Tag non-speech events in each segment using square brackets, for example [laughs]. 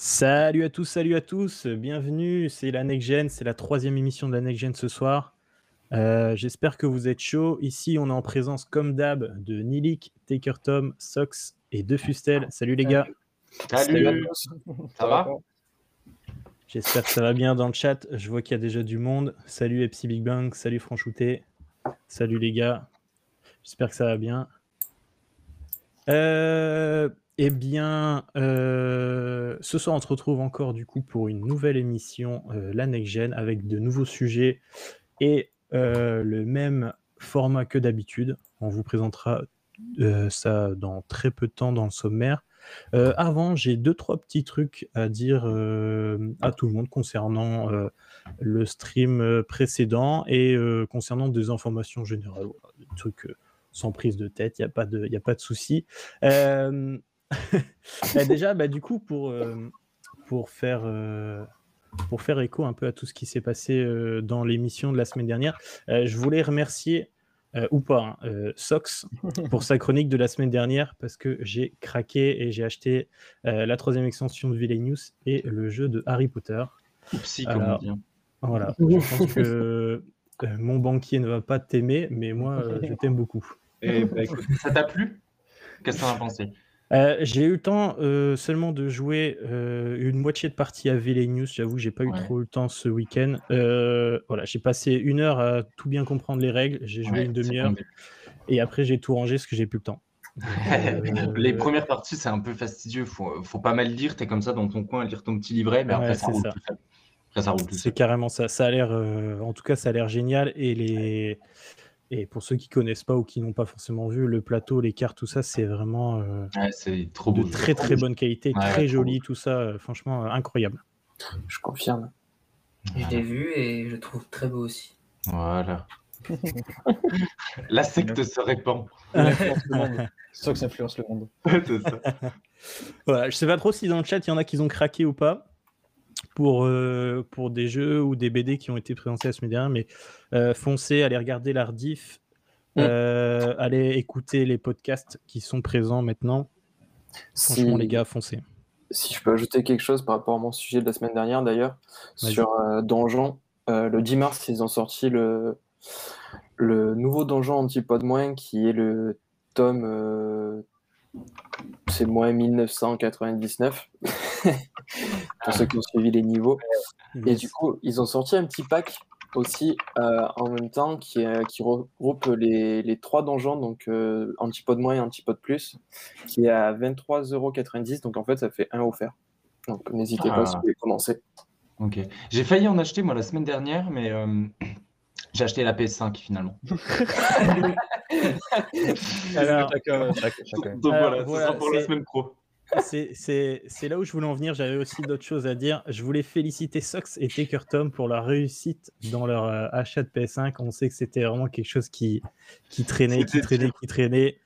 Salut à tous, salut à tous, bienvenue, c'est la Next Gen, c'est la troisième émission de la Next Gen ce soir. Euh, j'espère que vous êtes chaud. Ici, on est en présence, comme d'hab, de Nilik, Taker Tom, Sox et De Fustel. Salut les gars. Salut. Ça va? J'espère que ça va bien dans le chat. Je vois qu'il y a déjà du monde. Salut Epsi Big Bang, salut Franchouté. Salut les gars. J'espère que ça va bien. Euh, eh bien, euh, ce soir, on se retrouve encore du coup pour une nouvelle émission, euh, la Next Gen, avec de nouveaux sujets et euh, le même format que d'habitude. On vous présentera euh, ça dans très peu de temps dans le sommaire. Avant, j'ai deux, trois petits trucs à dire à tout le monde concernant le stream précédent et concernant des informations générales. Des trucs sans prise de tête, il n'y a pas de, y de souci. Bah, déjà, bah, du coup, pour, euh, pour, faire, euh, pour faire écho un peu à tout ce qui s'est passé euh, dans l'émission de la semaine dernière, euh, je voulais remercier, euh, ou pas, hein, euh, Sox [laughs] pour sa chronique de la semaine dernière parce que j'ai craqué et j'ai acheté euh, la troisième extension de Villainous et le jeu de Harry Potter. Psy, comme on Alors, dit. hein. Voilà, [laughs] je pense que euh, mon banquier ne va pas t'aimer, mais moi, euh, je t'aime beaucoup. Et bah, écoute, ça t'a plu? Qu'est-ce que t'en as pensé? Euh, j'ai eu le temps euh, seulement de jouer euh, une moitié de partie à Villainous. J'avoue, j'ai pas eu Ouais. trop le temps ce week-end. Euh, voilà, j'ai passé une heure à tout bien comprendre les règles. J'ai joué Ouais, une c'est demi-heure et après j'ai tout rangé parce que j'ai plus le temps. [laughs] Euh, Les premières parties, c'est un peu fastidieux. Faut, faut pas mal lire. T'es comme ça dans ton coin à lire ton petit livret, mais après, Ouais, ça c'est roule ça. tout seul. Après, ça roule tout C'est seul. carrément ça. Ça a l'air, euh, en tout cas, ça a l'air génial. Et les et pour ceux qui connaissent pas ou qui n'ont pas forcément vu le plateau, les cartes, tout ça, c'est vraiment euh, Ouais, c'est trop de beau. très très bonne qualité, Ouais, très joli, tout ça. euh, franchement, euh, incroyable. Je confirme. Je l'ai vu et je le trouve très beau aussi. Voilà. [laughs] La secte se répand. Le monde. Sox influence le monde. c'est ça. [laughs] [laughs] Voilà, je sais pas trop si dans le chat il y en a qui ont craqué ou pas pour, euh, pour des jeux ou des BD qui ont été présentés la semaine dernière, mais euh, foncez, allez regarder la rediff, Mm. euh, allez écouter les podcasts qui sont présents maintenant. Franchement, Si, les gars, foncez. si je peux ajouter quelque chose par rapport à mon sujet de la semaine dernière d'ailleurs, sur Donjon, le 10 mars, ils ont sorti le, le nouveau Donjon Antipode Moins qui est le tome. Euh, c'est moins 1999 [laughs] pour ceux qui ont suivi les niveaux. Et du coup, ils ont sorti un petit pack aussi euh, en même temps qui, qui regroupe les, les trois donjons, donc euh, Antipode moins et Antipode plus, qui est à 23,90€. Donc en fait, ça fait un offert. Donc n'hésitez Ah. pas si vous voulez commencer. Ok. J'ai failli en acheter, moi, la semaine dernière, mais euh, [clears throat] j'ai acheté la PS5 finalement. [laughs] [laughs] Alors, Chacun, chacun, chacun. Donc Alors, voilà, ce voilà, sera pour la c'est- semaine pro. c'est- c'est c'est là où je voulais en venir. J'avais aussi d'autres choses à dire. Je voulais féliciter Sox et Taker Tom pour leur réussite dans leur euh, achat de PS5. On sait que c'était vraiment quelque chose qui, qui traînait, qui traînait, qui traînait.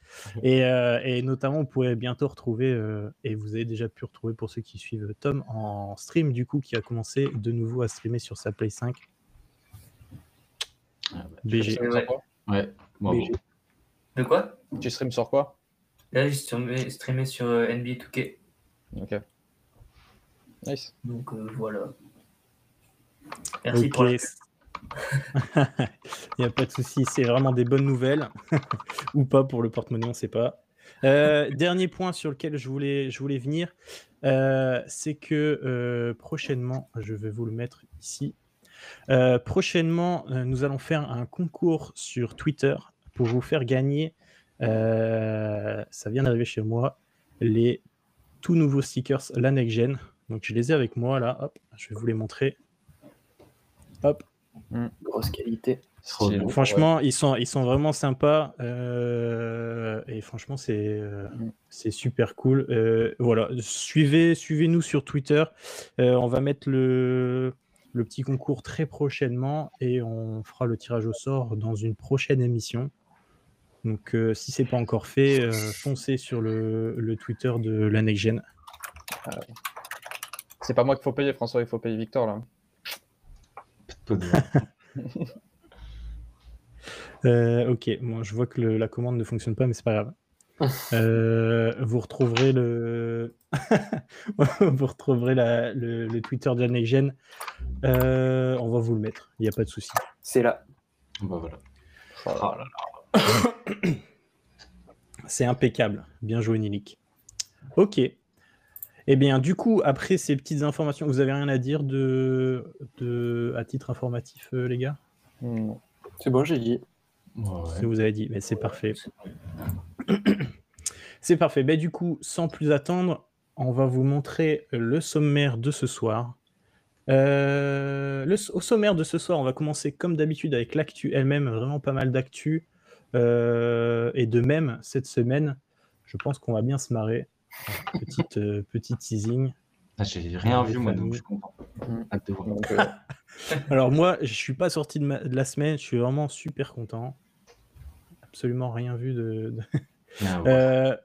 Et, euh, et notamment, vous pourrez bientôt retrouver, euh, et vous avez déjà pu retrouver pour ceux qui suivent Tom en stream, du coup, qui a commencé de nouveau à streamer sur sa Play 5. BG. Tu streams sur quoi Ouais. BG. De quoi? Tu streams sur quoi? Là, j'ai streamé, streamé sur euh, NBA 2K. Ok. Nice. Donc euh, voilà. Merci pour la... Il [laughs] n'y a pas de souci, c'est vraiment des bonnes nouvelles. [laughs] Ou pas pour le porte-monnaie, on ne sait pas. Euh, dernier point sur lequel je voulais, je voulais venir, euh, c'est que euh, prochainement, je vais vous le mettre ici. Euh, prochainement, euh, nous allons faire un concours sur Twitter pour vous faire gagner, euh, ça vient d'arriver chez moi, les tout nouveaux stickers, la Next Gen. Donc je les ai avec moi là, hop, je vais vous les montrer. Hop, Grosse qualité. Franchement, ils, sont, ils sont vraiment sympas. euh, et franchement, c'est euh, Mm. c'est super cool. Euh, voilà, suivez, suivez-nous sur Twitter. Euh, on va mettre le, le petit concours très prochainement et on fera le tirage au sort dans une prochaine émission. Donc, euh, si c'est pas encore fait, euh, foncez sur le, le Twitter de la Next Gen. C'est pas moi qu'il faut payer, François, il faut payer Victor là. [laughs] Euh, ok, moi je vois que le- la commande ne fonctionne pas, mais c'est pas grave. [laughs] Euh, vous retrouverez le, [laughs] vous retrouverez la- le, le Twitter de la Next Gen. Euh, on va vous le mettre, il n'y a pas de souci. C'est là. Bah voilà. Oh Ah là là. [clears throat] C'est impeccable. Bien joué, Nilik. Ok. Eh bien, du coup, après ces petites informations, vous avez rien à dire de, de à titre informatif, euh, les gars? Hmm. C'est bon, j'ai dit. Ouais, ouais. Ce que vous avez dit, mais c'est parfait. C'est parfait. [clears throat] Ben, du coup, sans plus attendre, on va vous montrer le sommaire de ce soir. Euh, le- au sommaire de ce soir, on va commencer comme d'habitude avec l'actu elle-même, vraiment pas mal d'actu. Euh, et de même, cette semaine, je pense qu'on va bien se marrer. Petite, euh, petit teasing. Ah, J'ai rien vu, moi, donc je. Mm. Voir. Donc, euh, [laughs] Alors moi, je suis pas sorti de, ma- de la semaine, je suis vraiment super content. Absolument rien vu de- de, Ah, ouais. Euh,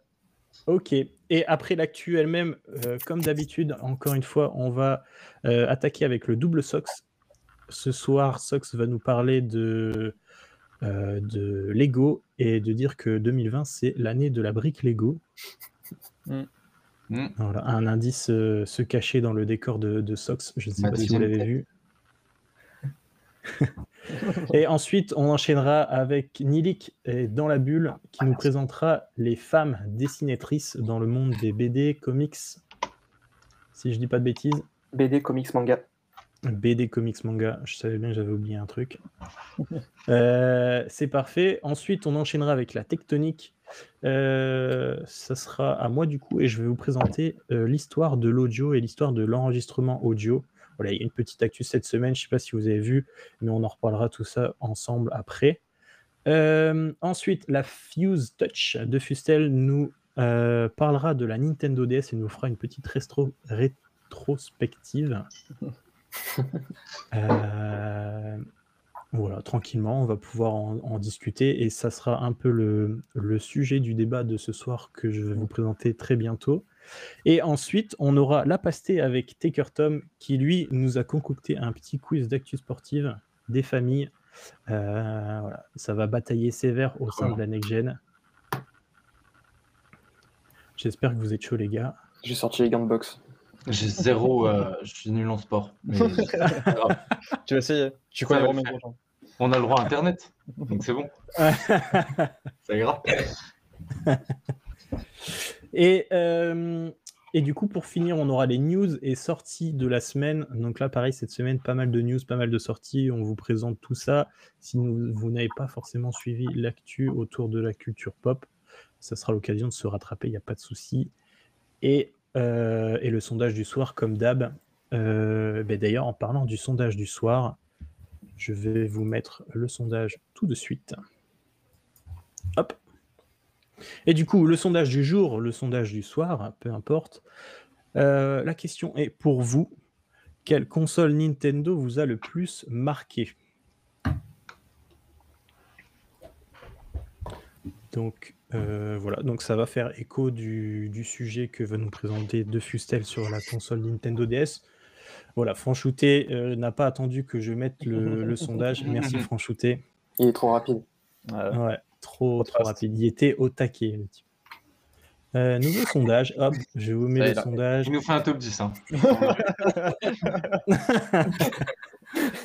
ok. Et après l'actu elle-même, euh, comme d'habitude, encore une fois, on va euh, attaquer avec le double Sox. Ce soir, Sox va nous parler de, euh, de Lego et de dire que 2020, c'est l'année de la brique Lego. [laughs] Mm. Voilà, un indice euh, se cacher dans le décor de, de Sox. Je ne sais Ma pas si vous l'avez vu. [laughs] Et ensuite, on enchaînera avec Nilik et dans la bulle qui nous présentera les femmes dessinatrices dans le monde des BD, comics. Si je dis pas de bêtises, BD, comics, manga. BD, comics, manga. Je savais bien que j'avais oublié un truc. [laughs] Euh, c'est parfait. Ensuite, on enchaînera avec la tectonique. Euh, ça sera à moi du coup et je vais vous présenter euh, l'histoire de l'audio et l'histoire de l'enregistrement audio. Voilà, il y a une petite actu cette semaine, je ne sais pas si vous avez vu, mais on en reparlera tout ça ensemble après. Ensuite, la Fuse Touch de Fustel nous parlera de la Nintendo DS et nous fera une petite restro- rétrospective. [laughs] [laughs] Euh, voilà, tranquillement, on va pouvoir en, discuter et ça sera un peu le, sujet du débat de ce soir que je vais vous présenter très bientôt. Et ensuite, on aura la pastée avec Taker Tom qui, lui, nous a concocté un petit quiz d'actu sportive des familles. Euh, voilà, ça va batailler sévère au sein de la Next Gen. J'espère que vous êtes chauds, les gars. J'ai sorti les gants de. J'ai zéro. euh, je suis nul en sport. Mais [laughs] c'est grave. Tu vas essayer. Tu connais Romain. Grosjean. On a le droit à Internet. Donc c'est bon. Ça ira. [laughs] Et, euh, et du coup, pour finir, on aura les news et sorties de la semaine. Donc là, pareil, cette semaine, pas mal de news, pas mal de sorties. On vous présente tout ça. Si nous- vous n'avez pas forcément suivi l'actu autour de la culture pop, ça sera l'occasion de se rattraper, il n'y a pas de souci. Et, euh, et le sondage du soir, comme d'hab. Euh, ben D'ailleurs, en parlant du sondage du soir, je vais vous mettre le sondage tout de suite. Hop. Et du coup, le sondage du jour, le sondage du soir, peu importe. Euh, la question est pour vous, quelle console Nintendo vous a le plus marqué? Donc euh, voilà, donc ça va faire écho du, du sujet que va nous présenter De Fustel sur la console Nintendo DS. Voilà, Franchouté euh, n'a pas attendu que je mette le, le sondage. Merci [laughs] Franchouté. Il est trop rapide. Ouais. Ouais, trop, trop rapide. Il était au taquet, le type. Euh, nouveau sondage. Hop, je vous mets le là. sondage. Il nous fait un top 10. Hein. [laughs]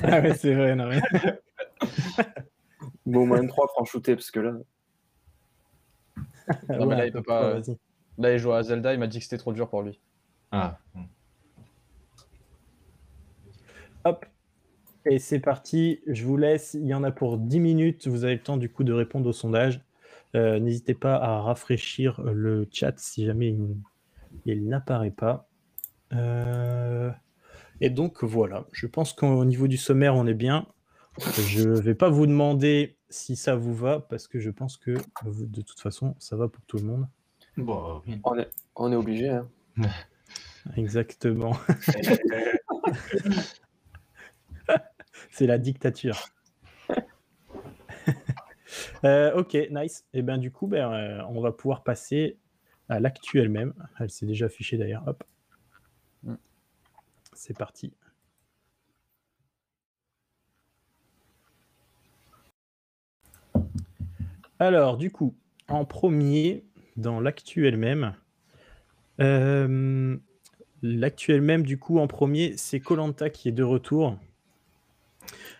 ah ouais, c'est vrai. Non, mais... Bon, au moins 3 francs shootés, parce que là. Non, mais là, il peut pas- vas-y. Là, il joue à Zelda, il m'a dit que c'était trop dur pour lui. Ah. Hop. Et c'est parti. Je vous laisse. Il y en a pour 10 minutes. Vous avez le temps du coup de répondre au sondage. Euh, N'hésitez pas à rafraîchir le chat si jamais il, il n'apparaît pas. Euh, Et donc voilà. Je pense qu'au niveau du sommaire, on est bien. Je ne vais pas vous demander si ça vous va parce que je pense que vous- de toute façon, ça va pour tout le monde. Bon. On est, on est obligé. Hein. [laughs] Exactement. [laughs] C'est la dictature. [laughs] Euh, ok, nice. Et bien du coup, ben, euh, on va pouvoir passer à l'actu elle-même. Elle s'est déjà affichée d'ailleurs. Hop. Mm. C'est parti. Alors, du coup, en premier, dans l'actu elle-même. Euh, l'actu elle-même, du coup, en premier, c'est Colanta qui est de retour.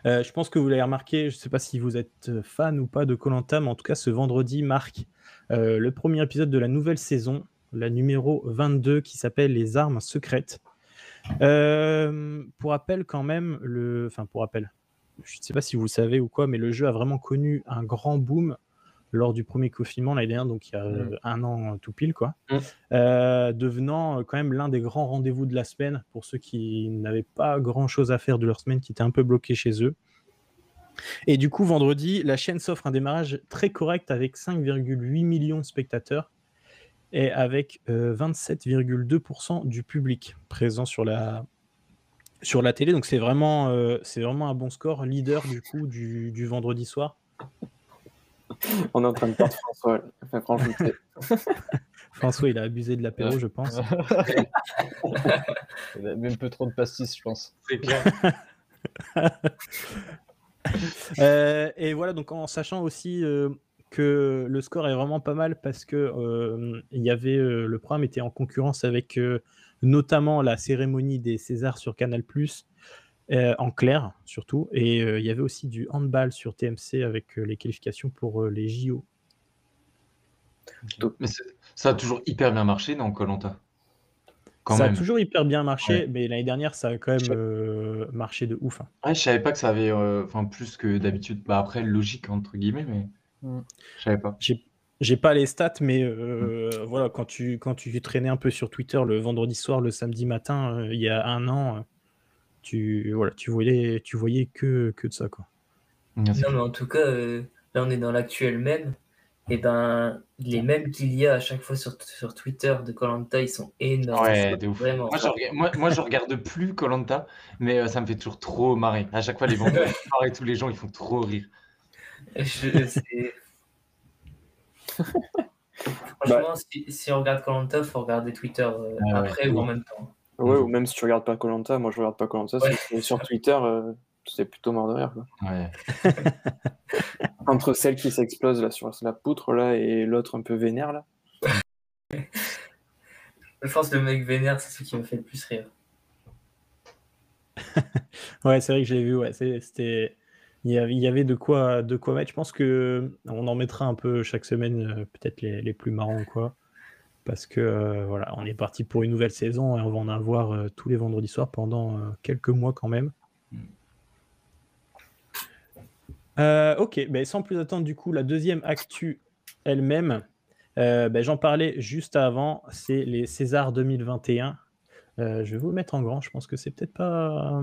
Euh, je pense que vous l'avez remarqué, je ne sais pas si vous êtes fan ou pas de Colanta, mais en tout cas, ce vendredi marque euh, le premier épisode de la nouvelle saison, la numéro 22, qui s'appelle Les armes secrètes. Pour rappel, quand même, le. Enfin, pour rappel, je ne sais pas si vous le savez ou quoi, mais le jeu a vraiment connu un grand boom lors du premier confinement l'année dernière, donc il y a Mm. un an tout pile, quoi, Mm. Euh, devenant euh, quand même l'un des grands rendez-vous de la semaine pour ceux qui n'avaient pas grand-chose à faire de leur semaine, qui étaient un peu bloqués chez eux. Et du coup, vendredi, la chaîne s'offre un démarrage très correct avec 5,8 millions de spectateurs et avec euh, 27,2% du public présent sur la, sur la télé. Donc c'est vraiment, euh, c'est vraiment un bon score, leader du coup du, du vendredi soir. [laughs] On est en train de perdre François. Enfin, franchement, [laughs] François, il a abusé de l'apéro, je pense. [laughs] Il a même peu trop de pastis, je pense. C'est clair. Euh, et voilà, donc en sachant aussi euh, que le score est vraiment pas mal parce que euh, il y avait euh, le programme était en concurrence avec euh, notamment la cérémonie des Césars sur Canal+, euh, en clair surtout, et euh, il y avait aussi du handball sur TMC avec euh, les qualifications pour euh, les JO. Mais ça a toujours hyper bien marché dans Colanta. Ça même. a toujours hyper bien marché, Ouais. mais l'année dernière ça a quand même euh, marché de ouf. hein. Ouais, je savais pas que ça avait, euh, enfin, plus que d'habitude. Bah après, logique entre guillemets, mais Mm. je savais pas. J'ai pas les stats, mais euh, voilà, quand tu, quand tu traînais un peu sur Twitter le vendredi soir, le samedi matin, euh, il y a un an, euh, tu, voilà, tu, voyais, tu voyais que, que de ça. Quoi. Non, mais en tout cas, euh, là, on est dans l'actuel même. Et ben, les mêmes qu'il y a à chaque fois sur, sur Twitter de Colanta, ils sont énormes. Ouais, de ouf. Vraiment. Moi, je regarde, moi, moi, je regarde plus Colanta, mais euh, ça me fait toujours trop marrer. À chaque fois, les et tous les gens, ils font trop rire. Je- [laughs] Franchement, si, si on regarde Colanta, faut regarder Twitter euh, Ah ouais. après ou en même temps. Ouais, ou même si tu regardes pas Colanta, moi je regarde pas Colanta, Ouais. sur Twitter, euh, c'est plutôt mort de rire. quoi. Ouais. [laughs] Entre celle qui s'explose là sur la poutre là et l'autre un peu vénère là. Je pense que le mec vénère, c'est ce qui me fait le plus rire. [laughs] Ouais, c'est vrai que j'ai vu, ouais, c'était. Il y avait, de quoi, de quoi mettre. Je pense que on en mettra un peu chaque semaine, euh, peut-être les, les plus marrants ou quoi. Parce que euh, voilà, on est parti pour une nouvelle saison et on va en avoir euh, tous les vendredis soirs pendant euh, quelques mois quand même. Ok, sans plus attendre, du coup, la deuxième actu elle-même, ben, j'en parlais juste avant, c'est les Césars 2021. Euh, je vais vous le mettre en grand, je pense que c'est peut-être pas,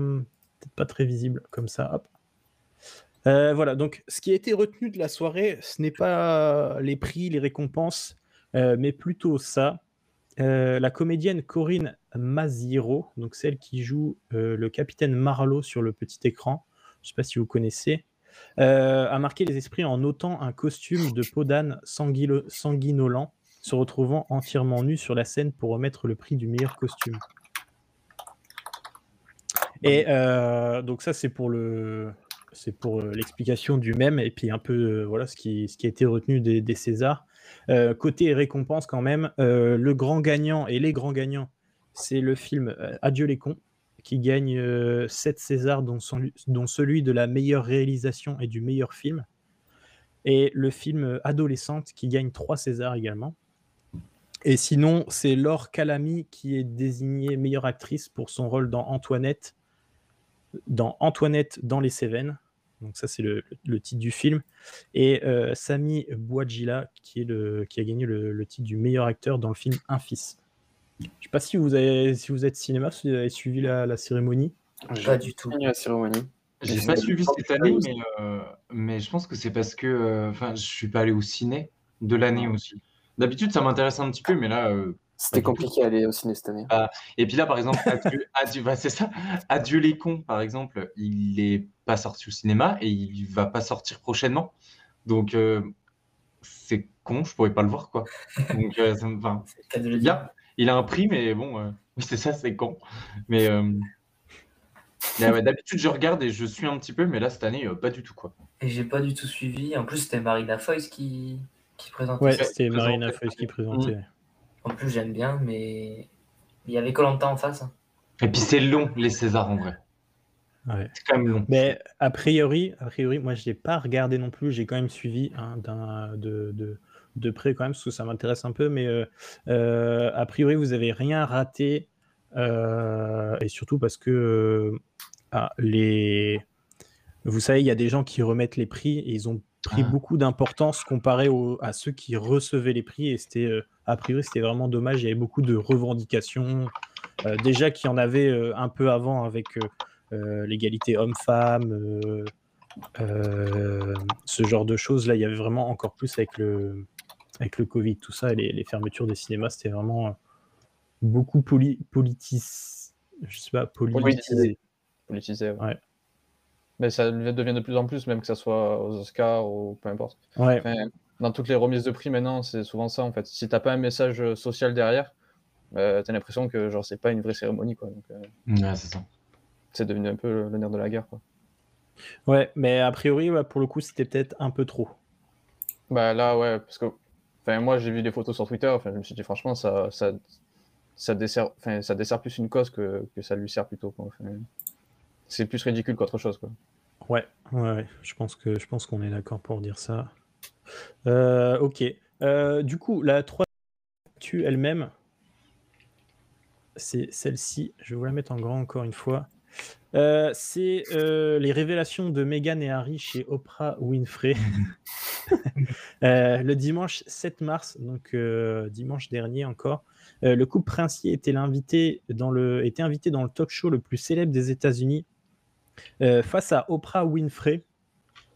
peut-être pas très visible comme ça. Hop. Voilà, donc ce qui a été retenu de la soirée, ce n'est pas les prix, les récompenses, euh, mais plutôt ça. Euh, la comédienne Corinne Maziro, donc celle qui joue euh, le capitaine Marlowe sur le petit écran, je ne sais pas si vous connaissez, a marqué les esprits en notant un costume de peau d'âne sanguinolent, se retrouvant entièrement nu sur la scène pour remettre le prix du meilleur costume. Et donc ça c'est pour le c'est pour l'explication du même et puis un peu voilà ce qui, ce qui a été retenu des Césars. Euh, côté récompense quand même, euh, le grand gagnant et les grands gagnants, c'est le film euh, Adieu les cons qui gagne 7 Césars dont, celui de la meilleure réalisation et du meilleur film. Et le film euh, Adolescente qui gagne 3 Césars également. Et sinon, c'est Laure Calamy qui est désignée meilleure actrice pour son rôle dans Antoinette, dans Antoinette dans les Cévennes. Donc ça, c'est le, le titre du film. Et euh, Sami Bouadjila qui, est le, qui a gagné le, le titre du meilleur acteur dans le film Un fils. Je sais pas si vous, avez, si vous êtes cinéma, si vous avez suivi la, la cérémonie. Pas du tout. La cérémonie. J'ai Mais pas suivi cette année, mais, euh, mais je pense que c'est parce que euh, enfin, je suis pas allé au ciné de l'année aussi. D'habitude, ça m'intéresse un petit peu, mais là. euh, C'était du compliqué à aller au ciné cette année. Et puis là, par exemple, Adieu, [laughs] Adieu, bah, c'est ça. Adieu les cons, par exemple, il est pas sorti au cinéma et il va pas sortir prochainement. Donc, euh, c'est con, je pourrais pas le voir, quoi. Donc, euh, ça me- enfin, [laughs] C'est le cas de le dire. bien. Il a un prix, mais bon, euh, oui, c'est ça, c'est con. Mais, euh, mais ouais, d'habitude, je regarde et je suis un petit peu, mais là, cette année, euh, pas du tout, quoi. Et j'ai pas du tout suivi. En plus, c'était Marina Foïs qui, qui présentait Ouais, c'était. Marina Foïs qui présentait. En plus, j'aime bien, mais il y avait Colanta en face. hein. Et puis c'est long, les Césars en vrai. Ouais. C'est quand même long. Mais a priori, a priori, moi je l'ai pas regardé non plus. J'ai quand même suivi hein, d'un- de, de, de près quand même parce que ça m'intéresse un peu. Mais euh, euh, a priori, vous avez rien raté euh, et surtout parce que euh, ah, les, vous savez, il y a des gens qui remettent les prix et ils ont pris Ah. beaucoup d'importance comparé au- à ceux qui recevaient les prix et c'était euh, a priori c'était vraiment dommage. Il y avait beaucoup de revendications euh, déjà qu'il y en avait euh, un peu avant avec euh, l'égalité homme-femme, ce genre de choses. Là, il y avait vraiment encore plus avec le, avec le Covid, tout ça, et les, les fermetures des cinémas, c'était vraiment beaucoup poli politis... Je sais pas, politisé. Politisé. ouais. Ouais. Mais ça devient de plus en plus, même que ça soit aux Oscars ou peu importe. Ouais, Enfin, dans toutes les remises de prix maintenant, c'est souvent ça en fait. Si t'as pas un message social derrière, bah, t'as l'impression que genre c'est pas une vraie cérémonie quoi. Donc euh, Ouais, c'est ça. c'est devenu un peu le, le nerf de la guerre quoi. ouais, mais a priori, ouais, pour le coup, c'était peut-être un peu trop. Bah là ouais, parce que enfin moi j'ai vu des photos sur Twitter, enfin je me suis dit franchement ça ça ça dessert enfin ça dessert plus une cause que, que ça lui sert plutôt quoi. Enfin, c'est plus ridicule qu'autre chose quoi. Ouais, ouais, ouais, je pense que je pense qu'on est d'accord pour dire ça. Euh, ok. Euh, du coup, la troisième actu elle-même, c'est celle-ci. Je vais vous la mettre en grand encore une fois. Euh, c'est euh, les révélations de Meghan et Harry chez Oprah Winfrey. [laughs] Euh, le dimanche 7 mars, donc euh, dimanche dernier encore, euh, le couple princier était, l'invité dans le, était invité dans le talk show le plus célèbre des États-Unis euh, face à Oprah Winfrey.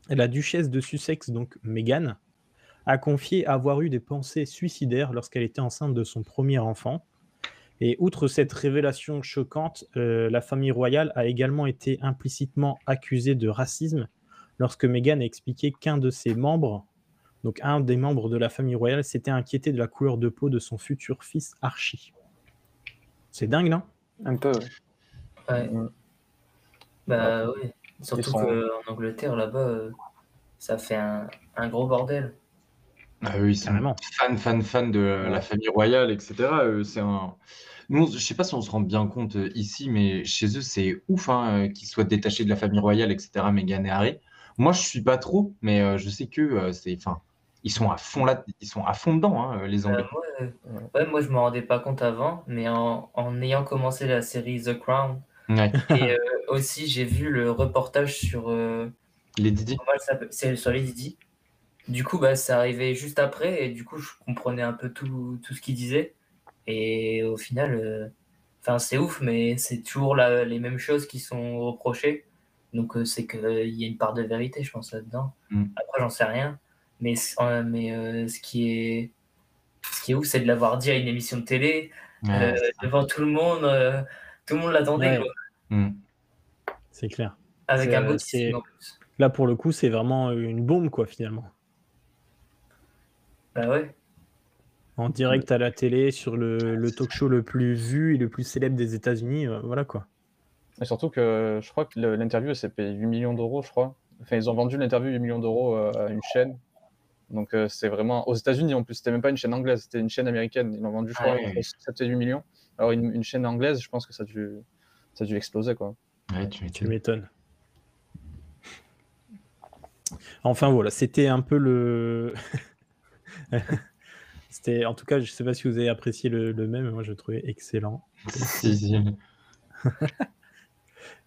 La duchesse de Sussex, donc Meghan, a confié avoir eu des pensées suicidaires lorsqu'elle était enceinte de son premier enfant. Et outre cette révélation choquante, euh, la famille royale a également été implicitement accusée de racisme lorsque Meghan a expliqué qu'un de ses membres, donc un des membres de la famille royale, s'était inquiété de la couleur de peau de son futur fils Archie. C'est dingue, non? Un peu, ouais. Ouais. Bah oui. Surtout sont- qu'en Angleterre, là-bas, euh, ça fait un, un gros bordel. Ah oui, ils sont Carrément. fans, fans, fans de la famille royale, etc. Euh, c'est un... Nous, je sais pas si on se rend bien compte euh, ici, mais chez eux, c'est ouf hein, qu'ils soient détachés de la famille royale, etc. Meghan et Harry. Moi, je suis pas trop, mais euh, je sais que euh, c'est, enfin, ils sont à fond là, ils sont à fond dedans, hein, les Euh, Anglais. moi, euh, ouais, moi, je me rendais pas compte avant, mais en, en ayant commencé la série The Crown, Ouais. et euh, aussi j'ai vu le reportage sur, euh, Les Didi. c'est sur les Didi. Du coup, bah, ça arrivait juste après, et du coup, je comprenais un peu tout, tout ce qu'il disait. Et au final, euh, enfin, c'est ouf, mais c'est toujours la- les mêmes choses qui sont reprochées. Donc, euh, c'est qu'il y a une part de vérité, je pense, là-dedans. Mm. Après, j'en sais rien. Mais, mais ce, qui est, ce qui est ouf, c'est de l'avoir dit à une émission de télé, Ouais, devant tout le monde. Euh, tout le monde l'attendait, Ouais. Mm. C'est clair. avec un euh, beau plus. Là, pour le coup, c'est vraiment une bombe, quoi, finalement. Bah ouais. En direct à la télé, sur le, le talk show le plus vu et le plus célèbre des États-Unis, euh, voilà quoi. Et surtout que je crois que l'interview elle s'est payée 8 millions d'euros, je crois. Enfin, ils ont vendu l'interview 8 millions d'euros euh, à une chaîne. Donc euh, c'est vraiment aux États-Unis en plus, c'était même pas une chaîne anglaise, c'était une chaîne américaine. Ils l'ont vendu, je Ah crois, ouais. 7 et 8 millions. Alors une, une chaîne anglaise, je pense que ça a dû, ça a dû exploser quoi. Ouais, tu Tu m'étonnes. Enfin voilà, c'était un peu le. [laughs] c'était, en tout cas, je sais pas si vous avez apprécié le, le même, moi je le trouvais excellent. Si, si. [laughs]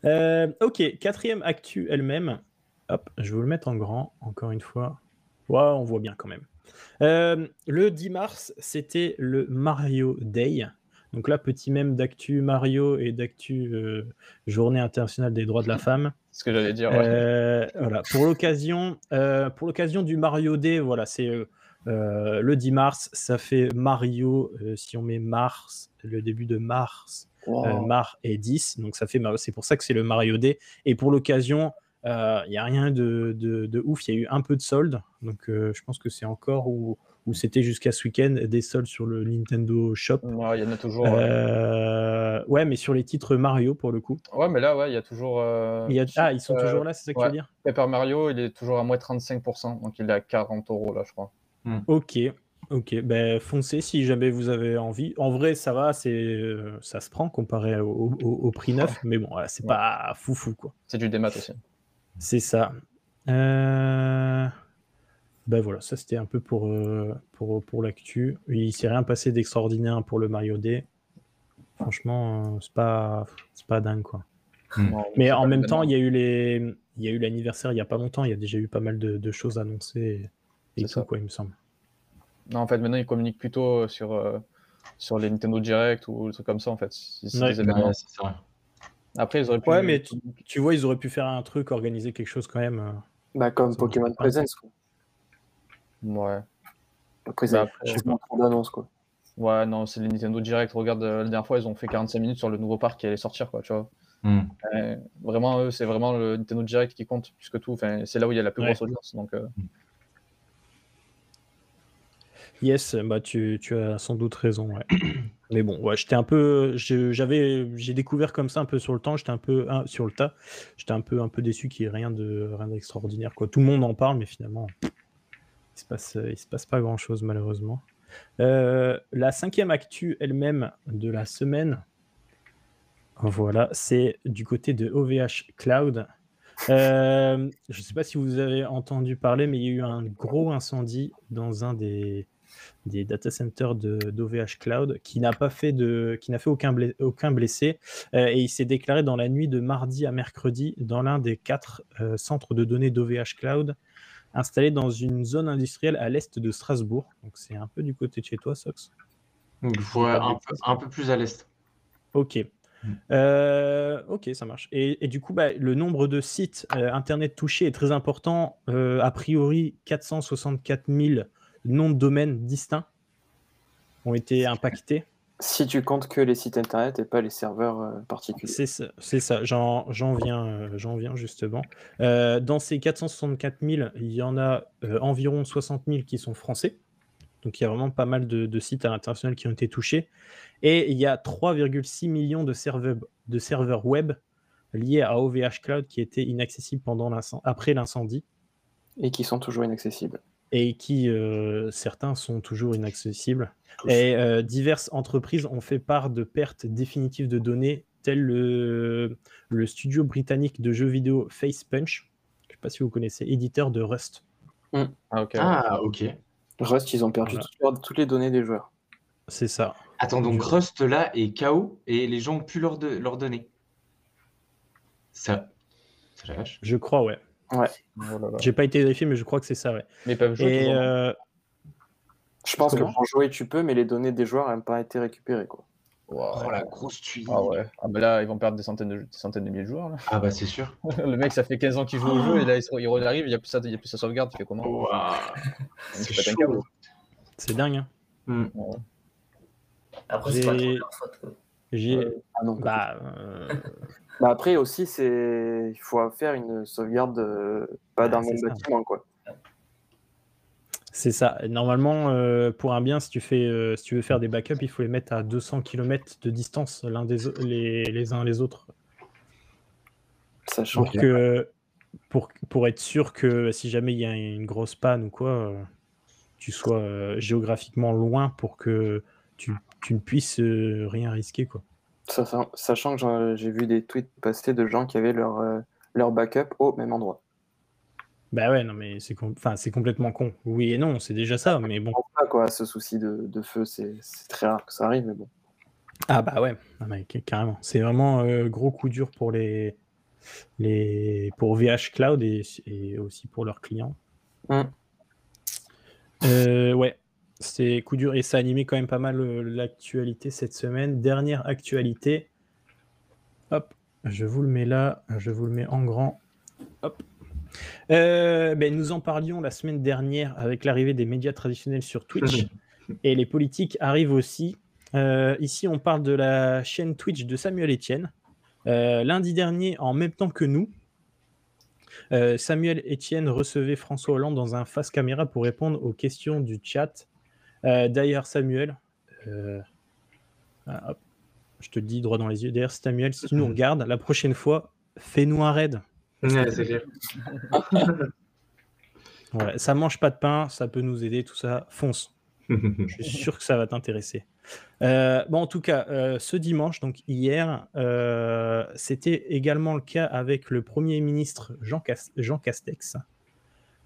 Euh, ok, quatrième actu elle-même. Hop, je vais vous le mettre en grand, encore une fois. Ouais, on voit bien quand même. Euh, le 10 mars, c'était le Mario Day. Donc là, petit même d'actu Mario et d'actu euh, Journée internationale des droits de la [laughs] femme. C'est ce que j'allais dire. ouais. Euh, voilà. Pour l'occasion, euh, pour l'occasion du Mario Day, voilà, c'est le 10 mars. Ça fait Mario. si on met mars, le début de mars, Wow. euh, Mar et 10. Donc ça fait. C'est pour ça que c'est le Mario Day. Et pour l'occasion, il n'y a rien de, de- de ouf. Il y a eu un peu de soldes. Donc je pense que c'est encore où, où c'était jusqu'à ce week-end des soldes sur le Nintendo Shop. Ouais, il y en a toujours. ouais. Euh, ouais, mais sur les titres Mario pour le coup. Ouais, mais là, ouais, il y a toujours. euh, Il y a... Ah, ils sont euh, toujours là, c'est ça que tu ouais. veux dire? Paper Mario, il est toujours à moins 35%, donc il est à 40 euros là, je crois. Ok, ok. Ben, foncez si jamais vous avez envie. En vrai, ça va, c'est, euh, ça se prend comparé au, au- au prix neuf, mais bon, voilà, c'est Ouais. pas foufou, quoi. C'est du démat aussi. C'est ça. Euh, Ben voilà, ça c'était un peu pour, euh, pour, pour l'actu. Il s'est rien passé d'extraordinaire pour le Mario D. Franchement, euh, c'est pas, c'est pas dingue, quoi. Non, Mais en même temps, il y a eu les, il y a eu l'anniversaire il y a pas longtemps. Il y a déjà eu pas mal de, de choses annoncées et, tout, ça. quoi, il me semble. Non, en fait, maintenant, ils communiquent plutôt sur, euh, sur les Nintendo Direct ou des trucs comme ça, en fait. C'est Ouais. événements. Ouais. Après, ils auraient pu. Ouais, mais tu, tu vois, ils auraient pu faire un truc, organiser quelque chose quand même. euh. Bah, comme Pokémon. Presents. Quoi. Ouais. Après, Bah, après, je pas trop d'annonces. Quoi. Ouais, non, c'est les Nintendo Direct. Regarde, euh, la dernière fois, ils ont fait 45 minutes sur le nouveau parc qui allait sortir, quoi, tu vois. Hmm. Euh, vraiment, eux, c'est vraiment le Nintendo Direct qui compte plus que tout. Enfin, c'est là où il y a la plus Ouais. grosse audience. Donc, euh, Yes, bah tu, tu as sans doute raison. Ouais. [clears throat] Mais bon, ouais, j'étais un peu, j'avais, j'ai découvert comme ça un peu sur le temps. J'étais un peu sur le tas. J'étais un peu, un peu déçu qu'il n'y ait rien de, rien d'extraordinaire. Quoi. Tout le monde en parle, mais finalement, se passe, il se passe pas grand chose malheureusement. Euh, la cinquième actu elle-même de la semaine, voilà, c'est du côté de OVH Cloud. Euh, je ne sais pas si vous avez entendu parler, mais il y a eu un gros incendie dans un des, des data centers d'OVH Cloud qui n'a pas fait de, qui n'a fait aucun, blessé euh, et il s'est déclaré dans la nuit de mardi à mercredi dans l'un des quatre euh, centres de données d'OVH Cloud installés dans une zone industrielle à l'est de Strasbourg. Donc c'est un peu du côté de chez toi, Sox. Ouais, un, peu, bêtises. un peu plus à l'est. Ok. Euh, ok, ça marche. Et, et du coup, bah, le nombre de sites euh, internet touchés est très important. Euh, a priori, 464 000 noms de domaines distincts ont été impactés. Si tu comptes que les sites internet et pas les serveurs euh, particuliers. C'est ça. J'en, viens, euh, j'en viens justement. Euh, dans ces 464 000, il y en a environ 60 000 qui sont français. Donc il y a vraiment pas mal de, de sites à l'international qui ont été touchés. Et il y a 3,6 millions de serveurs, de serveurs web liés à OVH Cloud qui étaient inaccessibles pendant après l'incendie Et qui sont toujours inaccessibles. Et qui, euh, certains sont toujours inaccessibles. Et euh, diverses entreprises ont fait part de pertes définitives de données, tel le, le studio britannique de jeux vidéo Facepunch, je ne sais pas si vous connaissez, éditeur de Rust. ah, ok. Ah, ok. Rust, ils ont perdu Voilà. toutes, les données des joueurs. C'est ça. Attends, donc Je- Rust là est KO et les gens ont pu leur, de- leur donner. Ça. Ça la vache. Je crois, ouais. Là. J'ai pas été vérifié, mais je crois que c'est ça, ouais. Mais ils peuvent jouer Et euh, Je pense Comment que pour jouer, tu peux, mais les données des joueurs n'ont pas été récupérées. Quoi. Wow. Oh la grosse tuile. Ah ouais. Ah bah là, ils vont perdre des centaines de, des centaines de milliers de joueurs. Là. Ah bah c'est sûr. [laughs] le mec, ça fait 15 ans qu'il joue au jeu et là, il, il arrive, il n'y a, plus sa- il y a plus sa sauvegarde. Tu fais comment? [laughs] C'est dingue. hein. Hmm. Après, c'est pas trop J'ai- leur faute. quoi. Ouais. Ah non. Bah, euh, [laughs] Bah après aussi, c'est il faut faire une sauvegarde euh, pas dans Ah, le même bâtiment. Quoi. c'est ça. Normalement, euh, pour un bien, si tu, fais, euh, si tu veux faire des backups, il faut les mettre à 200 km de distance l'un des, les, les uns les autres. Sachant pour que pour, pour être sûr que si jamais il y a une grosse panne ou quoi, tu sois géographiquement loin pour que tu, tu ne puisses rien risquer quoi. Sachant, que j'ai vu des tweets passer de gens qui avaient leur, euh, leur backup au même endroit. Bah ouais, non mais c'est com- complètement con. Oui et non, c'est déjà ça, mais bon. Pas quoi, ce souci de, de feu, c'est très rare que ça arrive, mais bon. Ah bah ouais, Ah bah, ca- carrément. C'est vraiment euh, gros coup dur pour les les pour VH Cloud et, et aussi pour leurs clients. Mm. Euh, ouais, c'est coup dur et ça a animé quand même pas mal euh, l'actualité cette semaine. Dernière actualité. Hop, je vous le mets là, je vous le mets en grand. Hop. Euh, ben, nous en parlions la semaine dernière avec l'arrivée des médias traditionnels sur Twitch [laughs] et les politiques arrivent aussi. Euh, ici, on parle de la chaîne Twitch de Samuel Etienne. Euh, lundi dernier, en même temps que nous, Samuel Etienne recevait François Hollande dans un face caméra pour répondre aux questions du chat. D'ailleurs, Samuel, euh, ah, hop, je te le dis droit dans les yeux. D'ailleurs, Samuel, si tu nous regardes, la prochaine fois, fais-nous un raid. Ouais, c'est clair. [laughs] Voilà, ça mange pas de pain, ça peut nous aider, tout ça, fonce. [laughs] Je suis sûr que ça va t'intéresser. Euh, bon, en tout cas, euh, ce dimanche, donc hier, euh, c'était également le cas avec le Premier ministre Jean, Cas- Jean Castex.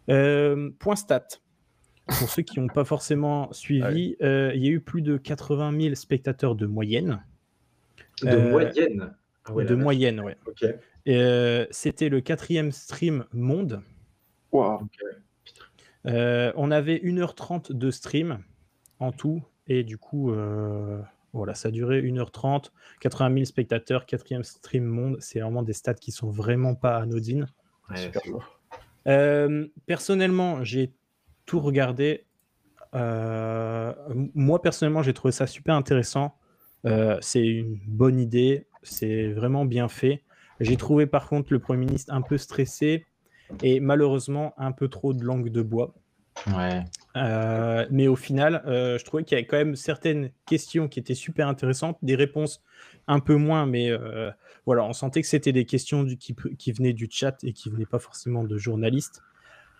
Point stat. Pour ceux qui n'ont pas forcément suivi, euh, il y a eu plus de 80 000 spectateurs de moyenne. De Euh, moyenne. Ah ouais, de moyenne, ouais. Ok. Euh, c'était le quatrième stream monde. Waouh. Euh, on avait 1h30 de stream en tout. Et du coup, euh, voilà, ça a duré 1h30. 80 000 spectateurs, quatrième stream monde. C'est vraiment des stats qui sont vraiment pas anodines. Ouais, Super. Euh, personnellement, j'ai tout regardé. Euh, moi, personnellement, j'ai trouvé ça super intéressant. Euh, c'est une bonne idée. C'est vraiment bien fait. J'ai trouvé par contre le Premier ministre un peu stressé et malheureusement un peu trop de langue de bois. Ouais. Euh, mais au final, euh, je trouvais qu'il y avait quand même certaines questions qui étaient super intéressantes, des réponses un peu moins, mais euh, voilà, on sentait que c'était des questions du- qui, qui venaient du chat et qui venaient pas forcément de journalistes.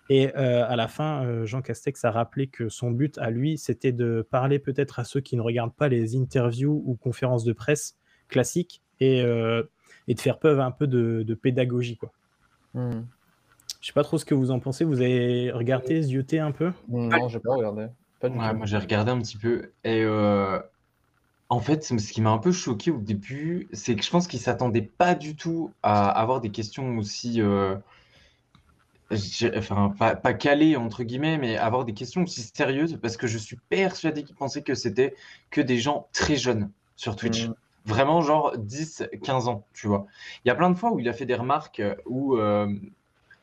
Et euh, à la fin, euh, Jean Castex a rappelé que son but à lui, c'était de parler peut-être à ceux qui ne regardent pas les interviews ou conférences de presse classiques et, euh, et de faire preuve un peu de, de pédagogie. Quoi. Hmm. Je sais pas trop ce que vous en pensez. Vous avez regardé, zioté un peu? Non, j'ai pas regardé. Pas du Ouais, tout. moi j'ai regardé un petit peu et euh, en fait ce qui m'a un peu choqué au début c'est que je pense qu'il s'attendait pas du tout à avoir des questions aussi euh, je enfin pas, pas calées entre guillemets mais avoir des questions aussi sérieuses parce que je suis persuadé qu'il pensait que c'était que des gens très jeunes sur Twitch Mm. vraiment genre 10 15 ans tu vois il y a plein de fois où il a fait des remarques où euh,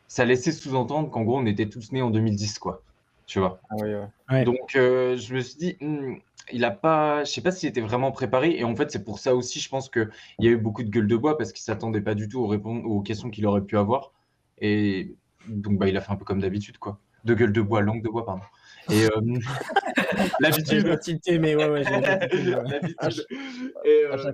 ça laissait sous-entendre qu'en gros on était tous nés en 2010 quoi tu vois Ah oui, ouais. Ouais. donc, euh, je me suis dit, hmm, il a pas, je sais pas s'il était vraiment préparé. Et en fait, c'est pour ça aussi, je pense qu'il y a eu beaucoup de gueule de bois parce qu'il s'attendait pas du tout aux, répon- aux questions qu'il aurait pu avoir. Et donc, bah, il a fait un peu comme d'habitude, quoi. De gueule de bois, langue de bois, pardon. Et euh, [laughs] l'habitude. mais ouais, ouais. L'habitude. Et, euh,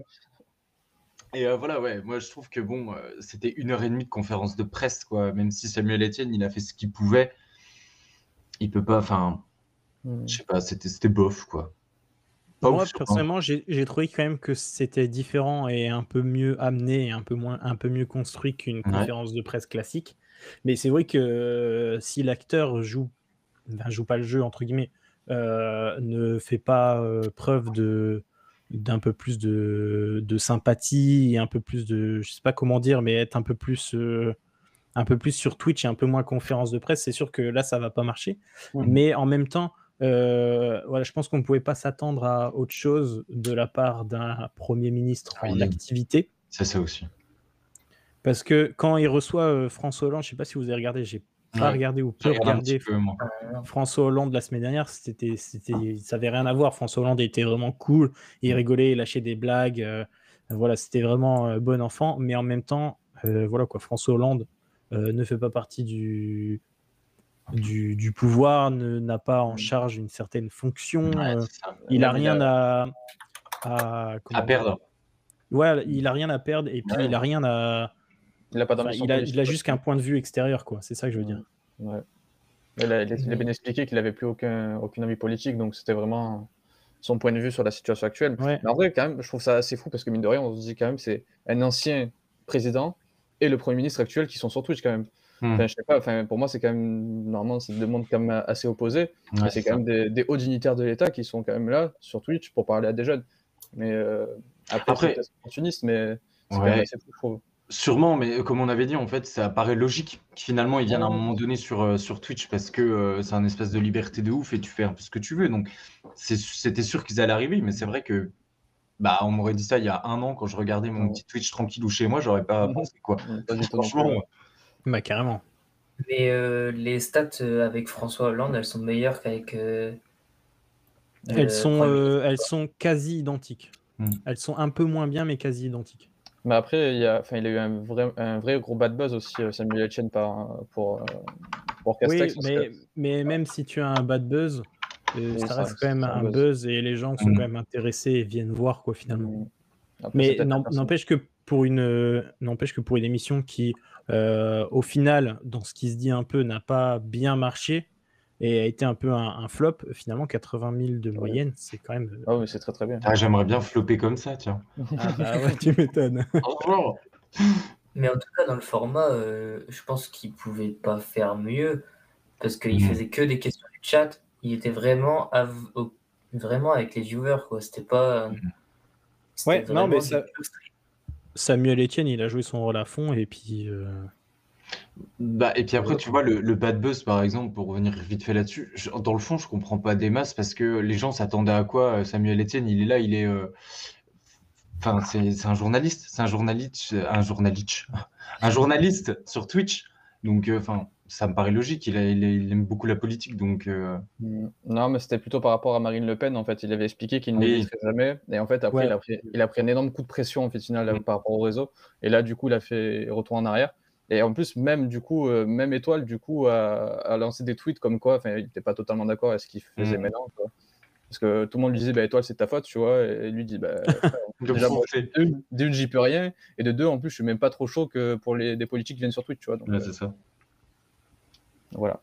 et euh, voilà, ouais, moi je trouve que bon, euh, c'était une heure et demie de conférence de presse, quoi. Même si Samuel Etienne, il a fait ce qu'il pouvait, il peut pas, enfin, Hmm. je sais pas, c'était c'était bof, quoi. Pas Moi, ouf, personnellement, j'ai j'ai trouvé quand même que c'était différent et un peu mieux amené et un peu, moins, un peu mieux construit qu'une conférence de presse classique. Mais c'est vrai que euh, si l'acteur joue, enfin, joue pas le jeu, entre guillemets, euh, ne fait pas euh, preuve de d'un peu plus de, de sympathie et un peu plus de je sais pas comment dire mais être un peu plus un peu plus sur Twitch et un peu moins conférence de presse c'est sûr que là ça va pas marcher mais en même temps euh, voilà, je pense qu'on ne pouvait pas s'attendre à autre chose de la part d'un Premier ministre en activité. C'est ça aussi. Parce que quand il reçoit euh, François Hollande, je ne sais pas si vous avez regardé, j'ai pas Ouais. regardé ou peu regardé peu. François Hollande la semaine dernière, c'était, c'était, ça avait rien à voir. François Hollande était vraiment cool, il rigolait, il lâchait des blagues, euh, voilà, c'était vraiment euh, bon enfant. Mais en même temps, euh, voilà quoi, François Hollande ne fait pas partie du du, du pouvoir, ne- n'a pas en charge une certaine fonction. Ouais, il a rien à, à, perdre. Ouais, il a rien à perdre et puis Ouais. il a rien à. Il a pas enfin, il, a, il juste qu'un point de vue extérieur, quoi. C'est ça que je veux dire. Ouais. Il a, il a- il a bien expliqué qu'il n'avait plus aucun, aucun avis politique, donc c'était vraiment son point de vue sur la situation actuelle. Ouais. Mais en vrai, quand même, je trouve ça assez fou parce que mine de rien, on se dit quand même c'est un ancien président et le premier ministre actuel qui sont sur Twitch quand même. Hmm. Enfin, je sais pas, enfin, pour moi, c'est quand même normalement, c'est deux mondes quand même assez opposés. Ouais, c'est quand même des, des hauts dignitaires de l'État qui sont quand même là sur Twitch pour parler à des jeunes. Mais euh, après, Après- c'est opportuniste, mais c'est quand Ouais. même assez fou, je trouve. Sûrement, mais comme on avait dit, en fait, ça paraît logique que finalement ils viennent à un moment donné sur, euh, sur Twitch parce que euh, c'est un espace de liberté de ouf et tu fais un peu ce que tu veux. Donc c'était sûr qu'ils allaient arriver, mais c'est vrai que bah on m'aurait dit ça il y a un an quand je regardais mon Ouais. petit Twitch tranquille ou chez moi, j'aurais pas pensé quoi. Franchement, ouais. Bah, carrément. Mais euh, les stats euh, avec François Hollande, elles sont meilleures qu'avec. euh, Elles euh, sont, euh, elles sont quasi identiques. Hmm. Elles sont un peu moins bien, mais quasi identiques. Mais après, il, y a, enfin, il a eu un vrai, un vrai gros bad buzz aussi, euh, Samuel Etienne, par, pour, euh, pour Oui, Castex. parce mais, mais même si tu as un bad buzz, euh, Oui, ça ça reste quand même un buzz. buzz. et les gens sont Mm. quand même intéressés et viennent voir, quoi, finalement. Après, c'est Mais n'empêche que pour une, euh, n'empêche que pour une émission qui, euh, au final, dans ce qui se dit un peu, n'a pas bien marché et a été un peu un, un flop, finalement, 80 000 de moyenne, c'est quand même. euh, Ah oui, c'est très très bien. Ah, J'aimerais bien flopper comme ça, tiens. [laughs] Ah bah ouais, [laughs] tu m'étonnes. [laughs] Bonjour. Mais en tout cas, dans le format, euh, je pense qu'il pouvait pas faire mieux parce qu'il Mhm. faisait que des questions du chat. Il était vraiment, av- au- vraiment avec les viewers, quoi. C'était pas. c'était Ouais, non, mais ça-. Samuel Etienne, il a joué son rôle à fond et puis. euh, Bah, et puis après, tu vois, le, le bad buzz, par exemple, pour revenir vite fait là-dessus, je- dans le fond, je comprends pas des masses parce que les gens s'attendaient à quoi? euh, Samuel Etienne, il est là, il est. euh, Enfin, c'est c'est un journaliste, c'est un journaliste, un journaliste, [laughs] un journaliste sur Twitch. Donc, euh, enfin, ça me paraît logique. Il, a- il, a- il aime beaucoup la politique, donc. euh, Mm. Non, mais c'était plutôt par rapport à Marine Le Pen. En fait, il avait expliqué qu'il ne Oui. jamais. Et en fait, après, Ouais. il, a pris, il a pris un énorme coup de pression en fait, final, Mm. par rapport au réseau. Et là, du coup, il a fait retour en arrière. Et en plus, même du coup, euh, même Étoile, du coup, a, a lancé des tweets comme quoi, enfin, il n'était pas totalement d'accord avec ce qu'il faisait Mm. maintenant. quoi. Parce que tout le monde lui disait, bah, Étoile, c'est ta faute, tu vois. Et lui dit, bah, [laughs] Déjà, moi, d'une, d'une, j'y peux rien. Et de deux, en plus, je suis même pas trop chaud que pour les des politiques qui viennent sur Twitch, tu vois. Donc, Ouais, euh, c'est ça. voilà.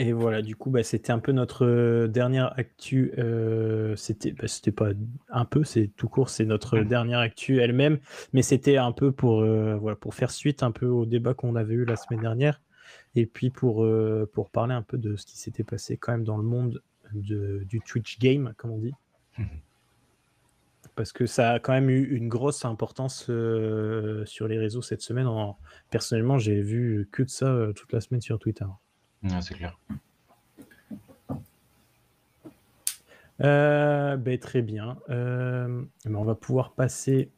Et voilà, du coup, bah, c'était un peu notre euh, dernière actu. euh, c'était, bah, c'était pas un peu, c'est tout court, c'est notre Mm. dernière actu elle-même, mais c'était un peu pour, euh, voilà, pour faire suite un peu au débat qu'on avait eu la semaine dernière, et puis pour, euh, pour parler un peu de ce qui s'était passé quand même dans le monde de, du Twitch game, comme on dit. Mhm. Parce que ça a quand même eu une grosse importance sur les réseaux cette semaine. En- Personnellement, j'ai vu que de ça toute la semaine sur Twitter. Ouais, c'est clair. Euh, ben, très bien. Euh, ben, on va pouvoir passer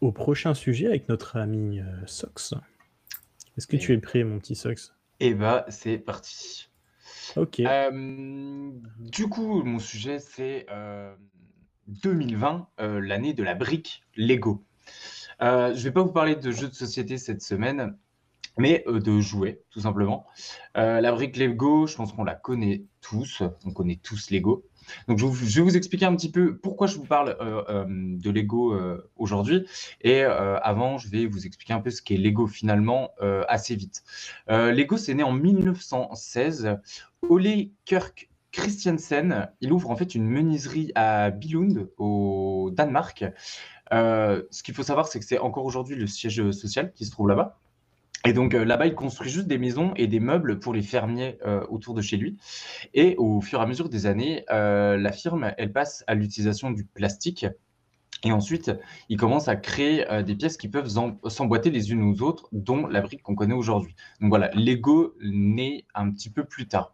au prochain sujet avec notre ami euh, Sox. Est-ce que Et- tu es prêt, mon petit Sox? Et bah, c'est parti. Ok. Euh, du coup, mon sujet, c'est euh, 2020, euh, l'année de la brique Lego. Euh, je vais pas vous parler de jeux de société cette semaine, mais euh, de jouets, tout simplement. Euh, la brique Lego, je pense qu'on la connaît tous. On connaît tous Lego. Donc, je, vous- vais vous expliquer un petit peu pourquoi je vous parle euh, de Lego aujourd'hui. Et avant, je vais vous expliquer un peu ce qu'est Lego finalement assez vite. Lego, c'est né en 1916. Ole Kirk Christiansen, il ouvre en fait une menuiserie à Billund, au Danemark. Ce qu'il faut savoir, c'est que c'est encore aujourd'hui le siège social qui se trouve là-bas. Et donc euh, là-bas, il construit juste des maisons et des meubles pour les fermiers euh, autour de chez lui. Et au fur et à mesure des années, euh, la firme, elle passe à l'utilisation du plastique. Et ensuite, il commence à créer des pièces qui peuvent s'em- s'emboîter les unes aux autres, dont la brique qu'on connaît aujourd'hui. Donc voilà, Lego naît un petit peu plus tard.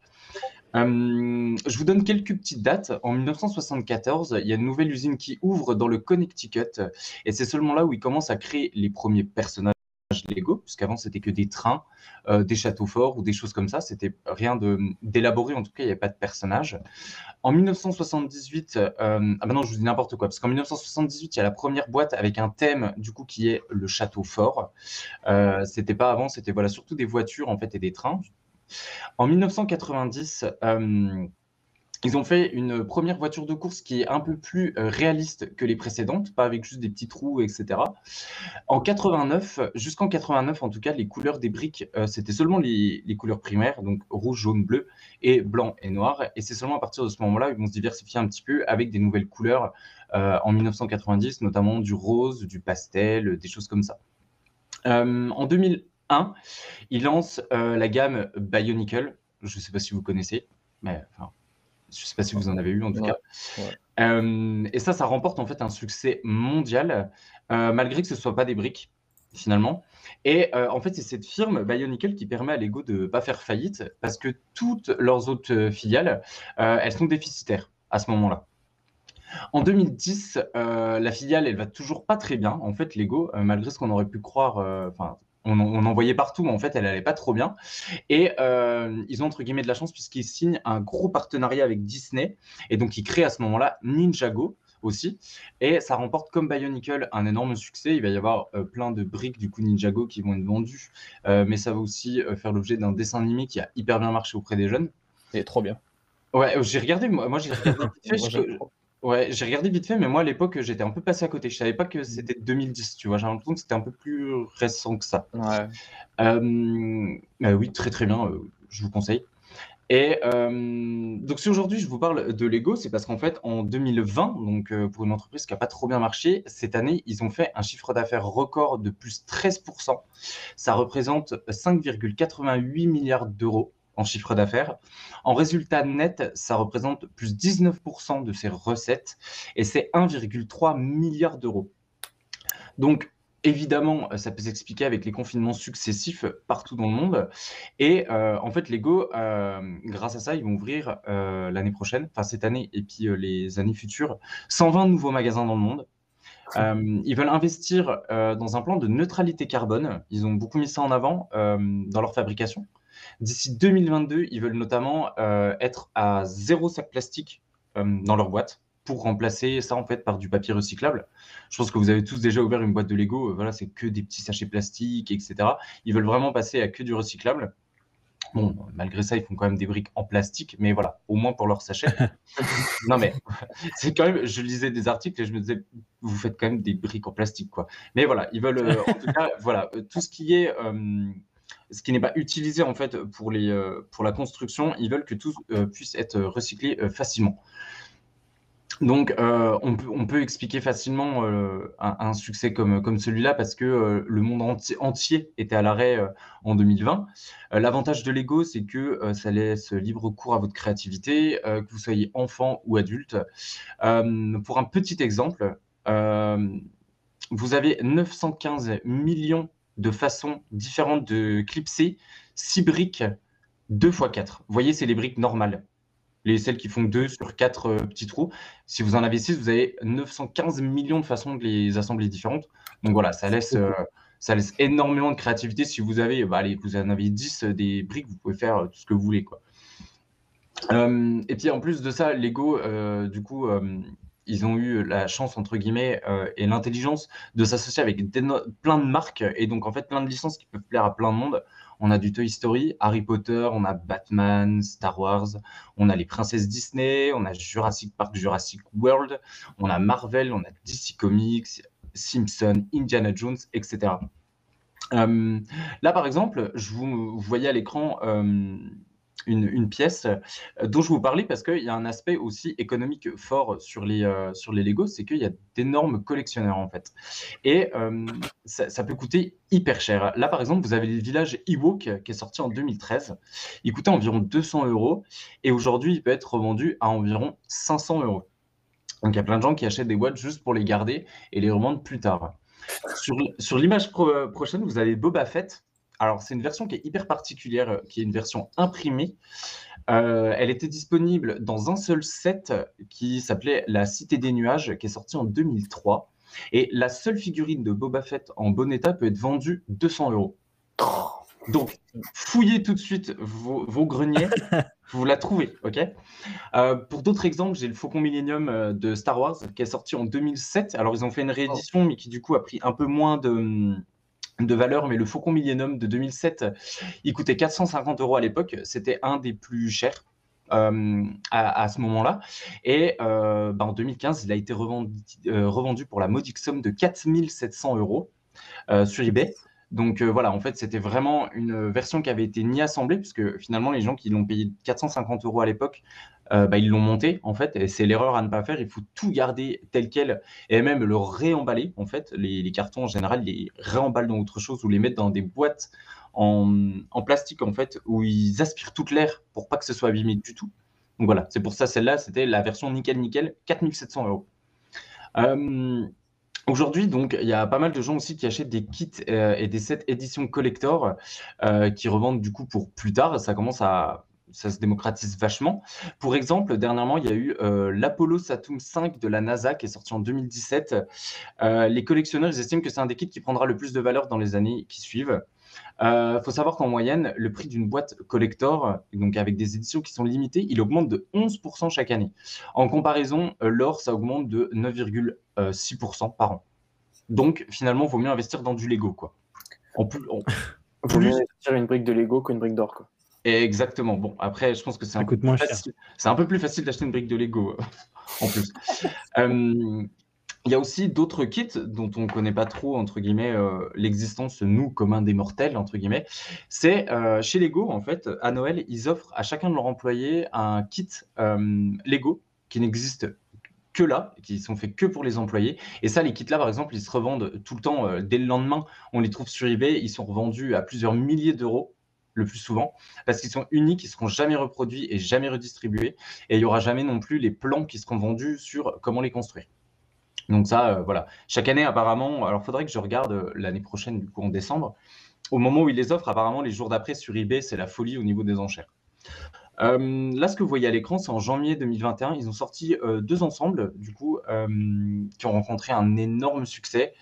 Euh, je vous donne quelques petites dates. En 1974, il y a une nouvelle usine qui ouvre dans le Connecticut. Et c'est seulement là où ils commencent à créer les premiers personnages Lego, puisqu'avant c'était que des trains, euh, des châteaux forts ou des choses comme ça. C'était rien d'élaboré, en tout cas, il n'y avait pas de personnages. En 1978, euh, ah ben non, je vous dis n'importe quoi, parce qu'en 1978, il y a la première boîte avec un thème, du coup, qui est le château fort. Euh, c'était pas avant, c'était voilà, surtout des voitures en fait et des trains. En 1990, euh, ils ont fait une première voiture de course qui est un peu plus euh, réaliste que les précédentes, pas avec juste des petits trous, etc. En 89, jusqu'en 89 en tout cas, les couleurs des briques, euh, c'était seulement les, couleurs primaires, donc rouge, jaune, bleu et blanc et noir. Et c'est seulement à partir de ce moment-là qu'ils vont se diversifier un petit peu avec des nouvelles couleurs euh, en 1990, notamment du rose, du pastel, des choses comme ça. En 2001, ils lancent la gamme Bionicle. Je ne sais pas si vous connaissez, mais enfin, je ne sais pas si vous en avez eu en tout Ouais, cas. ouais. Euh, et ça, ça remporte en fait un succès mondial, euh, malgré que ce ne soit pas des briques finalement. Et euh, en fait, c'est cette firme Bionicle qui permet à Lego de ne pas faire faillite parce que toutes leurs autres filiales, elles sont déficitaires à ce moment-là. En 2010, euh, la filiale, elle va toujours pas très bien. En fait, Lego, euh, malgré ce qu'on aurait pu croire, euh, on, en- on en voyait partout, mais en fait, elle allait pas trop bien. Et euh, ils ont entre guillemets de la chance puisqu'ils signent un gros partenariat avec Disney. Et donc, ils créent à ce moment-là Ninjago aussi. Et ça remporte comme Bionicle un énorme succès. Il va y avoir euh, plein de briques du coup Ninjago qui vont être vendues. Euh, mais ça va aussi faire l'objet d'un dessin animé qui a hyper bien marché auprès des jeunes. Et trop bien. Ouais, j'ai regardé, moi, moi j'ai regardé [laughs] Moi. Ouais, j'ai regardé vite fait, mais moi à l'époque j'étais un peu passé à côté. Je savais pas que c'était 2010, tu vois. J'ai l'impression que c'était un peu plus récent que ça. Ouais. Euh, bah oui, très très bien, euh, je vous conseille. Et euh, donc si aujourd'hui je vous parle de Lego, c'est parce qu'en fait en 2020, donc euh, pour une entreprise qui n'a pas trop bien marché, cette année ils ont fait un chiffre d'affaires record de plus 13%. Ça représente 5,88 milliards d'euros en chiffre d'affaires. En résultat net, ça représente plus 19% de ses recettes et c'est 1,3 milliard d'euros. Donc Évidemment, ça peut s'expliquer avec les confinements successifs partout dans le monde. Et euh, en fait, Lego, euh, grâce à ça, ils vont ouvrir euh, l'année prochaine, enfin cette année et puis les années futures, 120 nouveaux magasins dans le monde. ils veulent investir dans un plan de neutralité carbone. Ils ont beaucoup mis ça en avant dans leur fabrication. D'ici 2022, ils veulent notamment être à zéro sac plastique dans leur boîte pour remplacer ça en fait par du papier recyclable. Je pense que vous avez tous déjà ouvert une boîte de Lego, euh, voilà, c'est que des petits sachets plastiques, etc. Ils veulent vraiment passer à que du recyclable. Bon, malgré ça, ils font quand même des briques en plastique, mais voilà, au moins pour leurs sachets. [laughs] non, mais [laughs] c'est quand même, je lisais des articles et je me disais, vous faites quand même des briques en plastique, quoi. Mais voilà, ils veulent, euh, en tout cas, voilà, euh, tout ce qui est, ce qui n'est pas utilisé en fait pour, les, pour la construction, ils veulent que tout puisse être recyclé facilement. Donc, euh, on, peut, on, peut, expliquer facilement euh, un, succès comme, comme celui-là parce que euh, le monde entier était à l'arrêt en 2020. L'avantage de Lego, c'est que ça laisse libre cours à votre créativité, que vous soyez enfant ou adulte. pour un petit exemple, vous avez 915 millions de façons différentes de clipser 6 briques 2 x 4. Vous voyez, c'est les briques normales les celles qui font deux sur quatre euh, petits trous. Si vous en avez six, vous avez 915 millions de façons de les assembler différentes. Donc voilà, ça laisse, euh, ça laisse énormément de créativité. Si vous avez, bah, allez, vous en avez 10 euh, des briques, vous pouvez faire tout ce que vous voulez. Quoi. et puis en plus de ça, Lego, du coup, ils ont eu la chance, entre guillemets, et l'intelligence de s'associer avec plein de marques et donc en fait plein de licences qui peuvent plaire à plein de monde. On a du Toy Story, Harry Potter, on a Batman, Star Wars, on a les princesses Disney, on a Jurassic Park, Jurassic World, on a Marvel, on a DC Comics, Simpson, Indiana Jones, etc. Euh, là, par exemple, je vous, voyais à l'écran euh, une, pièce euh, dont je vous parlais parce qu'il y a un aspect aussi économique fort sur les, euh, sur les Legos, c'est qu'il y a d'énormes collectionneurs en fait. Et euh, ça, peut coûter hyper cher. Là, par exemple, vous avez le village Ewok qui est sorti en 2013. Il coûtait environ 200 euros et aujourd'hui, il peut être revendu à environ 500 euros. Donc, il y a plein de gens qui achètent des boîtes juste pour les garder et les revendre plus tard. Sur, sur l'image prochaine, vous avez Boba Fett alors, c'est une version qui est hyper particulière, euh, qui est une version imprimée. Euh, elle était disponible dans un seul set qui s'appelait La Cité des Nuages, qui est sorti en 2003. Et la seule figurine de Boba Fett en bon état peut être vendue 200 euros. Donc, fouillez tout de suite vos, greniers, [laughs] vous la trouvez, ok? Euh, Pour d'autres exemples, j'ai le Faucon Millennium de Star Wars qui est sorti en 2007. Alors, ils ont fait une réédition, mais qui du coup a pris un peu moins de, de valeur, mais le Faucon Millennium de 2007, il coûtait 450 euros à l'époque. C'était un des plus chers. Euh, à, ce moment-là. Et euh, bah, en 2015, il a été revendu, euh, revendu, pour la modique somme de 4700 euros sur eBay. Donc voilà, en fait, c'était vraiment une version qui avait été ni assemblée, puisque finalement, les gens qui l'ont payé 450 euros à l'époque euh, bah, ils l'ont monté en fait, et c'est l'erreur à ne pas faire. Il faut tout garder tel quel et même le réemballer en fait. Les, cartons en général, les réemballent dans autre chose ou les mettent dans des boîtes en, plastique en fait, où ils aspirent toute l'air pour pas que ce soit abîmé du tout. Donc voilà, c'est pour ça celle-là, c'était la version nickel nickel, 4700 euros. Euh, aujourd'hui, donc, il y a pas mal de gens aussi qui achètent des kits euh, et des sets éditions collector qui revendent du coup pour plus tard. Ça commence à, ça se démocratise vachement. Pour exemple, dernièrement, il y a eu euh, l'Apollo Saturn 5 de la NASA qui est sorti en 2017. Euh, les collectionneurs estiment que c'est un des kits qui prendra le plus de valeur dans les années qui suivent. Il euh, faut savoir qu'en moyenne, le prix d'une boîte collector, donc avec des éditions qui sont limitées, il augmente de 11% chaque année. En comparaison, l'or, ça augmente de 9,6% par an. Donc, finalement, il vaut mieux investir dans du Lego. Quoi. En plus, Vaut mieux investir une brique de Lego qu'une brique d'or. Exactement. Bon, après, je pense que c'est un, peu moins plus facile- c'est un peu plus facile d'acheter une brique de Lego euh, [laughs] en plus. Euh, Il y a aussi d'autres kits dont on ne connaît pas trop, entre guillemets, euh, l'existence, nous, communs des mortels, entre guillemets. C'est euh, chez Lego, en fait, à Noël, ils offrent à chacun de leurs employés un kit euh, Lego qui n'existe que là, qui sont faits que pour les employés. Et ça, les kits-là, par exemple, ils se revendent tout le temps dès le lendemain. On les trouve sur eBay, ils sont revendus à plusieurs milliers d'euros le plus souvent, parce qu'ils sont uniques, ils seront jamais reproduits et jamais redistribués, et il y aura jamais non plus les plans qui seront vendus sur comment les construire. Donc ça, euh, voilà. Chaque année, apparemment, alors faudrait que je regarde euh, l'année prochaine, du coup en décembre, au moment où ils les offrent, apparemment les jours d'après sur eBay, c'est la folie au niveau des enchères. Euh, là, ce que vous voyez à l'écran, c'est en janvier 2021. Ils ont sorti euh, deux ensembles, du coup, euh, qui ont rencontré un énorme succès.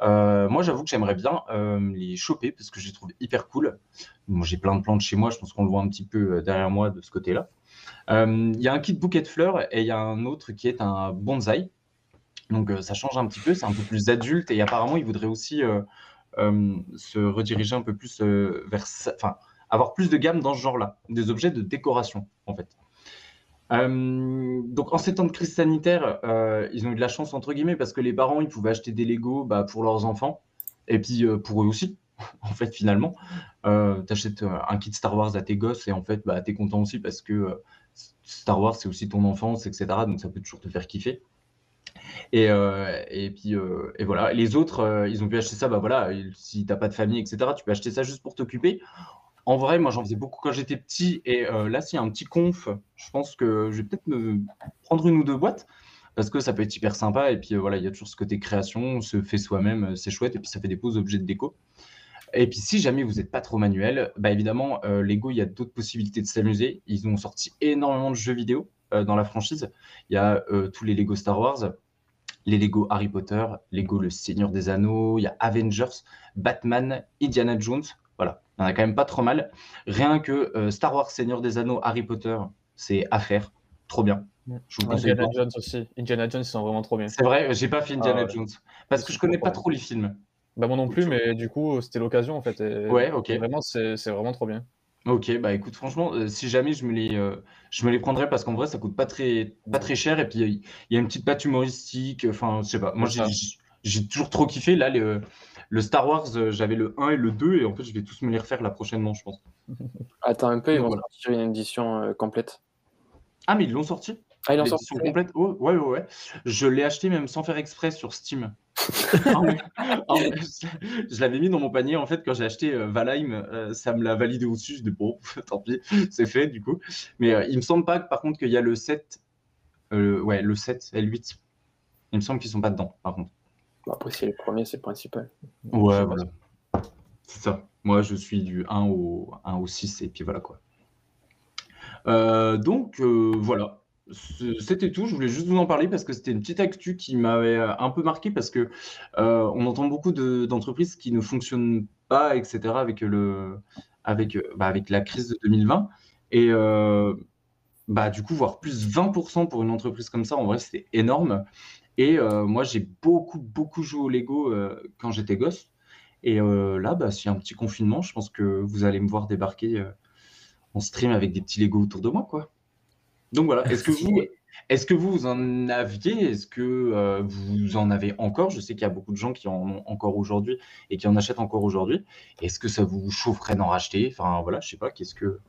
Moi, j'avoue que j'aimerais bien les choper parce que je les trouve hyper cool. Moi, j'ai plein de plantes chez moi. Je pense qu'on le voit un petit peu derrière moi de ce côté-là. Il y a un kit bouquet de fleurs et il y a un autre qui est un bonsaï. Donc, ça change un petit peu. C'est un peu plus adulte et apparemment, ils voudraient aussi se rediriger un peu plus vers ça. Avoir plus de gamme dans ce genre-là, des objets de décoration, en fait. Euh, donc en ces temps de crise sanitaire, euh, ils ont eu de la chance entre guillemets parce que les parents ils pouvaient acheter des Lego bah, pour leurs enfants et puis euh, pour eux aussi. [laughs] En fait, finalement, t'achètes un kit Star Wars à tes gosses et en fait, bah, t'es content aussi parce que Star Wars c'est aussi ton enfance, etc. Donc ça peut toujours te faire kiffer. Et, et puis et voilà. Les autres, ils ont pu acheter ça. Bah voilà, si t'as pas de famille, etc. Tu peux acheter ça juste pour t'occuper. En vrai, moi j'en faisais beaucoup quand j'étais petit et euh, là s'il y a un petit conf, je pense que je vais peut-être me prendre une ou deux boîtes parce que ça peut être hyper sympa et puis euh, voilà, il y a toujours ce côté création, on se fait soi-même, euh, c'est chouette et puis ça fait des beaux objets de déco. Et puis si jamais vous n'êtes pas trop manuel, bah évidemment Lego, il y a d'autres possibilités de s'amuser. Ils ont sorti énormément de jeux vidéo dans la franchise. Il y a tous les Lego Star Wars, les Lego Harry Potter, Lego Le Seigneur des Anneaux, il y a Avengers, Batman, Indiana Jones. Voilà, en a quand même pas trop mal. Rien que euh, Star Wars, Seigneur des Anneaux, Harry Potter, c'est à faire. Trop bien. Je vous Indiana pas. Jones aussi. Indiana Jones, ils sont vraiment trop bien. C'est vrai, j'ai pas fait Indiana Ah. Jones parce que je connais pas trop les films. Bah moi non plus, mais du coup, c'était l'occasion en fait. et Ouais, ok. Vraiment, c'est vraiment trop bien. Ok, bah écoute, franchement, euh, si jamais je me les, euh, je me les prendrais parce qu'en vrai, ça coûte pas très, pas très cher et puis il y, y a une petite patte humoristique. Enfin, je sais pas. Moi, j'ai, toujours trop kiffé. Là, le, le Star Wars, euh, j'avais le 1 et le 2 et en fait, je vais tous me les refaire là prochainement, je pense. Attends un peu, ils vont voilà. sortir une édition euh, complète. Ah, mais ils l'ont sorti? Ah, ils l'ont sorti complète? Oh, ouais, ouais, ouais. Je l'ai acheté même sans faire exprès sur Steam. Ah ouais. Ah ouais, je l'avais mis dans mon panier en fait quand j'ai acheté euh, Valheim, euh, ça me l'a validé au-dessus. Je dis bon, [laughs] tant pis, c'est fait du coup. Mais euh, il me semble pas par contre qu'il y a le 7, euh, ouais, le 7 et le 8. Il me semble qu'ils sont pas dedans par contre. Bon, après, c'est le premier, c'est le principal. Ouais, voilà. C'est ça. Moi, je suis du 1 au, 1 au 6 et puis voilà quoi. Euh, donc euh, voilà. C'était tout. Je voulais juste vous en parler parce que c'était une petite actu qui m'avait euh, un peu marqué parce que euh, on entend beaucoup de- d'entreprises qui ne fonctionnent pas, etc. avec le, avec, bah, avec la crise de 2020 et euh, bah du coup voir plus 20% pour une entreprise comme ça, en vrai, c'était énorme. Et euh, moi, j'ai beaucoup, beaucoup joué au Lego euh, quand j'étais gosse. Et euh, là, bah, s'il y a un petit confinement, je pense que vous allez me voir débarquer euh, en stream avec des petits Lego autour de moi, quoi. Donc voilà. Est-ce que vous, est-ce que vous, en aviez? Est-ce que euh, vous en avez encore? Je sais qu'il y a beaucoup de gens qui en ont encore aujourd'hui et qui en achètent encore aujourd'hui. Est-ce que ça vous chaufferait d'en racheter? Enfin voilà, je sais pas. Qu'est-ce que,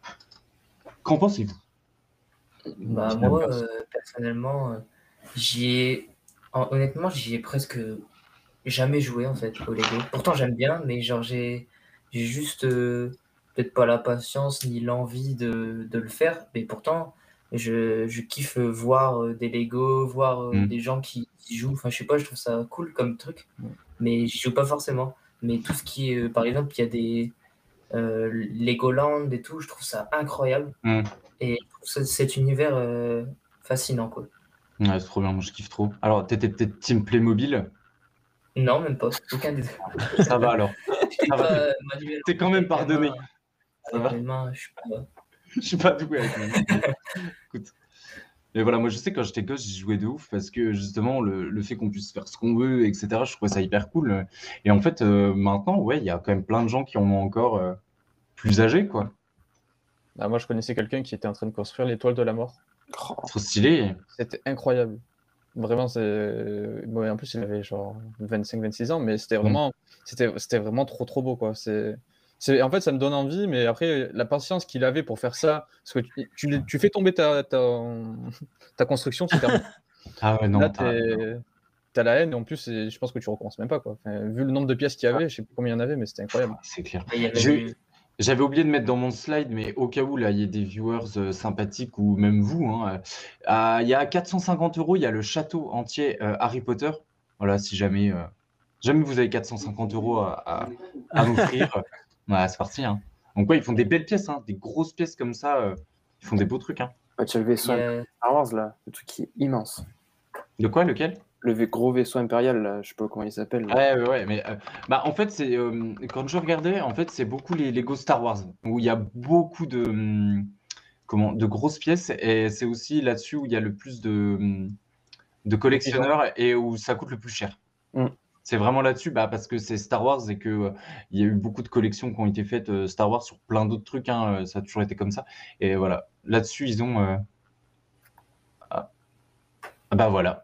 qu'en pensez-vous? Bah, moi, euh, personnellement, euh, j'y ai. en- Honnêtement, j'y ai presque jamais joué en fait au Lego. Pourtant, j'aime bien, mais genre, j'ai j'ai juste euh, peut-être pas la patience ni l'envie de, de le faire. Mais pourtant, je, je kiffe voir euh, des Lego, voir euh, Mm. des gens qui, qui jouent. Enfin, je sais pas, je trouve ça cool comme truc, mais j'y joue pas forcément. Mais tout ce qui est, par exemple, il y a des Legoland et tout, je trouve ça incroyable. Mm. Et je trouve cet univers fascinant, quoi. Ouais, c'est trop bien. Moi, je kiffe trop. Alors, t'étais peut-être Team Playmobil. Non, même pas. Aucun des deux. Ça va alors. [laughs] Ça va. euh. T'es quand même pardonné. main- Ça va. je suis pas. [laughs] Je suis pas doué avec mes [laughs] mains. Écoute. Mais voilà, moi je sais quand j'étais gosse, j'y jouais de ouf parce que justement le, le fait qu'on puisse faire ce qu'on veut, etc., je trouvais ça hyper cool. Et en fait, euh, maintenant, ouais, il y a quand même plein de gens qui en ont encore euh, plus âgés, quoi. Ah, moi, je connaissais quelqu'un qui était en train de construire l'étoile de la mort. Oh, Trop stylé. C'était incroyable. Vraiment, c'est. Bon, et en plus, il avait genre 25-26 ans, mais c'était vraiment, c'était, c'était vraiment trop, trop beau, quoi. C'est, c'est, en fait, ça me donne envie, mais après, la patience qu'il avait pour faire ça, parce que tu, tu, tu fais tomber ta, ta, [laughs] ta construction, tu termines. [laughs] Ah ouais, non. Là, t'as- t'es- t'as la haine, et en plus, c'est- je pense que tu recommences même pas, quoi. Enfin, vu le nombre de pièces qu'il y avait, je sais plus combien il y en avait, mais c'était incroyable. C'est clair. Il y avait Je- eu- J'avais oublié de mettre dans mon slide, mais au cas où là, il y a des viewers euh, sympathiques ou même vous, hein, euh, il y a 450 euros, il y a le château entier euh, Harry Potter. Voilà, si jamais, euh, jamais vous avez 450 euros à, à, à [laughs] m'offrir, euh, voilà, c'est parti. Hein. Donc ouais, ils font des belles pièces, hein, des grosses pièces comme ça. euh, ils font des beaux trucs. Hein. bah, tu as le il vaisseau y a- Star Wars, là, le truc qui est immense. De quoi, lequel? Le gros vaisseau impérial, là, je sais pas comment il s'appelle. Ouais, ouais, ouais, mais euh, bah, en fait, c'est euh, quand je regardais, en fait, c'est beaucoup les Lego Star Wars où il y a beaucoup de hum, comment de grosses pièces et c'est aussi là-dessus où il y a le plus de hum, de collectionneurs et où ça coûte le plus cher. Mm. C'est vraiment là-dessus, bah, parce que c'est Star Wars et que euh, il y a eu beaucoup de collections qui ont été faites euh, Star Wars sur plein d'autres trucs. hein, euh, ça a toujours été comme ça. Et voilà, là-dessus, ils ont. euh, Ah. Ah bah voilà.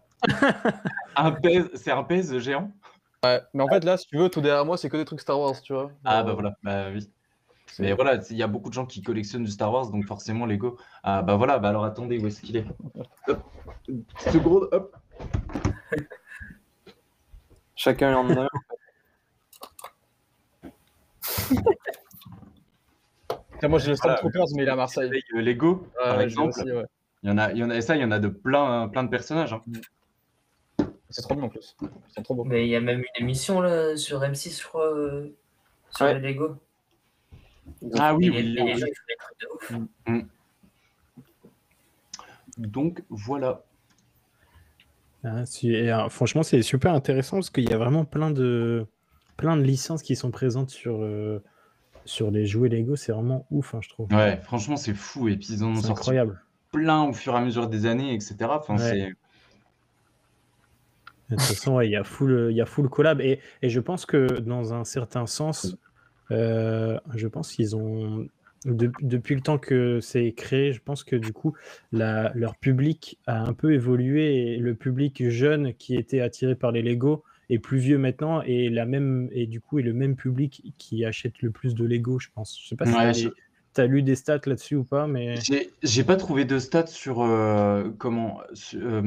Un pèse, c'est un pèse géant. Ouais, mais en fait, là, si tu veux, tout derrière moi, c'est que des trucs Star Wars, tu vois. Ah Euh, bah voilà, bah oui. Mais voilà, il y a beaucoup de gens qui collectionnent du Star Wars, donc forcément Lego. Ah bah voilà, bah alors attendez, où est-ce qu'il est, Hop. Une petite seconde, hop. Chacun en a un. Moi, j'ai le Stormtroopers, mais il est à Marseille. Euh, Lego, par exemple, aussi, ouais. il y en a, il y en a, et ça, il y en a de plein, plein de personnages. hein. C'est trop bien en plus. C'est trop beau. Mais il y a même une émission là sur M6, je crois, euh, sur Ouais. les Lego. Ah oui, les, oui, les oui. de ouf. Donc voilà. Ah, et, euh, franchement, c'est super intéressant parce qu'il y a vraiment plein de, plein de licences qui sont présentes sur, euh, sur les jouets Lego. C'est vraiment ouf, hein, je trouve. Ouais, franchement, c'est fou. Et puis ils en ont C'est sorti incroyable. plein au fur et à mesure des années, etc. Enfin, Ouais. c'est. De toute façon, ouais, il y a full, il y a full collab. Et, et je pense que dans un certain sens, euh, je pense qu'ils ont. de- depuis le temps que c'est créé, je pense que du coup, la- leur public a un peu évolué et le public jeune qui était attiré par les Lego est plus vieux maintenant et la même et du coup est le même public qui achète le plus de Lego, je pense. Je sais pas si Ouais, tu as, lu des stats là-dessus ou pas, mais J'ai pas trouvé de stats sur euh, comment sur, euh,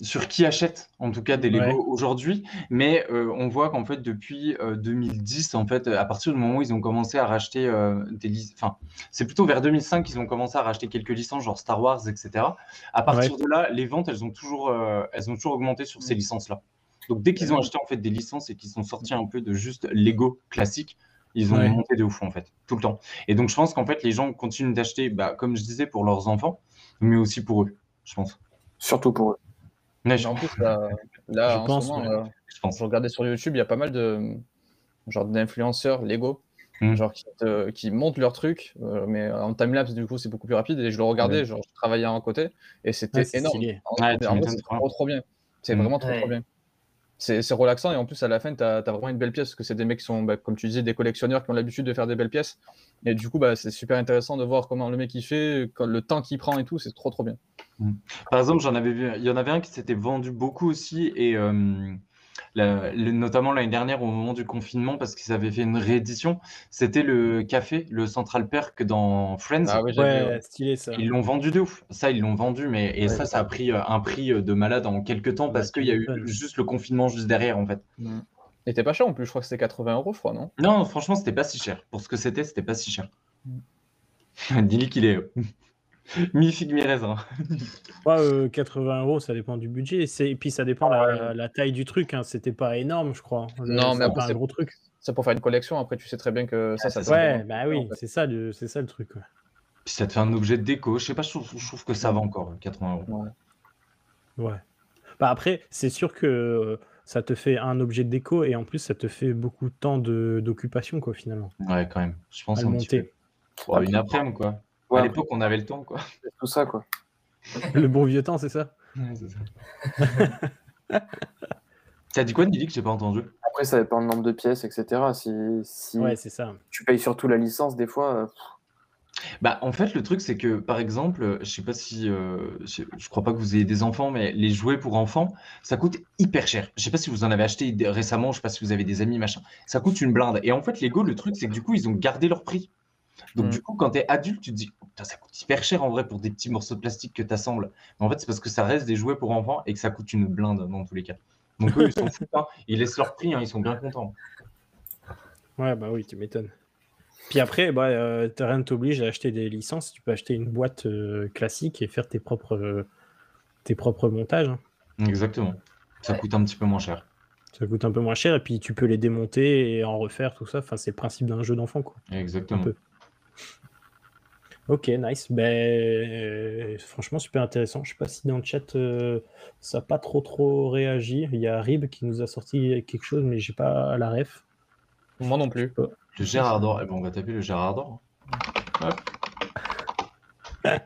sur qui achète en tout cas des Lego Ouais. aujourd'hui, mais euh, on voit qu'en fait depuis euh, 2010 en fait à partir du moment où ils ont commencé à racheter des licences, enfin c'est plutôt vers 2005 qu'ils ont commencé à racheter quelques licences genre Star Wars etc. À partir de là les ventes elles ont toujours elles ont toujours augmenté sur ces licences là. Donc dès qu'ils ont acheté en fait des licences et qu'ils sont sortis un peu de juste Lego classique, ils ont Ouais. monté de ouf en fait tout le temps. Et donc, je pense qu'en fait, les gens continuent d'acheter, bah, comme je disais, pour leurs enfants, mais aussi pour eux, je pense. Surtout pour eux. Mais en plus, là, là, Je en pense, ce moment, ouais. euh, je pense. je regardais sur YouTube, il y a pas mal de genre d'influenceurs Lego, Mm. genre qui, te- qui montent leurs trucs, euh, mais en timelapse du coup c'est beaucoup plus rapide. Et je le regardais, Ouais. genre je travaillais à côté et c'était énorme. En, en vrai, c'est trop, trop bien. C'est Mm. vraiment trop Ouais. trop bien. C'est relaxant et en plus à la fin tu as, vraiment une belle pièce parce que c'est des mecs qui sont, bah, comme tu disais, des collectionneurs qui ont l'habitude de faire des belles pièces. Et du coup, bah, c'est super intéressant de voir comment le mec il fait, quand- le temps qu'il prend et tout, c'est trop trop bien. Par exemple, j'en avais vu, il y en avait un qui s'était vendu beaucoup aussi, et euh, la- le- notamment l'année dernière au moment du confinement, parce qu'ils avaient fait une réédition. C'était le café, le Central Perk dans Friends. Ah Ouais, ouais. stylé ça. Ils l'ont vendu de ouf. Ça, ils l'ont vendu, mais et Ouais. ça, ça a pris euh, un prix euh, de malade en quelques temps parce qu'il y a eu juste le confinement juste derrière, en fait. Et t'es pas cher en plus, je crois que c'était 80 euros, je crois, non? Non, franchement, c'était pas si cher. Pour ce que c'était, c'était pas si cher. Mm. [laughs] Dis-lui qu'il est [laughs] euh, mi-figue, mi-raisin. [laughs] Ouais, euh, 80 euros, ça dépend du budget. C'est- Et puis ça dépend Ah la, la taille du truc. Hein. C'était pas énorme, je crois. Le- Non, c'est mais après, un c'est- gros truc. C'est pour faire une collection, après tu sais très bien que ça, ça c'est sert Ouais, bah oui, En fait. c'est ça, le- c'est ça le truc. ouais. Puis ça te fait un objet de déco. Je sais pas, je trouve, je trouve que ça va encore, 80 euros. Ouais. Bah après, c'est sûr que euh, ça te fait un objet de déco et en plus ça te fait beaucoup de temps de- d'occupation quoi finalement. Ouais, quand même. Je pense À un petit monter. peu. Bon, une après-midi, quoi. Ouais, à l'époque, on avait le temps, quoi. [laughs] C'est tout ça, quoi. Le bon vieux temps, c'est ça Ouais, c'est ça. [laughs] T'as dit quoi, Nili, que j'ai pas entendu Après, ça dépend du nombre de pièces, etc. Si, si Ouais, c'est ça. tu payes surtout la licence, des fois, euh, Bah, en fait, le truc, c'est que, par exemple, je sais pas si, euh, je, je crois pas que vous ayez des enfants, mais les jouets pour enfants, ça coûte hyper cher. Je sais pas si vous en avez acheté récemment, je sais pas si vous avez des amis, machin. Ça coûte une blinde. Et en fait, Lego, le truc, c'est que du coup, ils ont gardé leur prix. Donc, Mm. du coup, quand tu es adulte, tu te dis, Putain, ça coûte hyper cher en vrai pour des petits morceaux de plastique que tu assembles. Mais en fait, c'est parce que ça reste des jouets pour enfants et que ça coûte une blinde dans tous les cas. Donc, eux, ils s'en foutent. hein. Ils laissent leur prix, hein, ils sont bien contents. Ouais, bah oui, tu m'étonnes. Puis après, bah, euh, t'as rien ne t'oblige à acheter des licences. Tu peux acheter une boîte euh, classique et faire tes propres, euh, tes propres montages. hein. Exactement. Ça Ouais. coûte un petit peu moins cher. Ça coûte un peu moins cher et puis tu peux les démonter et en refaire, tout ça. Enfin, c'est le principe d'un jeu d'enfant, quoi. Exactement. Un peu. Ok, nice. Ben, euh, franchement, super intéressant. Je sais pas si dans le chat, euh, ça n'a pas trop trop réagi. Il y a Rib qui nous a sorti quelque chose, mais j'ai pas la ref. Moi non plus. Le Gérard d'or. Eh ben, on va taper le Gérard d'or. Hop. [laughs]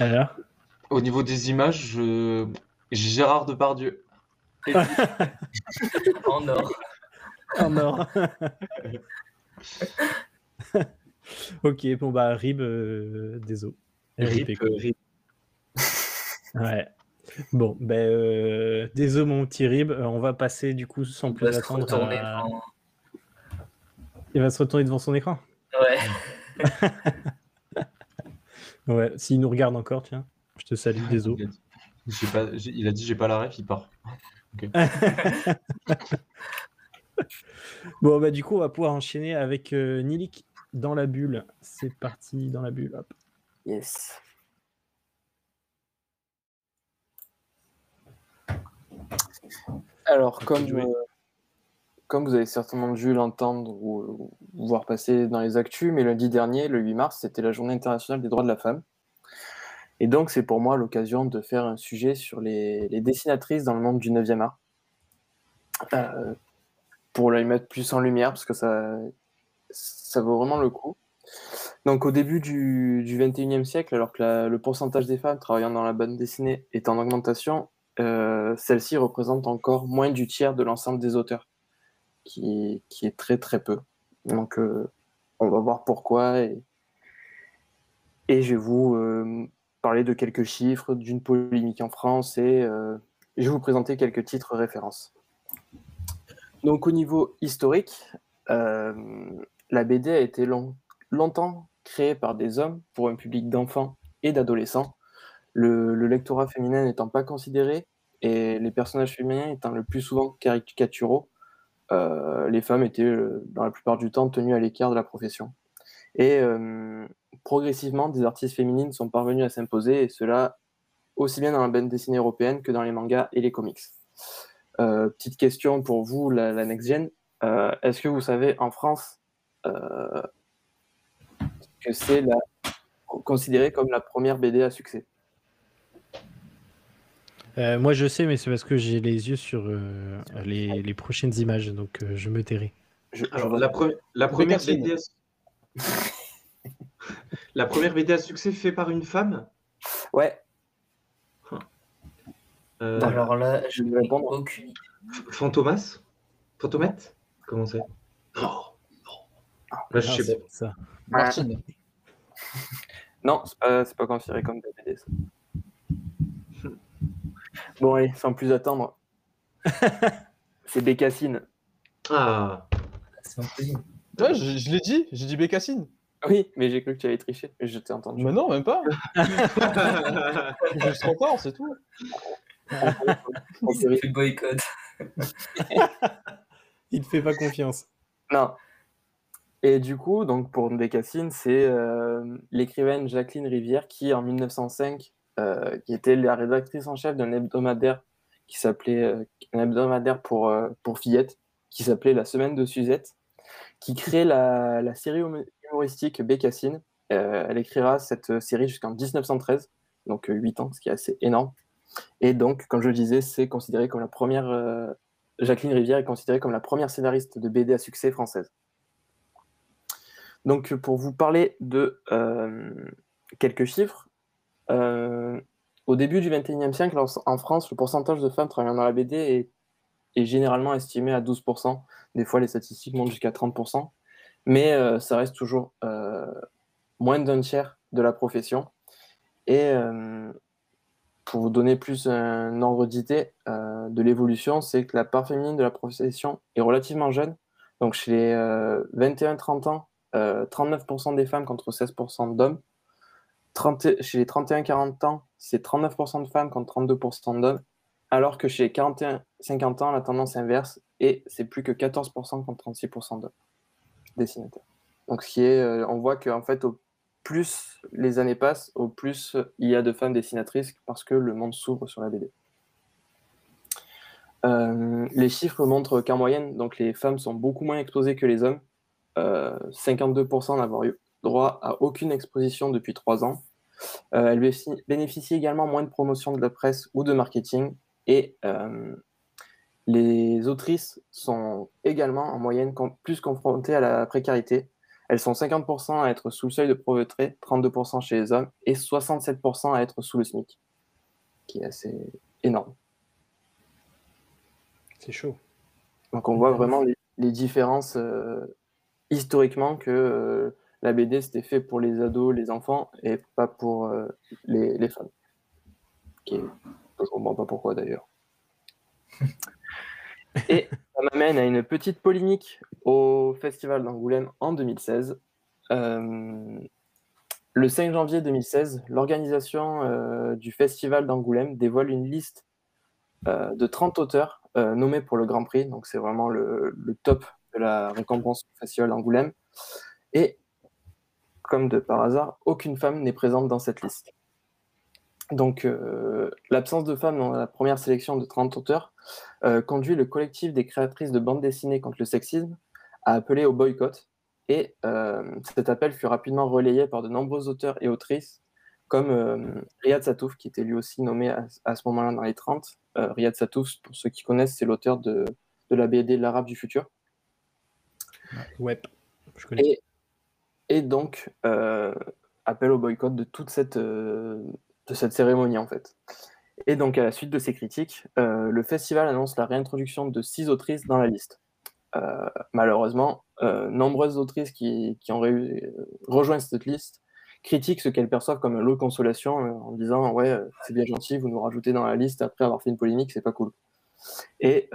Alors Au niveau des images, je... j'ai Gérard Depardieu. [laughs] En or. En or. [laughs] ok, bon bah Rib, euh, désolé. Rip, écoute. euh, Rip. Ouais. Bon, ben euh, désolé mon petit Rib, Euh, on va passer du coup sans On plus attendre. à- Il va se retourner devant son écran. Ouais. [laughs] Ouais, s'il nous regarde encore, tiens, je te salue, désolé. Pas- il a dit j'ai pas la ref, il part. [laughs] Bon, bah du coup, on va pouvoir enchaîner avec euh, Nilik dans la bulle. C'est parti dans la bulle. Hop. Yes. Alors, comme, euh, comme vous avez certainement dû l'entendre ou, ou voir passer dans les actus, mais lundi dernier, le 8 mars, c'était la journée internationale des droits de la femme. Et donc, c'est pour moi l'occasion de faire un sujet sur les, dessinatrices dans le monde du 9e art. Euh, pour les mettre plus en lumière, parce que ça, ça vaut vraiment le coup. Donc, au début du, du 21e siècle, alors que le pourcentage des femmes travaillant dans la bande dessinée est en augmentation, euh, celle-ci représente encore moins du tiers de l'ensemble des auteurs, qui, qui est très très peu. Donc, euh, on va voir pourquoi. Et, et je vais vous parler de quelques chiffres, d'une polémique en France, et euh, je vais vous présenter quelques titres références. Donc, au niveau historique, euh, la BD a été long- longtemps créée par des hommes pour un public d'enfants et d'adolescents, le, le lectorat féminin n'étant pas considéré et les personnages féminins étant le plus souvent caricaturaux, euh, les femmes étaient dans la plupart du temps tenues à l'écart de la profession. Et progressivement, des artistes féminines sont parvenues à s'imposer, et cela aussi bien dans la bande dessinée européenne que dans les mangas et les comics. Euh, petite question pour vous, la, la next gen. Euh, Est-ce que vous savez en France euh, que c'est considéré comme la première BD à succès? Euh, moi, je sais, mais c'est parce que j'ai les yeux sur euh, les, les prochaines images, donc euh, je me tairai. Je- Alors, la, pre- la première. BD à... [laughs] la première BD à succès faite par une femme? Ouais, euh, Alors là, je n'ai répondre. aucune idée. Fantomas? Fantomette Comment c'est? Non, non. Là, je Ah, sais pas. ça. Martine. Non, c'est pas, c'est pas considéré comme des BD. ça. Bon, allez, sans plus attendre. [laughs] c'est Bécassine. Ah. Ouais, je, je l'ai dit, j'ai dit Bécassine. Oui, mais j'ai cru que tu avais triché, mais je t'ai entendu. Mais non, même pas. [laughs] je suis trop fort, c'est tout. [laughs] Il fait boycott. [laughs] Il te fait pas confiance. Non. Et du coup, donc pour Bécassine, c'est euh, l'écrivaine Jacqueline Rivière qui, en 1905, euh, qui était la rédactrice en chef d'un hebdomadaire qui s'appelait euh, un hebdomadaire pour, euh, pour fillettes, qui s'appelait La Semaine de Suzette, qui crée la, la série Bécassine. Euh, elle écrira cette série jusqu'en 1913, donc 8 ans, ce qui est assez énorme. Et donc, comme je le disais, c'est considéré comme la première. euh, Jacqueline Rivière est considérée comme la première scénariste de BD à succès française. Donc, pour vous parler de euh, quelques chiffres, euh, au début du XXIe siècle, en France, le pourcentage de femmes travaillant dans la BD est est généralement estimé à 12%. Des fois, les statistiques montent jusqu'à 30%. Mais euh, ça reste toujours euh, moins d'un tiers de la profession. Et euh, pour vous donner plus un ordre d'idée de l'évolution, c'est que la part féminine de la profession est relativement jeune. Donc chez les 21-30 ans, 39% des femmes contre 16% d'hommes. Chez les 31-40 ans, c'est 39% de femmes contre 32% d'hommes. Alors que chez les 41-50 ans, la tendance inverse et c'est plus que 14% contre 36% d'hommes dessinateurs. Donc, qui est, euh, on voit qu'en fait, au plus les années passent, au plus il y a de femmes dessinatrices parce que le monde s'ouvre sur la BD. Euh, les chiffres montrent qu'en moyenne, donc les femmes sont beaucoup moins exposées que les hommes. 52% euh, n'avoir eu droit à aucune exposition depuis 3 ans. elles bénéficient également moins de promotion de la presse ou de marketing et les autrices sont également en moyenne plus confrontées à la précarité. Elles sont 50% à être sous le seuil de pauvreté, 32% chez les hommes et 67% à être sous le SMIC, qui est assez énorme. C'est chaud. Donc on voit vraiment les, différences euh, historiquement que euh, la BD c'était fait pour les ados, les enfants et pas pour euh, les, femmes. je ne comprends pas pourquoi d'ailleurs. [laughs] Et ça m'amène à une petite polémique au Festival d'Angoulême en 2016. Euh, le 5 janvier 2016, l'organisation euh, du Festival d'Angoulême dévoile une liste euh, de 30 auteurs nommés pour le Grand Prix. Donc c'est vraiment le, top de la récompense du Festival d'Angoulême. Et comme de par hasard, aucune femme n'est présente dans cette liste. Donc, l'absence de femmes dans la première sélection de 30 auteurs conduit le collectif des créatrices de bandes dessinées contre le sexisme à appeler au boycott. Et euh, cet appel fut rapidement relayé par de nombreux auteurs et autrices, comme Riyad Satouf, qui était lui aussi nommé à, ce moment-là dans les 30. Riyad Satouf, pour ceux qui connaissent, c'est l'auteur de, la BD L'Arabe du futur. Ouais, je connais. Et, et donc, appel au boycott de toute cette de cette cérémonie en fait. Et donc à la suite de ces critiques, euh, le festival annonce la réintroduction de six autrices dans la liste. Euh, malheureusement, euh, nombreuses autrices qui, ont rejoint cette liste critiquent ce qu'elles perçoivent comme un lot de consolation en disant ouais c'est bien gentil, vous nous rajoutez dans la liste après avoir fait une polémique, c'est pas cool. Et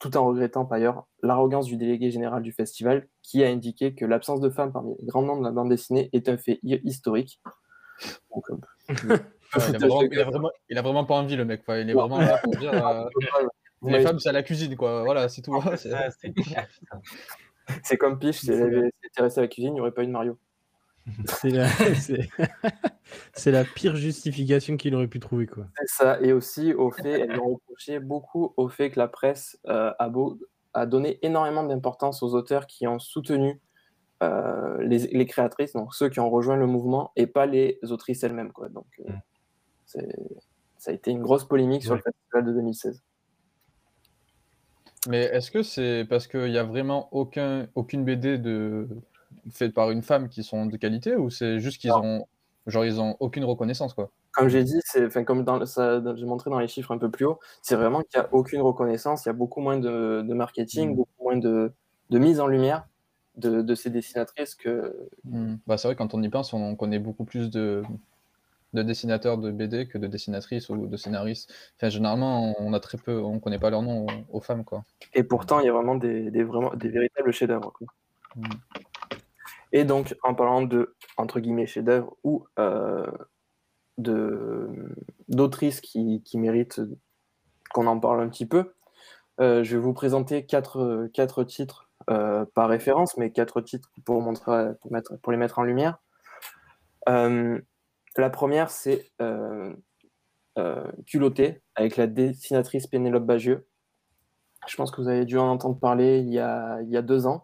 tout en regrettant par ailleurs l'arrogance du délégué général du festival qui a indiqué que l'absence de femmes parmi les grands noms de la bande dessinée est un fait historique. Donc, [laughs] il, a vraiment, pas envie, le mec. Il est vraiment là pour dire. Euh, [laughs] les femmes, c'est à la cuisine, quoi. Voilà, c'est tout. [laughs] c'est comme Piche, si elle était restée à la cuisine, il n'y aurait pas eu de Mario. [laughs] C'est la... la... pire justification qu'il aurait pu trouver. quoi. C'est ça, et aussi au fait, elles ont reproché beaucoup au fait que la presse euh, a, beau... a donné énormément d'importance aux auteurs qui ont soutenu euh, les, créatrices, donc ceux qui ont rejoint le mouvement, et pas les autrices elles-mêmes. Quoi. Donc, euh, mm. Ça a été une grosse polémique sur le festival de 2016. Mais est-ce que c'est parce qu'il n'y a vraiment aucun, aucune BD de... faite par une femme qui sont de qualité, ou c'est juste qu'ils ont genre ils ont aucune reconnaissance quoi? Comme j'ai dit, c'est, enfin, comme dans, ça, j'ai montré dans les chiffres un peu plus haut, c'est vraiment qu'il n'y a aucune reconnaissance, il y a beaucoup moins de, marketing, mm. beaucoup moins de, de, mise en lumière de, ces dessinatrices que. Hmm. Bah, c'est vrai, quand on y pense, on connaît beaucoup plus de, de dessinateurs de BD que de dessinatrices ou de scénaristes. Enfin, généralement, on a très peu, on connaît pas leur nom aux, femmes, quoi. Et pourtant, il y a vraiment des, vraiment, des véritables chefs-d'œuvre. Hmm. Et donc, en parlant de entre guillemets chefs-d'œuvre ou euh, de d'autrices qui, qui, méritent qu'on en parle un petit peu, euh, je vais vous présenter quatre, quatre titres euh, par référence, mais quatre titres pour, montrer, pour, mettre, pour les mettre en lumière. Euh, la première, c'est euh, Culotté, avec la dessinatrice Pénélope Bagieux. Je pense que vous avez dû en entendre parler il y a, il y a deux ans,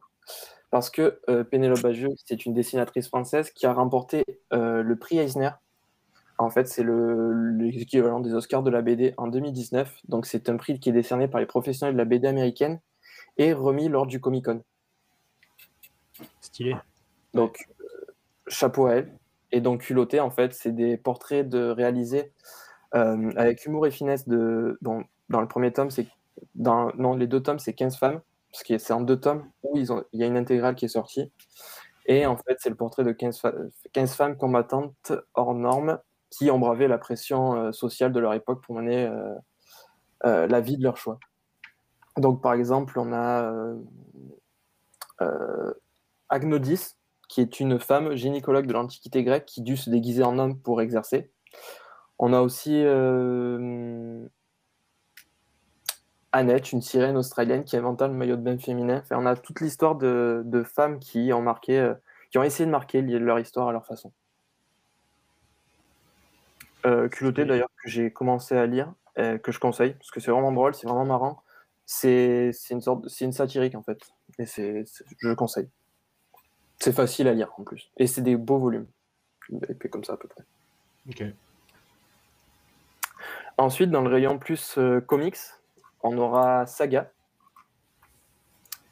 parce que Pénélope Bagieux, c'est une dessinatrice française qui a remporté le prix Eisner. En fait, c'est l'équivalent des Oscars de la BD en 2019. Donc, c'est un prix qui est décerné par les professionnels de la BD américaine et remis lors du Comic Con. Stylé. Donc, euh, chapeau à elle. Et donc, culotté, en fait, c'est des portraits de réalisés euh, avec humour et finesse. De, dans le premier tome, c'est dans, non, les deux tomes, c'est 15 femmes, parce que c'est en deux tomes où ils ont, il y a une intégrale qui est sortie. Et en fait, c'est le portrait de 15, 15, femmes combattantes hors normes qui ont bravé la pression euh, sociale de leur époque pour mener euh, la vie de leur choix. Donc, par exemple, on a Agnodis, qui est une femme gynécologue de l'Antiquité grecque qui dut se déguiser en homme pour exercer. On a aussi Annette, une sirène australienne qui inventa le maillot de bain féminin. Enfin, on a toute l'histoire de, de, femmes qui ont marqué, euh, qui ont essayé de marquer leur histoire à leur façon. Euh, culotté d'ailleurs que j'ai commencé à lire, euh, que je conseille parce que c'est vraiment drôle, c'est vraiment marrant. C'est une sorte, c'est une satirique en fait, et c'est, je conseille. C'est facile à lire en plus, et c'est des beaux volumes, épais comme ça à peu près. Ok. Ensuite, dans le rayon plus euh, comics, on aura Saga.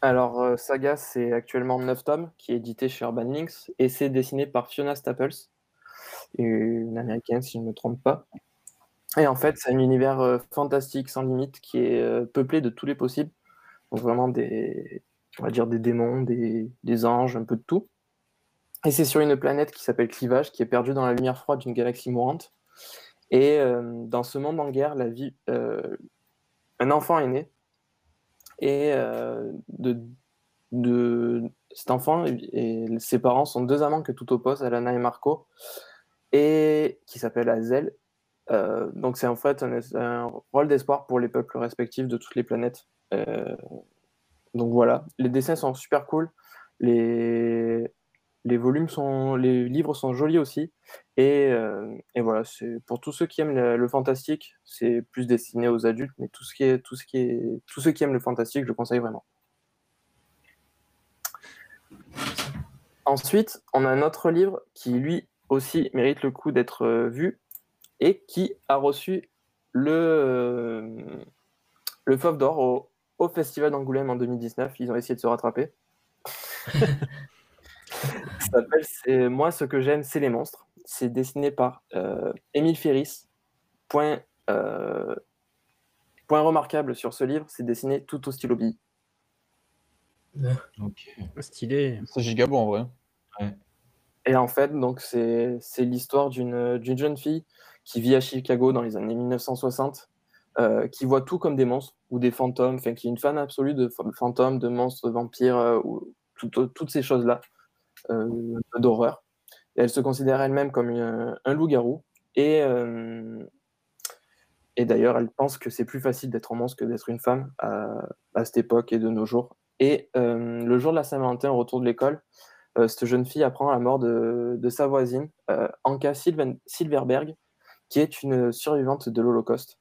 Alors, euh, Saga, c'est actuellement 9 tomes, qui est édité chez Urban Links, et c'est dessiné par Fiona Staples, une américaine, si je ne me trompe pas. Et en fait, c'est un univers euh, fantastique, sans limite, qui est peuplé de tous les possibles. Donc, vraiment des, on va dire des démons, des, anges, un peu de tout. Et c'est sur une planète qui s'appelle Clivage, qui est perdue dans la lumière froide d'une galaxie mourante. Et dans ce monde en guerre, la vie, un enfant est né et euh, cet enfant et ses parents sont deux amants que tout oppose, Alana et Marco, et qui s'appelle Azel. Euh, donc c'est en fait un, rôle d'espoir pour les peuples respectifs de toutes les planètes. Donc voilà, les dessins sont super cool, les, volumes sont, les livres sont jolis aussi. Et, euh, voilà, c'est pour tous ceux qui aiment le, fantastique, c'est plus destiné aux adultes, mais tout ce qui est, tout ce qui est, tous ceux qui aiment le fantastique, je le conseille vraiment. Ensuite, on a un autre livre qui lui aussi mérite le coup d'être euh, vu et qui a reçu le, euh, le Fauve d'Or au, au Festival d'Angoulême en 2019. Ils ont essayé de se rattraper. [laughs] s'appelle c'est Moi, ce que j'aime, c'est les monstres. C'est dessiné par euh, Émile Ferris. Point, euh, point remarquable sur ce livre, c'est dessiné tout au stylo bille. Ok. Stylé. C'est giga en vrai. Et en fait, donc c'est l'histoire d'une jeune fille qui vit à Chicago dans les années 1960, euh, qui voit tout comme des monstres ou des fantômes, enfin qui est une fan absolue de fantômes, de monstres, de vampires, euh, ou toutes ces choses-là. Euh, d'horreur. Elle se considère elle-même comme un loup-garou. Et, et d'ailleurs, elle pense que c'est plus facile d'être un monstre que d'être une femme à, cette époque et de nos jours. Et le jour de la Saint-Valentin, au retour de l'école, cette jeune fille apprend la mort de sa voisine, Anka Silverberg, qui est une survivante de l'Holocauste.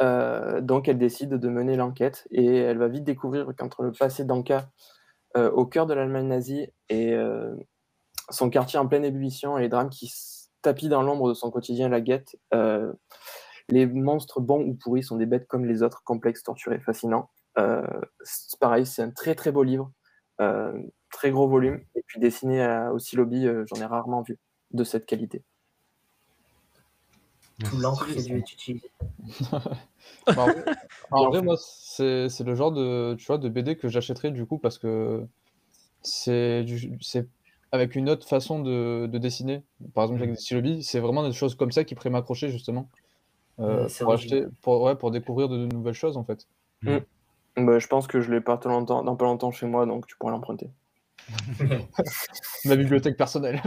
Donc elle décide de mener l'enquête et elle va vite découvrir qu'entre le passé d'Anka euh, au cœur de l'Allemagne nazie et euh, son quartier en pleine ébullition et les drames qui tapis dans l'ombre de son quotidien la guette. Euh, les monstres bons ou pourris sont des bêtes comme les autres, complexes, torturés, fascinants. pareil, c'est un très très beau livre, très gros volume, et puis dessiné au lobby, j'en ai rarement vu de cette qualité. Tout l'encre qui. [laughs] Bah, en vrai, [laughs] moi, c'est le genre de, tu vois, de BD que j'achèterais du coup parce que c'est avec une autre façon de, de dessiner. Par exemple, avec des stylobies, c'est vraiment des choses comme ça qui pourraient m'accrocher justement. Euh, pour, acheter, pour, ouais, pour découvrir de, nouvelles choses en fait. Mm. Bah, je pense que je l'ai pas longtemps, dans pas longtemps chez moi, donc tu pourrais l'emprunter. Ma bibliothèque personnelle.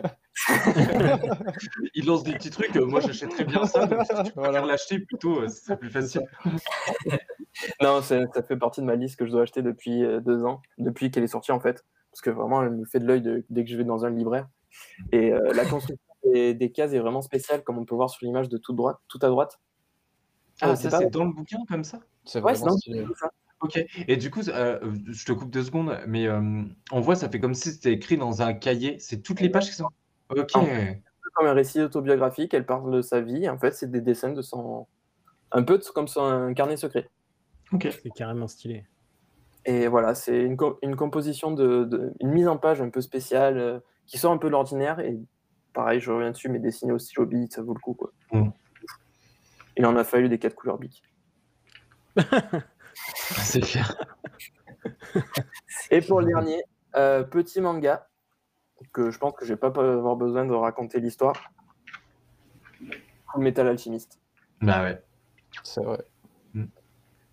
Il lance des petits trucs. Euh, moi, j'achèterais bien ça. tu peux l'acheter plutôt, euh, c'est plus facile. [laughs] non, ça fait partie de ma liste que je dois acheter depuis euh, deux ans, depuis qu'elle est sortie en fait. Parce que vraiment, elle me fait de l'œil dès que je vais dans un libraire. Et la construction des, cases est vraiment spéciale, comme on peut voir sur l'image de tout, droite, tout à droite. Ah, ça, c'est dans le bouquin comme ça? C'est ouais, vraiment. Ok. Et du coup, euh, je te coupe deux secondes, mais euh, on voit, ça fait comme si c'était écrit dans un cahier. C'est toutes les pages qui sont. Ok. Comme un récit autobiographique, elle parle de sa vie. En fait, c'est des dessins de son. Un peu comme son carnet secret. Ok. C'est carrément stylé. Et voilà, c'est une, une, composition de, une mise en page un peu spéciale euh, qui sort un peu de l'ordinaire. Et pareil, je reviens dessus, mais dessiné au stylo ça vaut le coup. Quoi. Mm. Il en a fallu des quatre couleurs bic. [laughs] [laughs] C'est clair. Et pour le dernier, euh, petit manga, que je pense que je vais pas avoir besoin de raconter l'histoire. Metal Alchemist. Bah ouais. C'est vrai.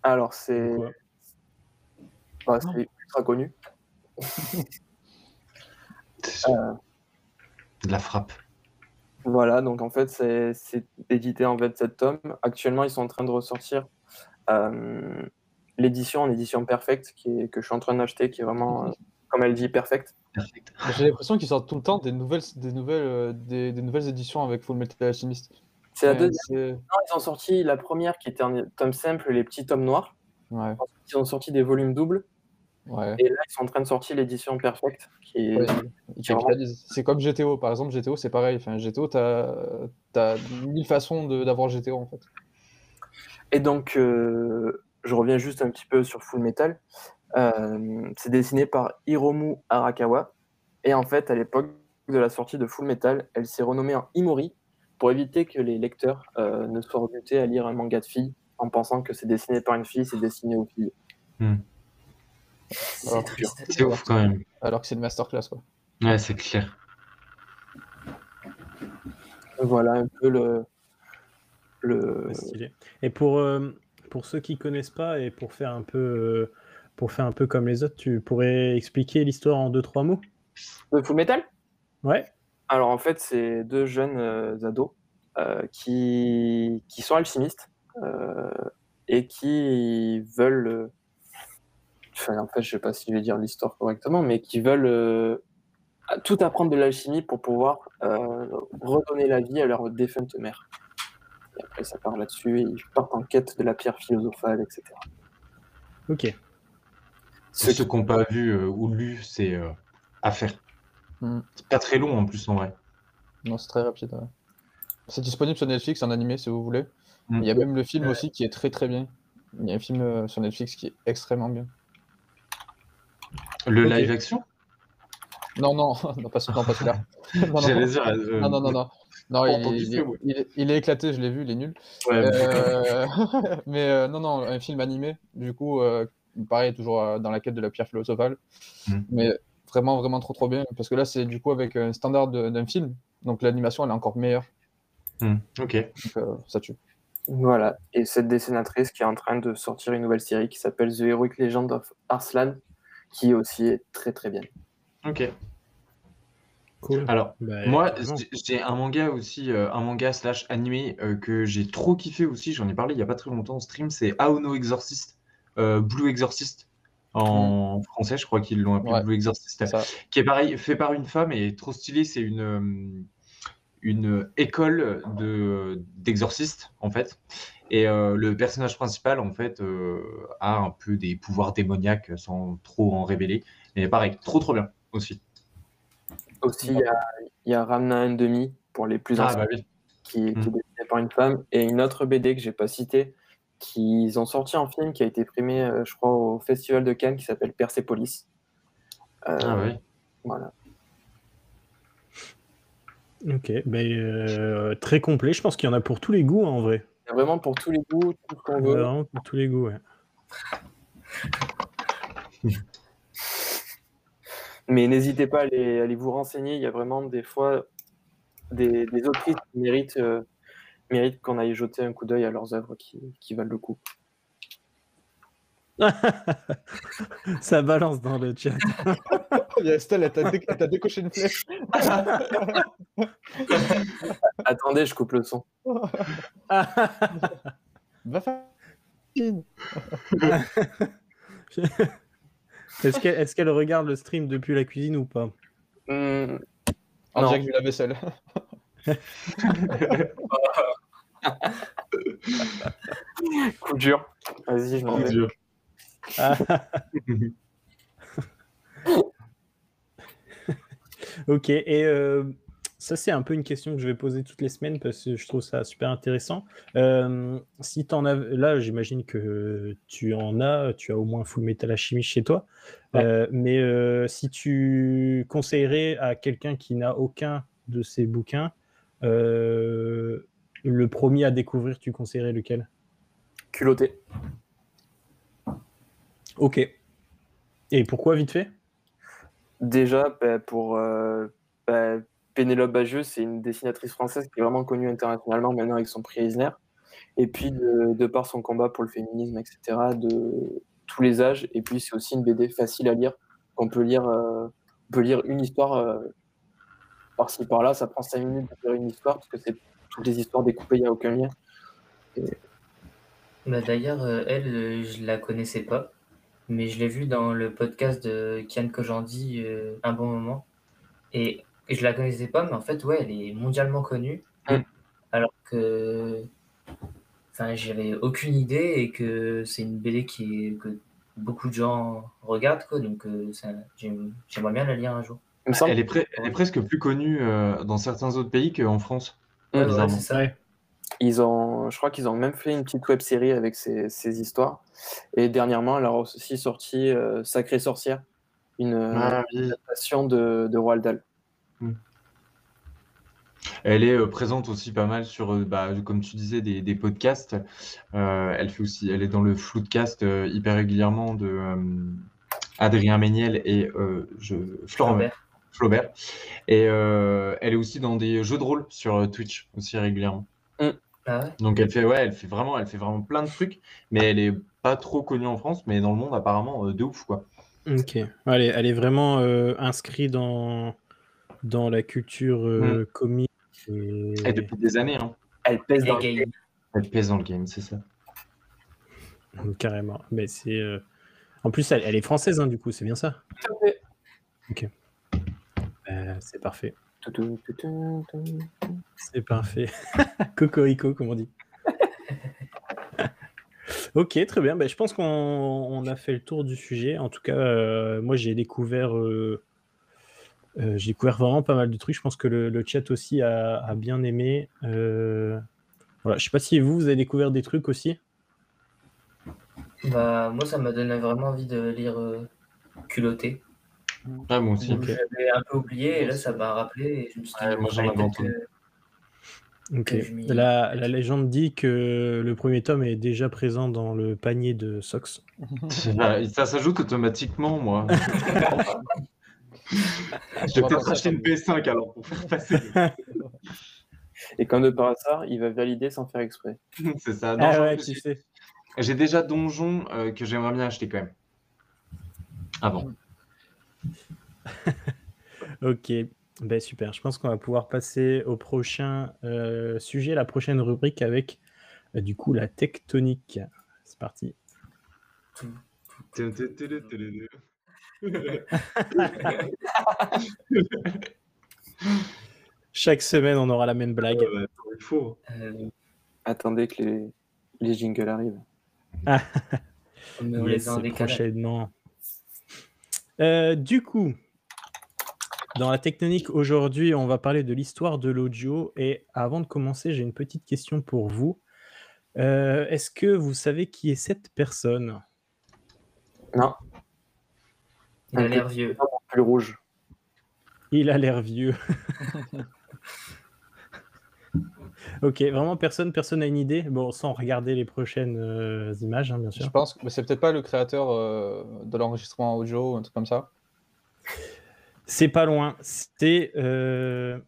Alors, c'est bah, c'est ultra connu. C'est Euh, de la frappe. Voilà, donc en fait, c'est c'est édité en 27 tomes. Actuellement, ils sont en train de ressortir euh, l'édition en édition perfecte qui est, que je suis en train d'acheter, qui est vraiment, euh, comme elle dit, perfecte. Perfect. J'ai l'impression qu'ils sortent tout le temps des nouvelles, des nouvelles, euh, des, des nouvelles éditions avec Full Metal Alchemist. C'est la deuxième. Non, ils ont sorti la première qui était en tome simple, les petits tomes noirs. Ouais, Ensuite, ils ont sorti des volumes doubles. ouais. Et là, ils sont en train de sortir l'édition perfecte, qui est Ouais, vraiment-. C'est comme GTO, par exemple, GTO c'est pareil. Enfin, GTO, t'as as mille façons de- d'avoir GTO en fait. Et donc, euh, je reviens juste un petit peu sur Full Metal. Euh, c'est dessiné par Hiromu Arakawa. Et en fait, à l'époque de la sortie de Full Metal, elle s'est renommée en Imori pour éviter que les lecteurs euh, ne soient rebutés à lire un manga de filles en pensant que c'est dessiné par une fille, c'est dessiné aux filles. C'est triste. C'est ouf quand même. Alors que c'est une masterclass quoi. Ouais, c'est clair. Voilà un peu le. le... Stylé. Et pour, euh, pour ceux qui connaissent pas et pour faire un peu euh, pour faire un peu comme les autres, tu pourrais expliquer l'histoire en deux trois mots? De Full Metal? Ouais. Alors en fait, c'est deux jeunes euh, ados euh, qui, qui sont alchimistes euh, et qui veulent, enfin en fait je sais pas si je vais dire l'histoire correctement, mais qui veulent tout apprendre de l'alchimie pour pouvoir redonner la vie à leur défunte mère. Et après ça part là-dessus et ils partent en quête de la pierre philosophale, etc. Ok. Ceux qui n'ont pas vu euh, ou lu, c'est euh, à faire. Hmm. C'est pas très long en plus en vrai. Non, c'est très rapide. ouais. C'est disponible sur Netflix en animé si vous voulez. Mm. Il y a même le film aussi qui est très très bien. Il y a un film euh, sur Netflix qui est extrêmement bien. Le live action? Non, non, [laughs] non pas, ce- non, pas celui-là. [laughs] Non, non, non. euh, Non, non, non, il, est, ouais. il est- il est éclaté, je l'ai vu, il est nul. Ouais, Euh, [laughs] mais euh, non, non, un film animé, du coup, euh, pareil, toujours euh, dans la quête de la pierre philosophale. Mm. Mais vraiment, vraiment trop, trop bien. Parce que là, c'est du coup avec un standard d'un film. Donc l'animation, elle est encore meilleure. hmm, Ok. Donc euh, ça tue. Voilà, et cette dessinatrice qui est en train de sortir une nouvelle série qui s'appelle The Heroic Legend of Arslan, qui aussi est très très bien. Ok. Cool. Alors, Bah, Moi, j'ai- un manga aussi, euh, un manga slash animé euh, que j'ai trop kiffé aussi. J'en ai parlé il y a pas très longtemps en stream. C'est Aono Exorcist, euh, Blue Exorcist en français. Je crois qu'ils l'ont appelé Ouais. Blue Exorcist, qui est pareil, fait par une femme et trop stylé. C'est une une école de d'exorcistes en fait. Et euh, le personnage principal en fait euh, a un peu des pouvoirs démoniaques sans trop en révéler. Mais pareil, trop trop bien aussi. Aussi, il y a, il y a Ramna and Demi pour les plus Ah anciens, bah oui. qui, qui est Mm. dessiné par une femme, et une autre BD que j'ai pas citée, qu'ils ont sorti en film, qui a été primé, euh, je crois, au Festival de Cannes, qui s'appelle Persepolis. Euh, Ah oui. Voilà. Ok. Ben, euh, très complet. Je pense qu'il y en a pour tous les goûts hein, en vrai. Il y a vraiment pour tous les goûts, tout ce qu'on veut. Vraiment pour tous les goûts. ouais. [laughs] Mais n'hésitez pas à aller, à aller vous renseigner. Il y a vraiment des fois des, des autrices qui méritent, euh, méritent qu'on aille jeter un coup d'œil à leurs œuvres qui, qui valent le coup. [laughs] Ça balance dans le chat. Il y a Estelle, elle t'a dé- elle t'a décoché une flèche. [laughs] Attendez, je coupe le son. [laughs] Va faire. Est-ce qu'elle est regarde le stream depuis la cuisine ou pas? Hmm, En Non. direct du lave-vaisselle. [laughs] coup dur. Vas-y, je m'en vais. [laughs] Ok, et euh, ça c'est un peu une question que je vais poser toutes les semaines parce que je trouve ça super intéressant. Euh, si t'en as, là j'imagine que tu en as, tu as au moins Full Metal Alchemist chez toi, Ouais. Euh, mais euh, si tu conseillerais à quelqu'un qui n'a aucun de ces bouquins, le premier à découvrir, tu conseillerais lequel? Culotté. Ok. Et pourquoi vite fait? Déjà, bah, pour bah, Pénélope Bagieux, c'est une dessinatrice française qui est vraiment connue internationalement maintenant avec son prix Eisner. Et puis, de, par son combat pour le féminisme, etc., de tous les âges. Et puis, c'est aussi une BD facile à lire. On peut lire, euh, on peut lire une histoire euh, par-ci, par-là. Ça prend cinq minutes de lire une histoire parce que c'est toutes les histoires découpées, il n'y a aucun lien. Bah, D'ailleurs, euh, elle, je la connaissais pas, mais je l'ai vue dans le podcast de Kian Kojandi un bon moment. Et, et je la connaissais pas, mais en fait, ouais, elle est mondialement connue. Mm. Alors que. Enfin, j'avais aucune idée et que c'est une BD qui est, que beaucoup de gens regardent, quoi. Donc, euh, j'aimerais bien la lire un jour. Elle est, pre- elle est presque plus connue euh, dans certains autres pays qu'en France. Ouais, Ouais, bizarrement. c'est ça. Ils ont, je crois qu'ils ont même fait une petite web série avec ces, ces histoires. Et dernièrement, elle a aussi sorti euh, Sacrée Sorcière, une Ah oui. adaptation de, de Roald Dahl. Elle est euh, présente aussi pas mal sur, euh, bah, comme tu disais, des, des podcasts. Euh, elle fait aussi, elle est dans le Floodcast euh, hyper régulièrement de euh, Adrien Méniel et euh, je, Florent Flaubert. Flaubert. Et euh, elle est aussi dans des jeux de rôle sur euh, Twitch aussi régulièrement. Ah ouais Donc elle fait, ouais, elle fait vraiment, elle fait vraiment plein de trucs, mais elle est pas trop connue en France, mais dans le monde apparemment euh, de ouf quoi. Ok. Elle est, elle est vraiment euh, inscrite dans, dans la culture euh, comique. Et... Et depuis des années, hein. Elle pèse Et dans le gay. Elle pèse dans le game, c'est ça. Carrément. Mais c'est. euh, En plus, elle, elle est française, hein, du coup, c'est bien ça? Tout à fait. Euh, c'est parfait. C'est parfait. [laughs] Cocorico, comme on dit. [laughs] ok, très bien. Ben, je pense qu'on on a fait le tour du sujet. En tout cas, euh, moi, j'ai découvert, euh, euh, j'ai découvert vraiment pas mal de trucs. Je pense que le, le chat aussi a, a bien aimé. Euh, voilà. Je sais pas si vous, vous avez découvert des trucs aussi. Bah, moi, ça m'a donné vraiment envie de lire euh, Culotté. Ah, moi aussi. J'avais un peu oublié et là, ça m'a rappelé. Et je me suis dit, Ouais, moi, j'en avais entendu. m'y- La, la légende dit que le premier tome est déjà présent dans le panier de Sox. [laughs] Ça s'ajoute automatiquement, moi. [laughs] Je vais peut-être acheter une PS5 alors pour faire passer. Et comme de par hasard, il va valider sans faire exprès. [laughs] C'est ça. Non, Ah j'en- ouais, tu j'ai- sais. J'ai déjà Donjon euh, que j'aimerais bien acheter quand même. Avant. [laughs] Ok, ben super. Je pense qu'on va pouvoir passer au prochain euh, sujet, la prochaine rubrique avec euh, du coup la tectonique. C'est parti. [laughs] Chaque semaine, on aura la même blague. Il faut. Euh, Attendez que les, les jingles arrivent. mais [laughs] on Yes, les prochainement. Euh, du coup, dans la tectonique aujourd'hui, on va parler de l'histoire de l'audio. Et avant de commencer, j'ai une petite question pour vous. Euh, Est-ce que vous savez qui est cette personne? Non, Il a l'air vieux. plus rouge. Il a l'air vieux. [laughs] ok, vraiment personne, personne n'a une idée. Bon, sans regarder les prochaines euh, images, hein, bien Je sûr. pense que mais c'est peut-être pas le créateur euh, de l'enregistrement audio, un truc comme ça. C'est pas loin. C'est euh,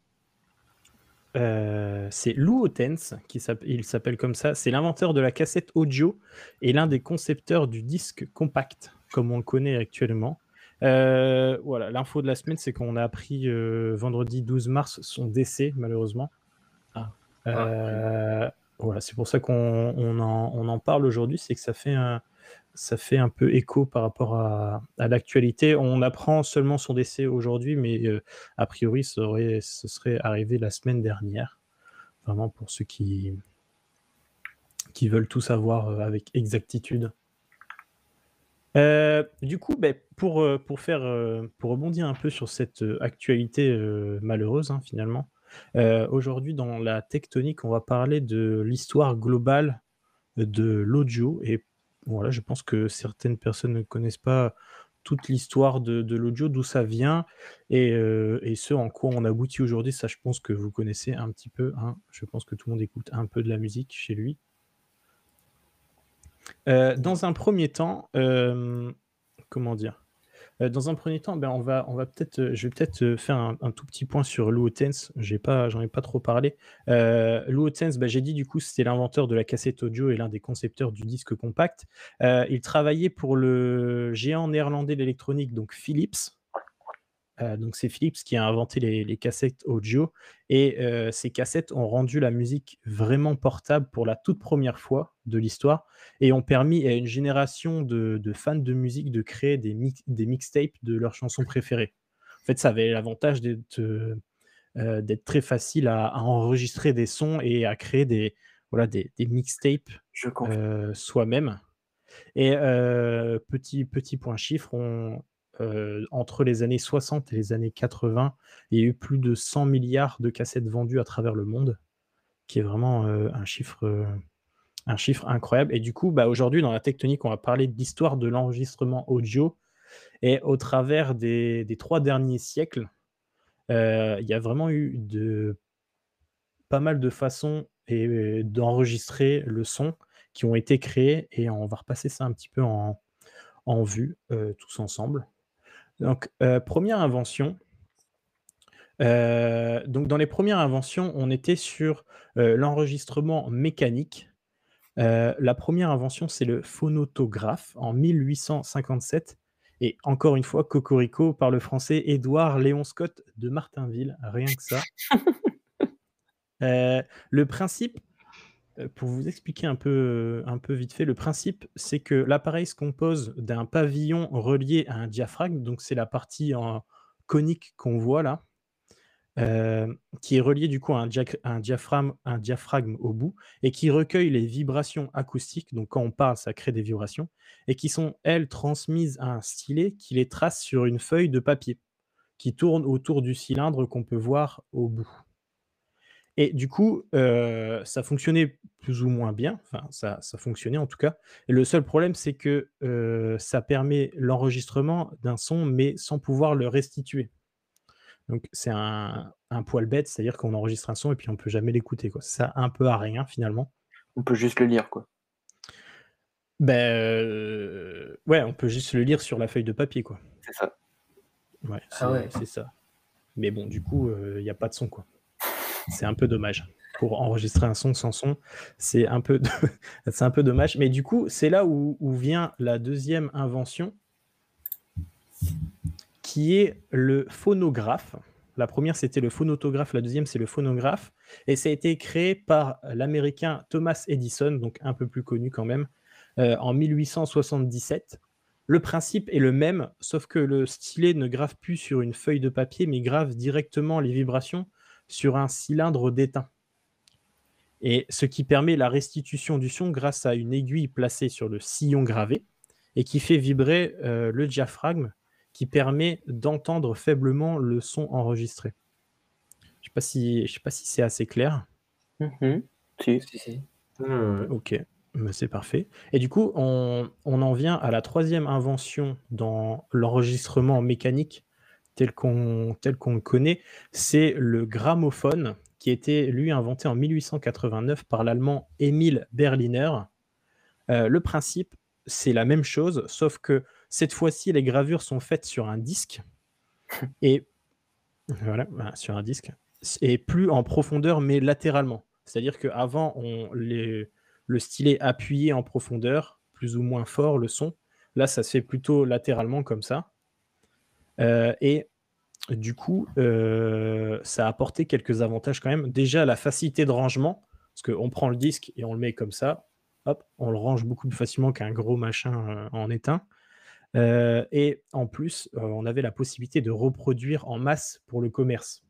euh, c'est Lou Otens, qui il s'appelle comme ça. C'est l'inventeur de la cassette audio et l'un des concepteurs du disque compact, comme on le connaît actuellement. Euh, voilà, l'info de la semaine, c'est qu'on a appris euh, vendredi 12 mars son décès, malheureusement. Ah. Euh, voilà, c'est pour ça qu'on on en, on en parle aujourd'hui, c'est que ça fait un, ça fait un peu écho par rapport à, à l'actualité. On apprend seulement son décès aujourd'hui, mais a priori, ça aurait, ce serait arrivé la semaine dernière. Vraiment pour ceux qui, qui veulent tout savoir avec exactitude. Euh, du coup, ben, pour, euh, pour, faire, euh, pour rebondir un peu sur cette actualité malheureuse, hein, finalement, aujourd'hui dans la tectonique, on va parler de l'histoire globale de l'audio. Et voilà, je pense que certaines personnes ne connaissent pas toute l'histoire de, l'audio, d'où ça vient, et, et ce en quoi on aboutit aujourd'hui. Ça, je pense que vous connaissez un petit peu. hein. Je pense que tout le monde écoute un peu de la musique chez lui. Euh, dans un premier temps, euh, comment dire euh, Dans un premier temps, ben, on va, on va peut-être, je vais peut-être faire un, tout petit point sur Lou Otens. J'ai pas, j'en ai pas trop parlé. Lou Otens, ben, j'ai dit du coup, c'était l'inventeur de la cassette audio et l'un des concepteurs du disque compact. il travaillait pour le géant néerlandais d'électronique, donc Philips. Euh, donc c'est Philips qui a inventé les, cassettes audio et euh, ces cassettes ont rendu la musique vraiment portable pour la toute première fois de l'histoire et ont permis à une génération de, fans de musique de créer des, des mixtapes de leurs chansons préférées. En fait, ça avait l'avantage d'être euh, très facile à, enregistrer des sons et à créer des, voilà, des, mixtapes soi-même. Et petit, petit point chiffre, on, euh, entre les années 60 et les années 80, il y a eu plus de 100 milliards de cassettes vendues à travers le monde, qui est vraiment euh, un, chiffre, euh, un chiffre incroyable. Et du coup, bah, aujourd'hui, dans la tectonique, on va parler de l'histoire de l'enregistrement audio. Et au travers des, trois derniers siècles, il y a vraiment eu pas mal de façons d'enregistrer le son qui ont été créées. Et on va repasser ça un petit peu en vue tous ensemble. Donc, euh, première invention. Euh, donc, dans les premières inventions, on était sur euh, l'enregistrement mécanique. la première invention, c'est le phonotographe en 1857. Et encore une fois, Cocorico par le français Édouard Léon Scott de Martinville, rien que ça. [laughs] le principe, pour vous expliquer un peu, un peu vite fait, le principe, c'est que l'appareil se compose d'un pavillon relié à un diaphragme, donc c'est la partie conique qu'on voit là, euh, qui est relié du coup à un, un, diaphragme, un diaphragme au bout, et qui recueille les vibrations acoustiques, donc quand on parle, ça crée des vibrations, et qui sont, elles, transmises à un stylet qui les trace sur une feuille de papier, qui tourne autour du cylindre qu'on peut voir au bout. Et du coup, euh, ça fonctionnait plus ou moins bien. Enfin, ça, ça fonctionnait en tout cas. Et le seul problème, c'est que euh, ça permet l'enregistrement d'un son, mais sans pouvoir le restituer. Donc, c'est un, poil bête, c'est-à-dire qu'on enregistre un son et puis on ne peut jamais l'écouter. Ça un peu à rien finalement. On peut juste le lire, quoi. Ben, euh, ouais, on peut juste le lire sur la feuille de papier, quoi. C'est ça. Ouais, ah c'est ça. Mais bon, du coup, il n'y a pas de son, quoi. C'est un peu dommage. Pour enregistrer un son sans son, c'est un, peu [laughs] un peu dommage. Mais du coup, c'est là où, vient la deuxième invention, qui est le phonographe. La première, c'était le phonotographe. La deuxième, c'est le phonographe. Et ça a été créé par l'américain Thomas Edison, donc un peu plus connu quand même, euh, en 1877. Le principe est le même, sauf que le stylet ne grave plus sur une feuille de papier, mais grave directement les vibrations sur un cylindre d'étain. Et ce qui permet la restitution du son grâce à une aiguille placée sur le sillon gravé et qui fait vibrer euh, le diaphragme qui permet d'entendre faiblement le son enregistré. Je ne sais pas si, je sais pas si c'est assez clair. Mm-hmm. Si, si, si. Ok, c'est parfait. Et du coup, on, on, en vient à la troisième invention dans l'enregistrement mécanique tel qu'on le connaît, c'est le gramophone qui a été lui inventé en 1889 par l'allemand Emil Berliner. Euh, le principe, c'est la même chose, sauf que cette fois-ci, les gravures sont faites sur un disque [laughs] et voilà, sur un disque et plus en profondeur, mais latéralement. C'est-à-dire qu'avant, on le stylet appuyait en profondeur, plus ou moins fort le son. Là, ça se fait plutôt latéralement comme ça. Euh, et du coup, euh, ça a apporté quelques avantages quand même. Déjà, la facilité de rangement, parce qu'on prend le disque et on le met comme ça, hop, on le range beaucoup plus facilement qu'un gros machin euh, en étain. et en plus, on avait la possibilité de reproduire en masse pour le commerce.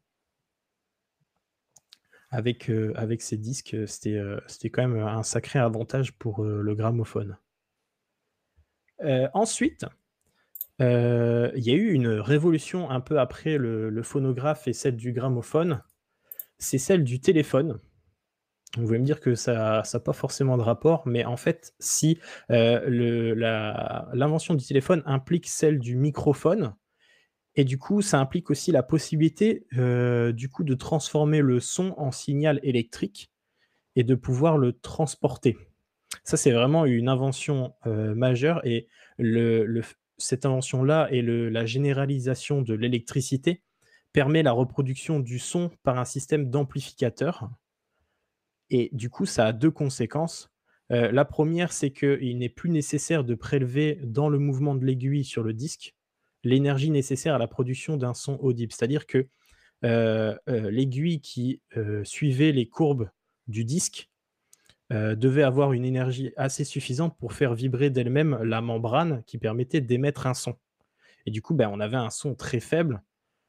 Avec, avec ces disques, c'était quand même un sacré avantage pour le gramophone. ensuite, il y a eu une révolution un peu après le, phonographe et celle du gramophone. C'est celle du téléphone. Vous pouvez me dire que ça n'a pas forcément de rapport, mais en fait, si l'invention du téléphone implique celle du microphone, et du coup, ça implique aussi la possibilité du coup de transformer le son en signal électrique et de pouvoir le transporter. Ça, c'est vraiment une invention majeure et le- cette invention-là et la généralisation de l'électricité permet la reproduction du son par un système d'amplificateur. Et du coup, ça a deux conséquences. Euh, la première, c'est qu'il n'est plus nécessaire de prélever dans le mouvement de l'aiguille sur le disque l'énergie nécessaire à la production d'un son audible. C'est-à-dire que euh, euh, l'aiguille qui suivait les courbes du disque euh, devait avoir une énergie assez suffisante pour faire vibrer d'elle-même la membrane qui permettait d'émettre un son. Et du coup, ben, on avait un son très faible,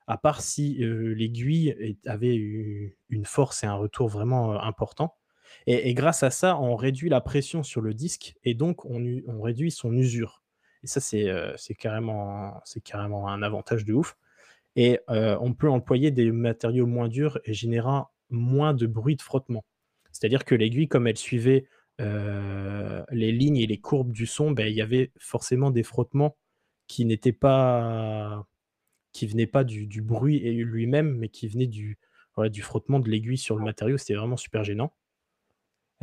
à part si euh, l'aiguille avait eu une force et un retour vraiment euh, important. Et, grâce à ça, on réduit la pression sur le disque et donc on, réduit son usure. Et ça, c'est euh, carrément, carrément un avantage de ouf. Et on peut employer des matériaux moins durs et générant moins de bruit de frottement. C'est-à-dire que l'aiguille, comme elle suivait euh, les lignes et les courbes du son, ben, il y avait forcément des frottements qui n'étaient pas qui venaient pas du, du bruit lui-même, mais qui venaient du, voilà, du frottement de l'aiguille sur le matériau. C'était vraiment super gênant.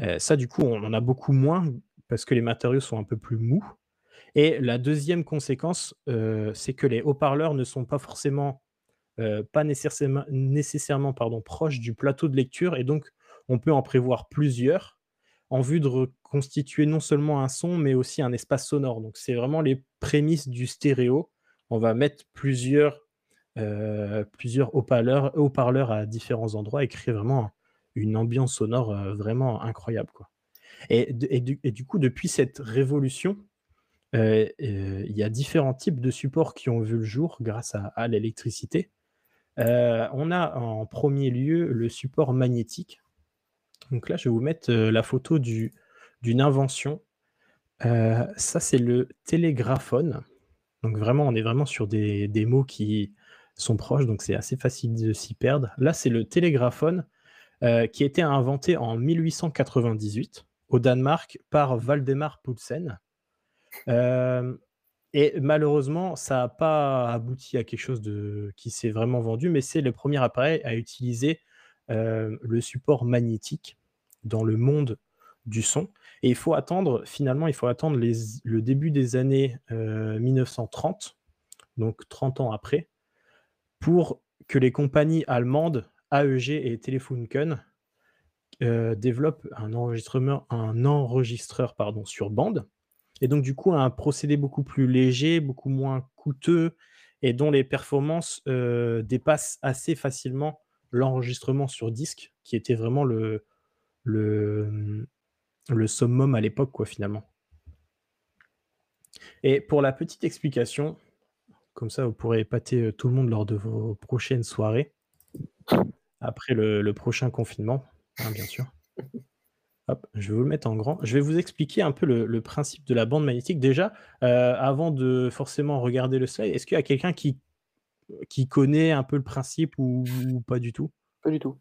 Euh, ça, du coup, on en a beaucoup moins parce que les matériaux sont un peu plus mous. Et la deuxième conséquence, euh, c'est que les haut-parleurs ne sont pas forcément, pas nécessairement, nécessairement pardon, proches du plateau de lecture, et donc on peut en prévoir plusieurs en vue de reconstituer non seulement un son, mais aussi un espace sonore. Donc c'est vraiment les prémices du stéréo. On va mettre plusieurs, euh, plusieurs haut-parleurs, à différents endroits et créer vraiment une ambiance sonore euh, vraiment incroyable. Et, du, coup, depuis cette révolution, euh, il y a différents types de supports qui ont vu le jour grâce à, l'électricité. On a en premier lieu le support magnétique. Donc là, je vais vous mettre euh, la photo du- d'une invention. Euh, ça, c'est le télégraphone. Donc vraiment, on est vraiment sur des, mots qui sont proches, donc c'est assez facile de s'y perdre. Là, c'est le télégraphone euh, qui a été inventé en 1898 au Danemark par Valdemar Poulsen. Et malheureusement, ça n'a pas abouti à quelque chose qui s'est vraiment vendu, mais c'est le premier appareil à utiliser euh, le support magnétique dans le monde du son. Et il faut attendre, finalement, il faut attendre le début des années euh, 1930, donc 30 ans après, pour que les compagnies allemandes AEG et Telefunken euh, développent un, enregistrement, un enregistreur sur bande. Et donc, du coup, un procédé beaucoup plus léger, beaucoup moins coûteux, et dont les performances euh, dépassent assez facilement l'enregistrement sur disque, qui était vraiment le, le, le summum à l'époque, quoi, finalement. Et pour la petite explication, comme ça, vous pourrez épater euh, tout le monde lors de vos prochaines soirées, après le, le prochain confinement, hein, bien sûr. [laughs] Hop, je vais vous le mettre en grand. Je vais vous expliquer un peu le, le principe de la bande magnétique. Déjà, euh, avant de forcément regarder le slide, est-ce qu'il y a quelqu'un qui, qui connaît un peu le principe ou, ou pas du tout? Pas du tout.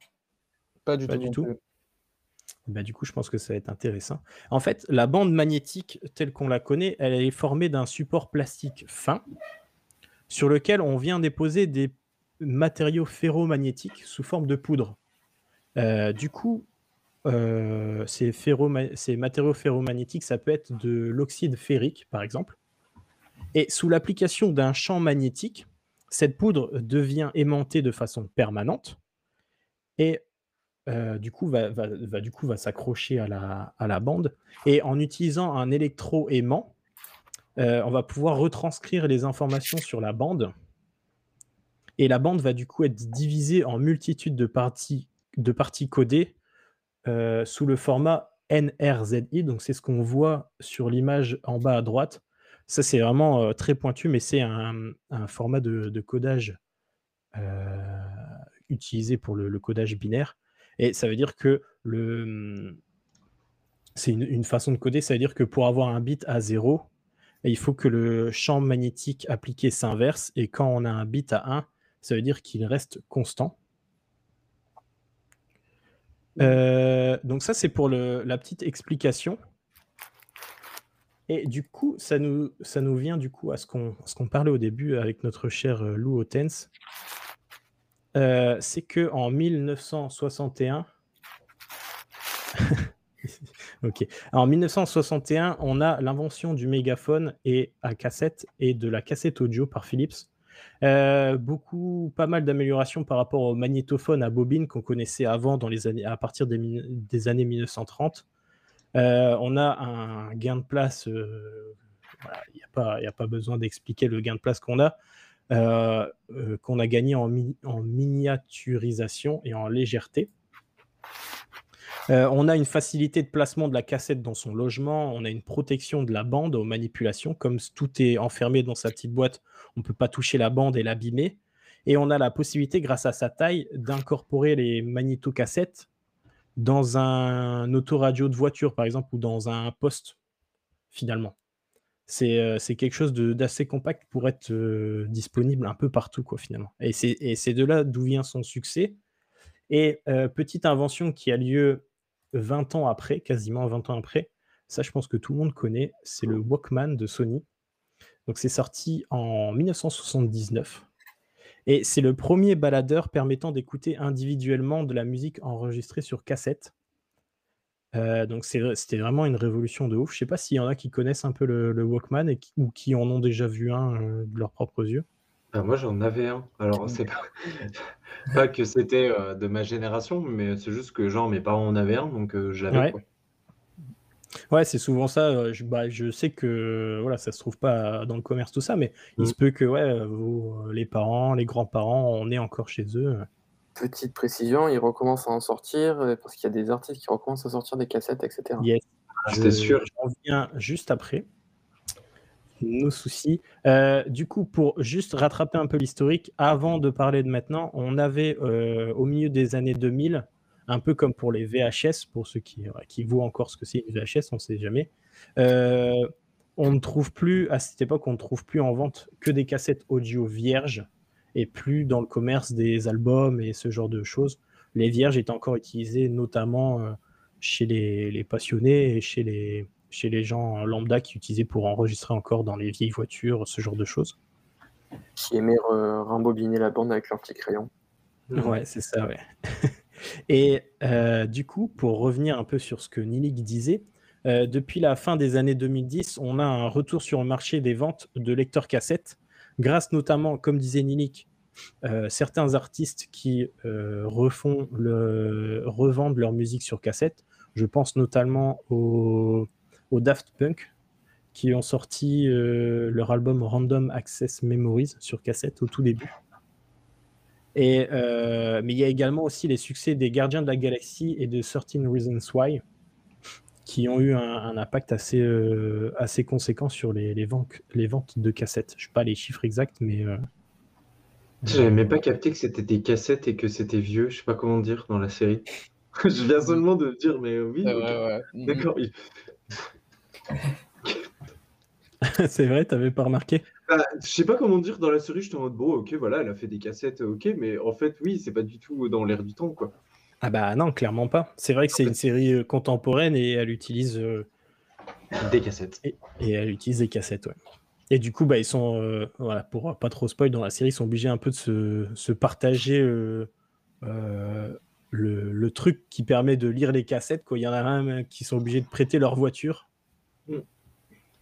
Pas du Pas tout. du tout. plus. Bah, du coup, je pense que ça va être intéressant. En fait, la bande magnétique telle qu'on la connaît, elle est formée d'un support plastique fin sur lequel on vient déposer des matériaux ferromagnétiques sous forme de poudre. Euh, du coup, euh, ces matériaux ferromagnétiques, ça peut être de l'oxyde ferrique, par exemple. Et sous l'application d'un champ magnétique, cette poudre devient aimantée de façon permanente et euh, du coup va, s'accrocher à la, bande. Et en utilisant un électro-aimant, euh, on va pouvoir retranscrire les informations sur la bande. Et la bande va du coup être divisée en multitude de parties, de parties codées euh, sous le format NRZI. Donc c'est ce qu'on voit sur l'image en bas à droite. Ça c'est vraiment euh, très pointu, mais c'est un, format de, codage euh, utilisé pour le, codage binaire. Et ça veut dire que c'est une, façon de coder, ça veut dire que pour avoir un bit à 0, il faut que le champ magnétique appliqué s'inverse, et quand on a un bit à 1, ça veut dire qu'il reste constant. Euh, donc ça, c'est pour la petite explication. Et du coup, ça nous, vient du coup à ce qu'on parlait au début avec notre cher euh, Lou Otens. Euh, c'est que en 1961, [laughs] Ok. En 1961, on a l'invention du mégaphone et à cassette et de la cassette audio par Philips. Euh, beaucoup, pas mal d'améliorations par rapport au magnétophone à bobine qu'on connaissait avant à partir des années 1930. Euh, on a un gain de place. euh, Il n'y a, pas- besoin d'expliquer le gain de place qu'on a. euh, qu'on a gagné en, mi- en miniaturisation et en légèreté. On a une facilité de placement de la cassette dans son logement, on a une protection de la bande aux manipulations, comme tout est enfermé dans sa petite boîte, on ne peut pas toucher la bande et l'abîmer. Et on a la possibilité, grâce à sa taille, d'incorporer les magnétocassettes dans un autoradio de voiture, par exemple, ou dans un poste, finalement. C'est euh, quelque chose d'assez compact pour être euh, disponible un peu partout, quoi, finalement. Et c'est et c'est de là d'où vient son succès. Et euh, petite invention qui a lieu 20 ans après, quasiment 20 ans après, ça je pense que tout le monde connaît, c'est le Walkman de Sony. Donc c'est sorti en 1979. Et c'est le premier baladeur permettant d'écouter individuellement de la musique enregistrée sur cassette. Euh, donc c'était vraiment une révolution de ouf. Je sais pas s'il y en a qui connaissent un peu le, le Walkman et qui- ou qui en ont déjà vu un euh, de leurs propres yeux. Ah, moi, j'en avais un. Alors, c'est pas, [laughs] pas que c'était euh, de ma génération, mais c'est juste que, genre, mes parents en avaient un, donc je l'avais, Ouais. Ouais, c'est souvent ça. euh, Je, bah, je sais que voilà, ça se trouve pas dans le commerce tout ça, mais il Mm. se peut que ouais, euh, vos- les parents, les grands-parents, on est encore chez eux. Petite précision, ils recommencent à en sortir euh, parce qu'il y a des artistes qui recommencent à sortir des cassettes, etc. Yes. Ah, Je- C'était sûr. J'en viens juste après. Nos soucis. Euh, du coup, pour juste rattraper un peu l'historique, avant de parler de maintenant, on avait euh, au milieu des années 2000, un peu comme pour les VHS, pour ceux qui, ouais, qui voient encore ce que c'est une VHS, on ne sait jamais. euh, on ne trouve plus, à cette époque, on ne trouve plus en vente que des cassettes audio vierges et plus dans le commerce des albums et ce genre de choses. Les vierges étaient encore utilisées notamment euh, chez les, les passionnés et chez les, chez les gens lambda qui utilisaient pour enregistrer encore dans les vieilles voitures, ce genre de choses. Qui aimaient euh, rembobiner la bande avec leur petit crayon. Ouais, c'est ça, ouais. [laughs] Et euh, du coup, pour revenir un peu sur ce que Nilik disait, euh, depuis la fin des années 2010, on a un retour sur le marché des ventes de lecteurs cassettes, grâce notamment, comme disait Nilik, euh, certains artistes qui euh, refont revendent leur musique sur cassette. Je pense notamment aux, aux Daft Punk, qui ont sorti leur album Random Access Memories sur cassette au tout début. Et, euh, mais il y a également aussi les succès des Gardiens de la Galaxie et de 13 Reasons Why, qui ont eu un, un impact assez, euh, assez conséquent sur les, les, ventes, les ventes de cassettes. Je ne sais pas les chiffres exacts, mais... euh, J'avais même pas capté que c'était des cassettes et que c'était vieux, je sais pas comment dire, dans la série. [laughs] je viens seulement de dire, mais oui, Ouais, ok. ouais, ouais. D'accord. [laughs] c'est vrai, t'avais pas remarqué? Bah, je sais pas comment dire dans la série, j'étais en mode bon, ok, voilà, elle a fait des cassettes, ok, mais en fait, oui, c'est pas du tout dans l'air du temps, quoi. Ah bah non, clairement pas. C'est vrai que c'est une série euh, contemporaine et elle utilise, euh, Des cassettes. et, et elle utilise des cassettes, ouais. Et du coup, bah, ils sont, euh, voilà, pour pas trop spoil dans la série, ils sont obligés un peu de se, se partager euh, euh, le, le truc qui permet de lire les cassettes. Quoi. Il y en a un euh, qui sont obligés de prêter leur voiture Mm.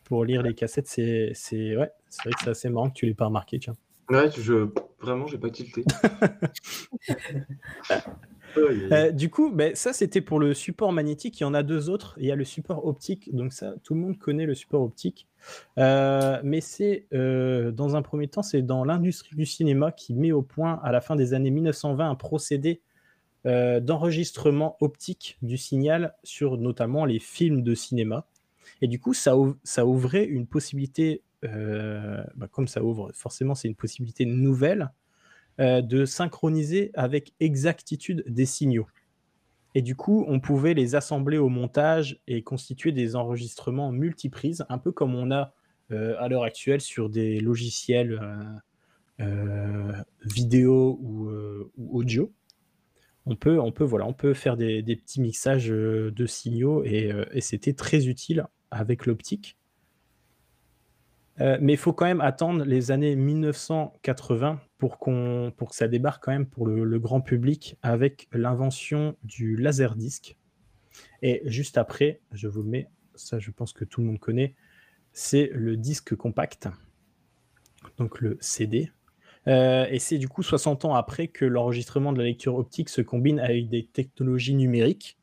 pour lire les cassettes. C'est c'est- ouais, c'est vrai que c'est assez marrant que tu l'aies pas remarqué. Tiens. Ouais, je... vraiment, j'ai pas tilté. [laughs] [laughs] Euh, du coup, ben, ça c'était pour le support magnétique. Il y en a deux autres. Il y a le support optique. Donc ça, tout le monde connaît le support optique. Euh, mais c'est euh, dans un premier temps, c'est dans l'industrie du cinéma qui met au point à la fin des années 1920 un procédé d'enregistrement optique du signal sur notamment les films de cinéma. Et du coup, ça, ouv- ça ouvrait une possibilité, bah, comme ça ouvre, forcément, c'est une possibilité nouvelle euh, de synchroniser avec exactitude des signaux. Et du coup, on pouvait les assembler au montage et constituer des enregistrements multiprises, un peu comme on a euh, à l'heure actuelle sur des logiciels euh, euh, vidéo ou, euh, audio. On peut, on peut, voilà, on peut faire des, petits mixages euh, de signaux euh, et c'était très utile avec l'optique. Euh, mais il faut quand même attendre les années 1980 pour, que ça débarque quand même pour le, le grand public avec l'invention du laserdisc. Et juste après, je vous le mets, ça je pense que tout le monde connaît, c'est le disque compact, donc le CD. Euh, et c'est du coup 60 ans après que l'enregistrement de la lecture optique se combine avec des technologies numériques.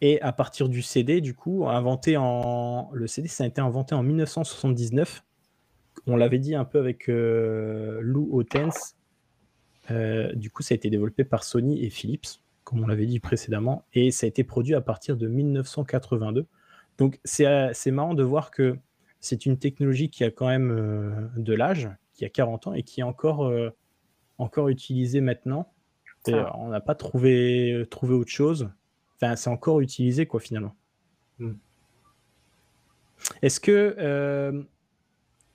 Et à partir du CD, du coup, inventé en. Le CD, ça a été inventé en 1979. On l'avait dit un peu avec euh, Lou Otens. Euh, du coup, ça a été développé par Sony et Philips, comme on l'avait dit précédemment. Et ça a été produit à partir de 1982. Donc, c'est marrant de voir que c'est une technologie qui a quand même de l'âge, qui a 40 ans et qui est encore, euh, encore utilisé maintenant. on n'a pas trouvé, trouvé autre chose. Enfin, c'est encore utilisé, quoi, finalement. Hmm. Est-ce que, euh,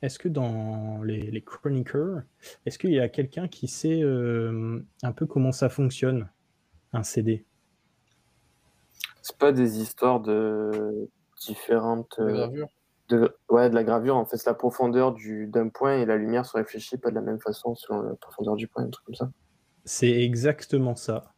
est-ce que dans les, les chroniqueurs, est-ce qu'il y a quelqu'un qui sait euh, un peu comment ça fonctionne, un CD C'est pas des histoires de différentes de, ouais, de la gravure, en fait, c'est la profondeur du, d'un point et la lumière se réfléchit pas de la même façon sur la profondeur du point, un truc comme ça. C'est exactement ça.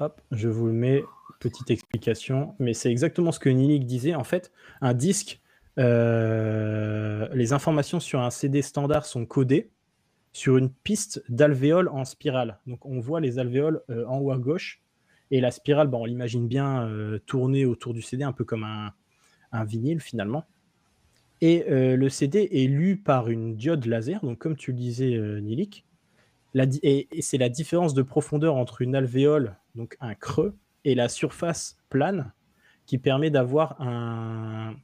Hop, je vous le mets, petite explication, mais c'est exactement ce que Nilik disait. En fait, un disque, euh, les informations sur un CD standard sont codées sur une piste d'alvéoles en spirale. Donc on voit les alvéoles euh, en haut à gauche, et la spirale, bon, on l'imagine bien euh, tourner autour du CD, un peu comme un, vinyle finalement. Et le CD est lu par une diode laser, donc comme tu le disais, euh, Et, c'est la différence de profondeur entre une alvéole, donc un creux, et la surface plane qui permet d'avoir un,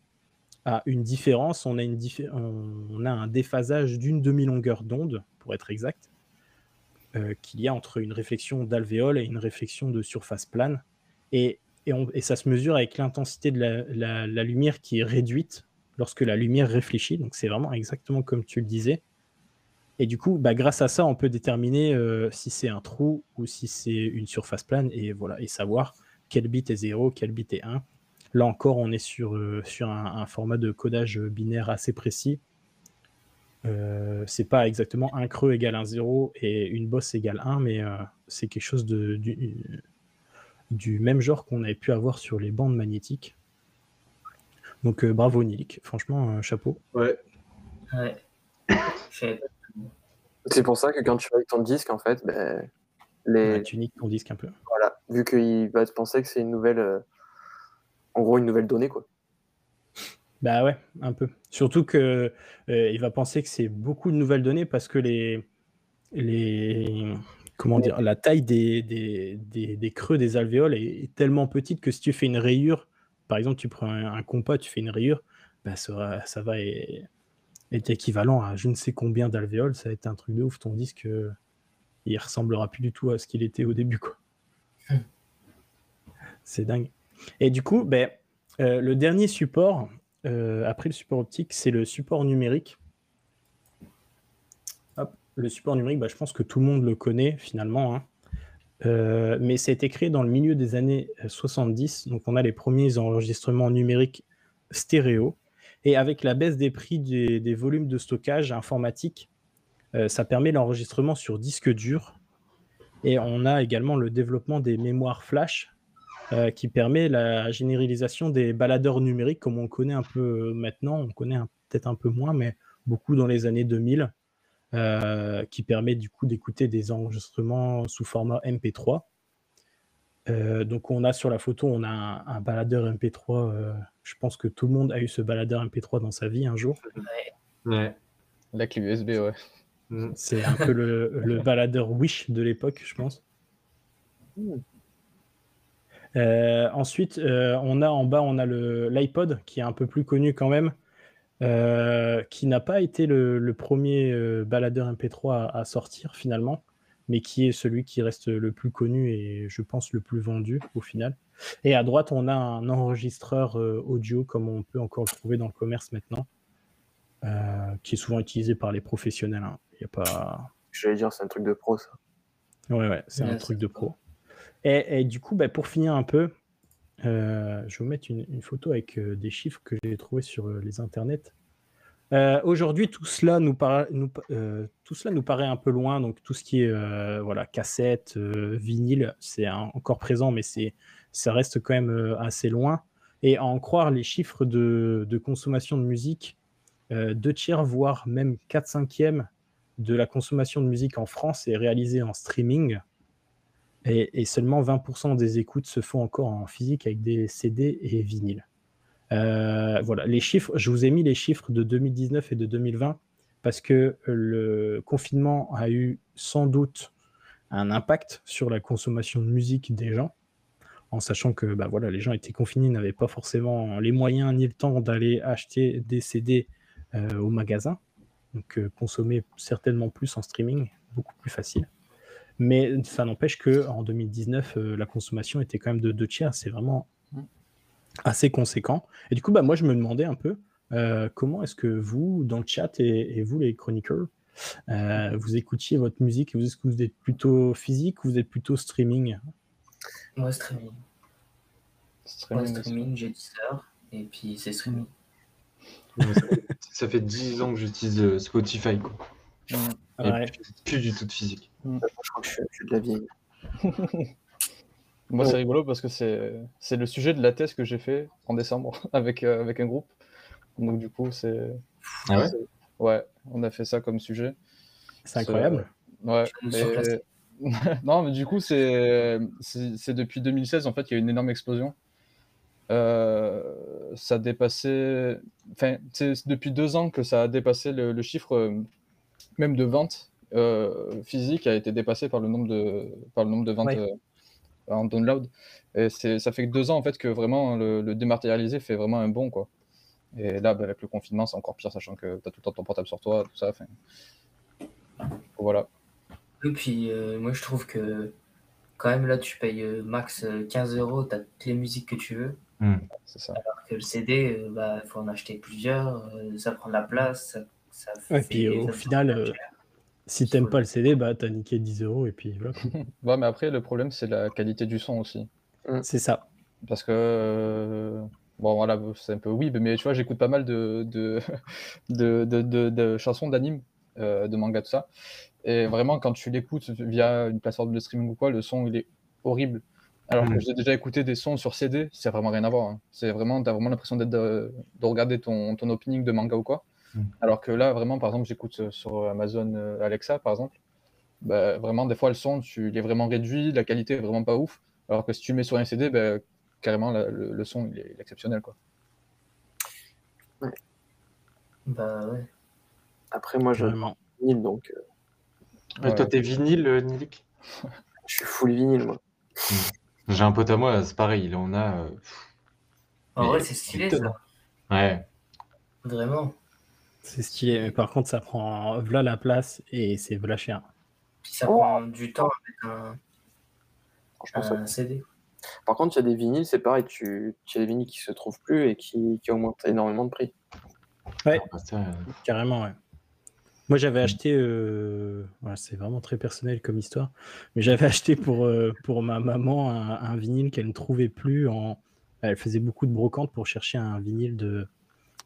une différence. On a, un déphasage d'une demi-longueur d'onde, pour être exact, euh, qu'il y a entre une réflexion d'alvéole et une réflexion de surface plane. Et, et, ça se mesure avec l'intensité de la, la lumière qui est réduite lorsque la lumière réfléchit. Donc c'est vraiment exactement comme tu le disais. Et du coup, bah, grâce à ça, on peut déterminer euh, si c'est un trou ou si c'est une surface plane et voilà et savoir quel bit est 0, quel bit est 1. Là encore, on est sur, euh, sur un, format de codage binaire assez précis. Euh, c'est pas exactement un creux égale un 0 et une bosse égale 1, mais euh, c'est quelque chose de, du, même genre qu'on avait pu avoir sur les bandes magnétiques. Donc bravo Nilik, franchement, chapeau. Ouais. Ouais. [coughs] C'est pour ça que quand tu avec ton disque, en fait, ben, les... tu niques ton disque un peu. Voilà, vu qu'il va te penser que c'est une nouvelle, euh, en gros, une nouvelle donnée, quoi. Bah ouais, un peu. Surtout que euh, il va penser que c'est beaucoup de nouvelles données parce que les, les comment dire, la taille des, des, des, creux des alvéoles est, est, tellement petite que si tu fais une rayure par exemple, tu prends un, compas, tu fais une rayure, bah, ça, ça, va être équivalent à je ne sais combien d'alvéoles. Ça va être un truc de ouf. Ton disque, euh, il ressemblera plus du tout à ce qu'il était au début. quoi. [laughs] C'est dingue. Et du coup, ben, euh, le dernier support, euh, après le support optique, c'est le support numérique. le support numérique, bah, je pense que tout le monde le connaît finalement. Hein. Euh, mais ça a été créé dans le milieu des années 70. Donc, on a les premiers enregistrements numériques stéréo. Et avec la baisse des prix des, volumes de stockage informatique, euh, ça permet l'enregistrement sur disque dur. Et on a également le développement des mémoires flash euh, qui permet la généralisation des baladeurs numériques comme on connaît un peu maintenant. On connaît peut-être un peu moins, mais beaucoup dans les années 2000. Euh, qui permet du coup d'écouter des enregistrements sous format MP3. Euh, donc on a sur la photo, on a un, baladeur MP3. Euh, je pense que tout le monde a eu ce baladeur MP3 dans sa vie un jour. Ouais. La clé USB, ouais. Mm. C'est un peu [laughs] le, baladeur Wish de l'époque, je pense. ensuite, on a en bas, on a l'iPod qui est un peu plus connu quand même, euh, qui n'a pas été le, premier euh, baladeur MP3 à, sortir finalement, mais qui est celui qui reste le plus connu et je pense le plus vendu au final. Et à droite, on a un enregistreur euh, audio comme on peut encore le trouver dans le commerce maintenant, qui est souvent utilisé par les professionnels. Hein. Il a pas. J'allais dire, c'est un truc de pro ça. Ouais, ouais, c'est un truc de pro. Et, et du coup, bah, pour finir un peu, euh, je vais vous mettre une, photo avec euh, des chiffres que j'ai trouvés sur euh, les internets. Aujourd'hui, tout cela nous, nous tout cela nous paraît un peu loin. Donc, tout ce qui est voilà, cassette, vinyle, c'est encore présent, mais ça reste quand même euh, assez loin. Et à en croire les chiffres de, consommation de musique, euh, deux tiers, voire même 4 cinquièmes de la consommation de musique en France est réalisée en streaming. Et, et seulement 20% des écoutes se font encore en physique avec des CD et vinyles. Euh, voilà, les chiffres, je vous ai mis les chiffres de 2019 et de 2020 parce que le confinement a eu sans doute un impact sur la consommation de musique des gens, en sachant que bah, voilà, les gens étaient confinés, n'avaient pas forcément les moyens ni le temps d'aller acheter des CD euh, au magasin, donc euh, consommer certainement plus en streaming, beaucoup plus facile. Mais ça n'empêche que en 2019, euh, la consommation était quand même de deux tiers. C'est vraiment assez conséquent. Et du coup, bah, moi, je me demandais un peu euh, comment est-ce que vous, dans le chat, et, et vous, les chroniqueurs, euh, vous écoutiez votre musique? Est-ce que vous êtes plutôt physique ou vous êtes plutôt streaming? Moi, streaming. Moi, Streaming, streaming, j'ai 10 heures. Et puis, c'est streaming. [laughs] Ça, fait, ça fait 10 ans que j'utilise euh, Spotify, quoi. Et Ouais. plus, plus du tout de physique. Moi, je crois que je suis, je suis de la vieille. [laughs] Moi, Ouais. c'est rigolo parce que c'est c'est le sujet de la thèse que j'ai fait en décembre [laughs] avec, euh, avec un groupe. Donc, du coup, c'est. Ah ouais c'est- Ouais, on a fait ça comme sujet. C'est incroyable. Ouais. Et- [laughs] non, mais du coup, c'est c'est c'est depuis 2016 en fait qu'il y a eu une énorme explosion. Euh, ça a dépassé. Enfin, c'est depuis deux ans que ça a dépassé le, le chiffre euh, même de ventes euh, physiques a été dépassé par le nombre de par le nombre de ventes Ouais. Euh, en download. Et c'est ça fait que deux ans en fait que vraiment le, le dématérialisé fait vraiment un bond quoi. Et là, bah, avec le confinement, c'est encore pire, sachant que tu as tout le temps ton portable sur toi, tout ça. Voilà. Et puis, euh, moi, je trouve que quand même, là, tu payes euh, max euh, 15 euros, tu as toutes les musiques que tu veux. C'est ça. Alors que le CD, euh, bah, faut en acheter plusieurs, euh, ça prend de la place, ça, ça Ouais, fait- puis, au final, euh. Si t'aimes pas le CD, bah t'as niqué 10 euros et puis voilà. quoi. [laughs] Ouais, mais après, le problème, c'est la qualité du son aussi. C'est ça. Parce que, euh, bon, voilà, c'est un peu weeb, mais tu vois, j'écoute pas mal de, de, [laughs] de, de, de- de chansons d'anime, euh, de manga, tout ça. Et vraiment, quand tu l'écoutes via une plateforme de streaming ou quoi, le son, il est horrible. Alors que Mhm. j'ai déjà écouté des sons sur CD, c'est vraiment rien à voir. hein. C'est vraiment, t'as vraiment l'impression d'être de, de regarder ton, ton opening de manga ou quoi. Mhm. Alors que là, vraiment, par exemple, j'écoute euh, sur Amazon euh, Alexa, par exemple. Bah, vraiment, des fois, le son, tu, il est vraiment réduit, la qualité est vraiment pas ouf. Alors que si tu le mets sur un CD, bah, carrément, la- le, le son, il est, il est exceptionnel, quoi. Bah ouais. Après, moi, je Vraiment. vinyle, donc euh, Ouais. toi, t'es vinyle, euh, Nilik [laughs] je suis full vinyle, moi. J'ai un pote à moi, c'est pareil, il en a. euh, En Mais vrai, c'est stylé, ça. Ouais. Vraiment. C'est stylé. Mais par contre, ça prend v'là la place et c'est v'là cher. Puis ça Oh. prend du temps avec un, Franchement, ça- un CD. Par contre, il y a des vinyles, c'est pareil, tu, tu as des vinyles qui se trouvent plus et qui, qui augmentent énormément de prix. Ouais. Ah, bah, euh, Carrément, ouais. Moi, j'avais acheté, euh, voilà, c'est vraiment très personnel comme histoire, mais j'avais [laughs] acheté pour, euh, pour ma maman un, un vinyle qu'elle ne trouvait plus. En... Elle faisait beaucoup de brocante pour chercher un vinyle de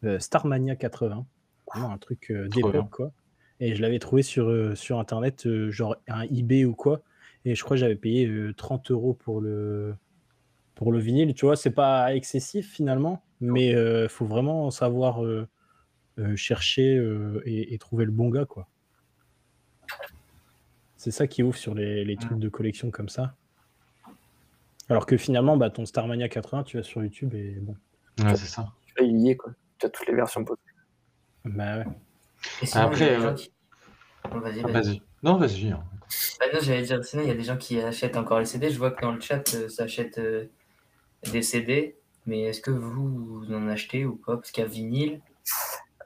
euh, Starmania 80, un truc euh, d'époque, quoi. Et je l'avais trouvé sur, euh, sur Internet, euh, genre un eBay ou quoi, et je crois que j'avais payé euh, 30 euros pour le, pour le vinyle. Tu vois, c'est pas excessif finalement, mais il faut vraiment savoir euh, euh, chercher euh, et, et trouver le bon gars, quoi. C'est ça qui ouvre sur les, les trucs de collection comme ça. Alors que finalement, bah, ton Starmania 80, tu vas sur YouTube et bon. ouais, c'est ça. Là, il y est, quoi. Tu as toutes les versions possibles. Bah ouais. Et sinon, Après, euh, gens qui... Oh, vas-y, vas-y. Non, vas-y. hein. Bah non, j'allais dire, sinon, il y a des gens qui achètent encore les CD. Je vois que dans le chat, euh, ça achète euh, des CD. Mais est-ce que vous, vous en achetez ou pas? Parce qu'il y a vinyle.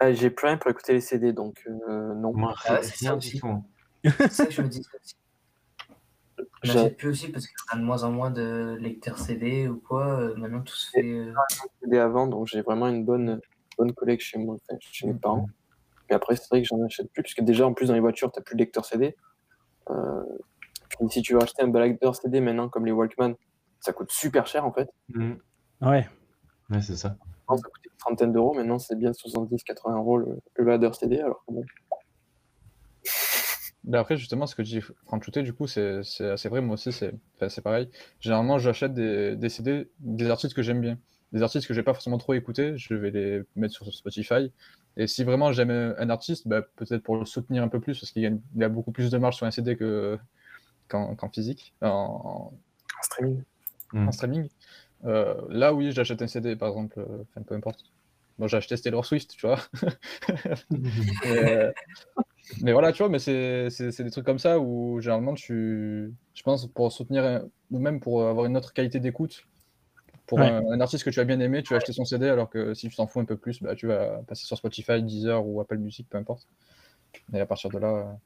Ah, J'ai plus rien pour écouter les CD, donc euh, non. Moi, Ah ouais, rien c'est ça du aussi. tout, hein. C'est ça que je me dis. [laughs] n'achète plus aussi parce qu'il y a de moins en moins de lecteurs CD ou quoi. Maintenant, tout se fait. euh, CD avant, donc j'ai vraiment une bonne, bonne collection chez moi, enfin, chez mes parents. Et après, c'est vrai que j'en achète plus, parce que déjà, en plus, dans les voitures, tu n'as plus de lecteur CD. Euh, puis si tu veux acheter un lecteur CD maintenant, comme les Walkman, ça coûte super cher en fait. Mhm. Ouais. Ouais, c'est ça. Avant, ça coûtait une trentaine d'euros, maintenant c'est bien 70-80 euros le, le ladder CD, alors bon. Mais après, justement, ce que dit Franchouté, du coup, c'est c'est assez vrai. Moi aussi, c'est pareil. Généralement, j'achète des, des CD des artistes que j'aime bien. Des artistes que j'ai pas forcément trop écoutés, je vais les mettre sur Spotify. Et si vraiment j'aime un artiste, bah, peut-être pour le soutenir un peu plus, parce qu'il y, a beaucoup plus de marge sur un CD que, qu'en physique, en, En streaming. En streaming. Euh, là, oui, j'achète un CD, par exemple, euh, enfin, peu importe. Bon, j'ai acheté Taylor Swift, tu vois. [laughs] Euh, mais voilà, tu vois, mais c'est des trucs comme ça où généralement tu, je pense, pour soutenir ou même pour avoir une autre qualité d'écoute, pour Ouais. un, un artiste que tu as bien aimé, tu vas acheter son CD, alors que si tu t'en fous un peu plus, bah, tu vas passer sur Spotify, Deezer ou Apple Music, peu importe. Et à partir de là,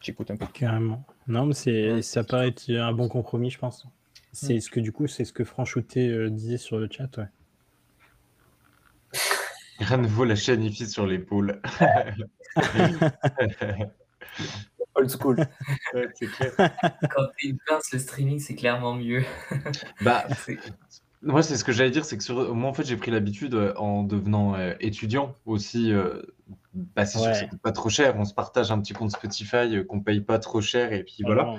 tu écoutes un peu. Carrément. Non, mais c'est, ça paraît être un bon compromis, je pense. C'est ce que du coup, c'est ce que Franchouté euh, disait sur le chat. Ouais. Rien ne vaut la chaîne IFI sur l'épaule. [laughs] [laughs] [laughs] Old school. [laughs] Ouais, c'est clair. [laughs] Quand t'es une pince, le streaming, c'est clairement mieux. Bah, [laughs] C'est- Moi, c'est ce que j'allais dire, c'est que sur... moi, en fait, j'ai pris l'habitude euh, en devenant euh, étudiant aussi. euh, bah, c'est sûr que ça coûte pas trop cher. On se partage un petit compte Spotify euh, qu'on paye pas trop cher et puis voilà.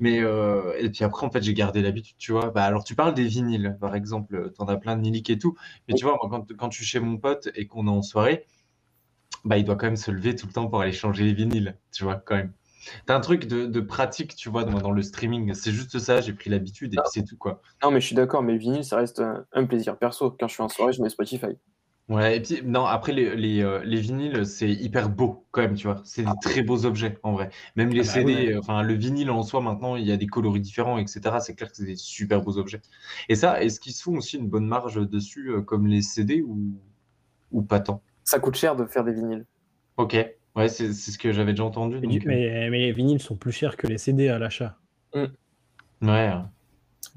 Mais euh, et puis après, en fait, j'ai gardé l'habitude, tu vois. Bah, alors, tu parles des vinyles, par exemple. T'en as plein de Nilik et tout. Mais tu vois, moi, quand, quand je suis chez mon pote et qu'on est en soirée, bah, il doit quand même se lever tout le temps pour aller changer les vinyles, tu vois, quand même. T'as un truc de, de pratique, tu vois, dans, dans le streaming. C'est juste ça, j'ai pris l'habitude et c'est tout, quoi. Non, mais je suis d'accord, mais vinyle, ça reste un, un plaisir perso. Quand je suis en soirée, je mets Spotify. Ouais, et puis, non, après, les, les, euh, les vinyles, c'est hyper beau, quand même, tu vois. C'est des très beaux objets, en vrai. Même les Ah bah CD, ouais. euh, enfin, le vinyle en soi, maintenant, il y a des coloris différents, etc. C'est clair que c'est des super beaux objets. Et ça, est-ce qu'ils se font aussi une bonne marge dessus, euh, comme les CD, ou, ou pas tant? Ça coûte cher de faire des vinyles. Ok, ouais, c'est c'est ce que j'avais déjà entendu. Mais, donc, euh, mais- mais les vinyles sont plus chers que les CD à l'achat. euh, ouais.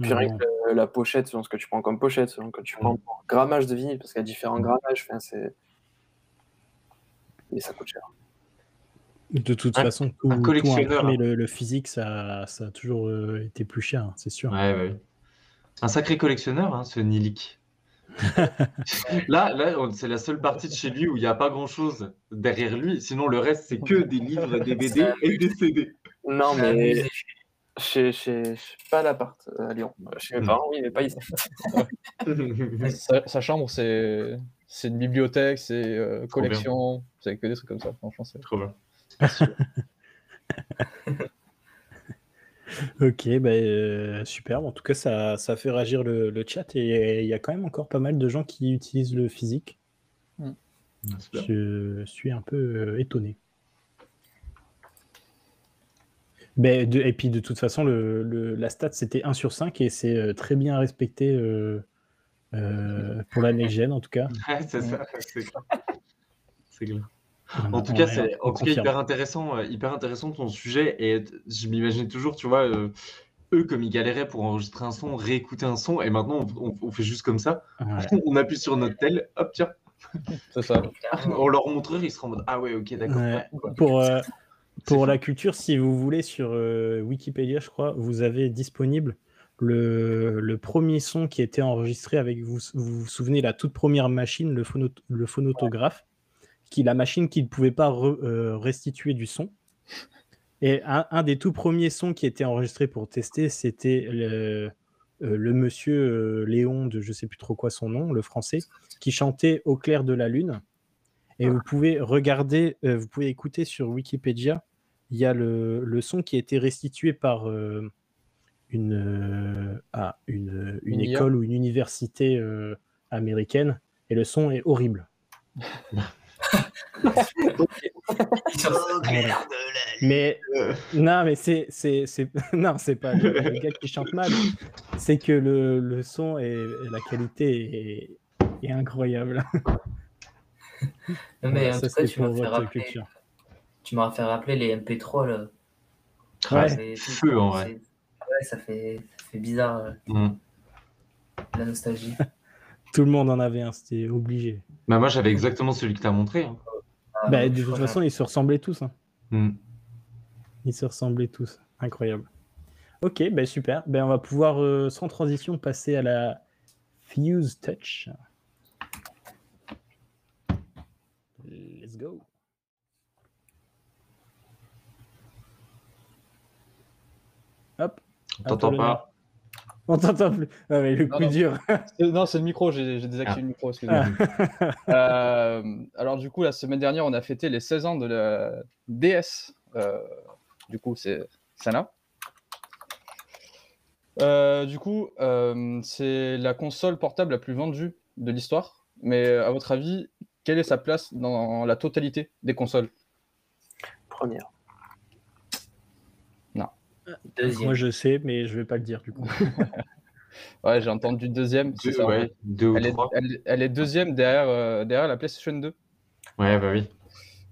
Puis rien que la pochette, selon ce que tu prends comme pochette, selon que tu prends pour grammage de vinyle, parce qu'il y a différents grammages, enfin, c'est. Et ça coûte cher. De toute Un- façon, tout, un tout collectionneur, imprimé, le, le physique, ça, ça a toujours euh, été plus cher, hein, c'est sûr. Ouais, ouais. Un sacré collectionneur, hein, ce Nilik. [laughs] là, là, c'est la seule partie de chez lui où il n'y a pas grand-chose derrière lui. Sinon, le reste, c'est que des livres, des [laughs] BD et des CD. Non, mais chez, chez, pas à l'appart euh, à Lyon. Chez mes Mm. parents, oui, mais pas ici. [laughs] Sa, sa chambre, c'est c'est une bibliothèque, c'est euh, collection, c'est que des trucs comme ça. Franchement, c'est Trop bien. Ok, bah, euh, super. En tout cas, ça, ça fait réagir le, le chat et il y a quand même encore pas mal de gens qui utilisent le physique. Super. Je suis un peu euh, étonné. Ben, de- et puis de toute façon, le, le- la stat c'était 1 sur 5 et c'est euh, très bien respecté euh, euh, pour la next gen en tout cas. [laughs] Ouais, c'est ça, c'est clair. C'est clair. On- En tout cas, est- c'est en tout cas hyper intéressant, euh, hyper intéressant ton sujet. Et je m'imaginais toujours, tu vois, euh, eux comme ils galéraient pour enregistrer un son, réécouter un son, et maintenant on, on- on fait juste comme ça. Ouais. [laughs] On appuie sur notre tel, hop tiens, [laughs] c'est ça. On leur montrerait, ils seront en mode ah ouais, ok, d'accord. Ouais. ouais, quoi. Pour, [laughs] euh, pour la culture, si vous voulez, sur euh, Wikipédia, je crois, vous avez disponible le, le premier son qui a été enregistré avec, vous vous, vous souvenez, la toute première machine, le, phono- le phonotographe, qui la machine qui ne pouvait pas re- euh, restituer du son. Et un, un des tout premiers sons qui était enregistré pour tester, c'était le, euh, le monsieur euh, Léon de je sais plus trop quoi son nom, le français, qui chantait Au clair de la lune. Et vous pouvez regarder, vous pouvez écouter sur Wikipédia, il y a le, le son qui a été restitué par une, ah, une, une école ou une université américaine, et le son est horrible. [laughs] [laughs] Voilà. Mais Euh, non, mais c'est c'est c'est [laughs] non, c'est pas le, le [laughs] gars qui chante mal, c'est que le, le son et la qualité est, est incroyable. Non, mais Voilà, en ça, tout cas, tu m'as fait rappeler, culture. tu m'as fait rappeler les MP3 là. Ouais. C'est- Feu, en vrai. Ouais, ça fait, ça fait bizarre euh, hmm. la nostalgie. Tout le monde en avait un, c'était obligé. Bah, moi, j'avais exactement celui que tu montré. Bah, de toute façon, ils se ressemblaient tous. Hein. Hmm. Ils se ressemblaient tous. Incroyable. Ok, bah super. Ben on va pouvoir euh, sans transition passer à la Fuse Touch. Let's go. Hop. T'entends pas on t'entend plus. Ah, mais le Non, coup non. dur. C'est- Non, c'est le micro, j'ai désactivé le micro, excusez-moi. Euh, alors du coup, la semaine dernière, on a fêté les 16 ans de la DS. Euh, du coup, c'est celle-là. Euh, du coup, euh, c'est la console portable la plus vendue de l'histoire. Mais à votre avis, quelle est sa place dans la totalité des consoles? Première. Deuxième. Moi, je sais, mais je vais pas le dire du coup. [laughs] Ouais, j'ai entendu deuxième. c'est Deux, ça, ouais, ou Elle est, trois. elle- elle est deuxième derrière, euh, derrière la PlayStation 2. Ouais, bah oui.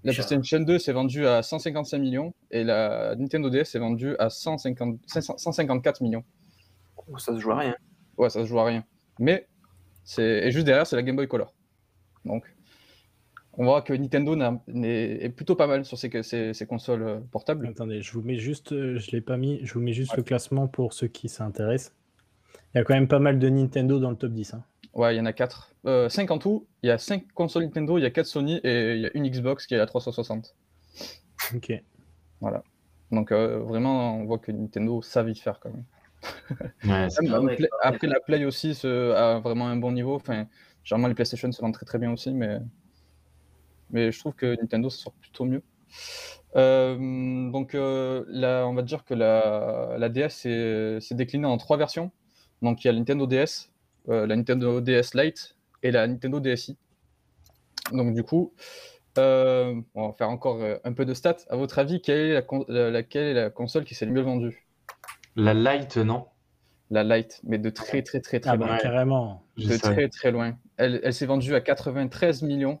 La. PlayStation 2 s'est vendue à 155 millions et la Nintendo DS s'est vendue à 150 500 154 millions. Oh, Ça se joue à rien. Ouais, ça se joue à rien. Mais, c'est et juste derrière, c'est la Game Boy Color. Donc, on voit que Nintendo est plutôt pas mal sur ces consoles euh, portables. Attendez, je vous mets juste, euh, je l'ai pas mis, je vous mets juste le classement pour ceux qui s'intéressent. Il y a quand même pas mal de Nintendo dans le top 10. hein. Ouais, il y en a 4. 5 en tout. Il y a 5 consoles Nintendo, il y a 4 Sony et il y a une Xbox qui est à 360. Ok. Donc, euh, vraiment, on voit que Nintendo savent y faire quand même. Ouais, [laughs] euh, après, la Play aussi a vraiment un bon niveau. Enfin, généralement, les PlayStation se vendent très très bien aussi, mais, mais je trouve que Nintendo ça sort plutôt mieux. Euh, donc, euh, là, on va dire que la, la DS s'est déclinée en trois versions. Donc, il y a la Nintendo DS, euh, la Nintendo DS Lite et la Nintendo DSi. Donc, du coup, euh, on va faire encore euh, un peu de stats. À votre avis, quelle est la, con- la- laquelle est la console qui s'est le mieux vendue? La Lite, non La Lite, mais de très très très très Ah loin. bah carrément. De très très loin. Elle, elle s'est vendue à 93 millions.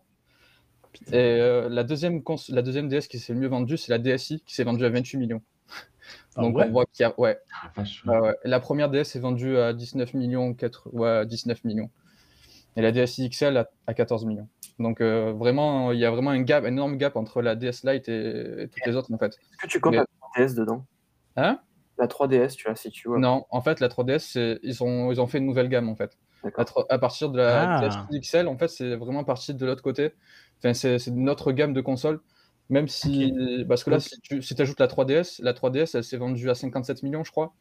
Et euh, la, deuxième cons- la deuxième DS qui s'est le mieux vendue, c'est la DSi qui s'est vendue à 28 millions. [laughs] Ah Donc ouais on voit qu'il y a. Ouais, Ah, vache. ouais, ouais. La première DS est vendue à 19 millions, 4, ouais, 19 millions. Et la DSi XL à, à 14 millions. Donc euh, vraiment, il y a vraiment un gap, un énorme gap entre la DS Lite et, et toutes les autres en fait. Est-ce que tu comptes Mais- la 3DS dedans? Hein? La 3DS, tu la situes où Non, en fait, la 3DS, c'est- ils ont, ils ont fait une nouvelle gamme en fait. À, partir de la Ah. XL, en fait, c'est vraiment parti de l'autre côté. Enfin, c'est notre gamme de consoles. Même si. Parce que là, si tu si ajoutes la 3DS, la 3DS, elle s'est vendue à 57 millions, je crois.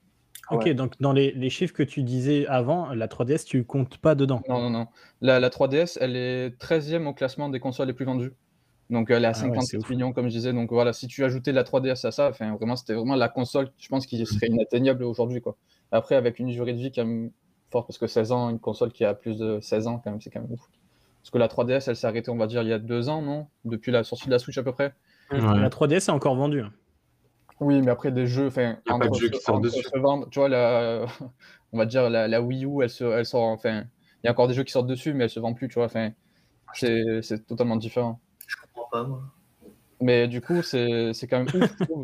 Ok, Ouais. donc dans les, les chiffres que tu disais avant, la 3DS, tu comptes pas dedans. Non, non, non. La, la 3DS, elle est 13e au classement des consoles les plus vendues. Donc, elle est à Ah ouais, c'est 57 ouf. millions, comme je disais. Donc, voilà, si tu ajoutais la 3DS à ça, enfin, vraiment, c'était vraiment la console, je pense, qui serait inatteignable aujourd'hui, quoi. Après, avec une durée de vie quand même forte, parce que 16 ans, une console qui a plus de 16 ans, quand même, c'est quand même ouf. Parce que la 3DS, elle s'est arrêtée, on va dire, il y a deux ans, non? Depuis la sortie de la Switch, à peu près? Ouais. La 3DS est encore vendue. hein. Oui, mais après, des jeux, enfin, Y a pas de qui dessus. se vendre, tu vois, la, [laughs] on va dire, la, la Wii U, elle, se, elle sort, enfin, il y a encore des jeux qui sortent dessus, mais elle se vend plus, tu vois, enfin, c'est c'est totalement différent. Je comprends pas, moi. Mais du coup, c'est c'est quand même ouf, je trouve.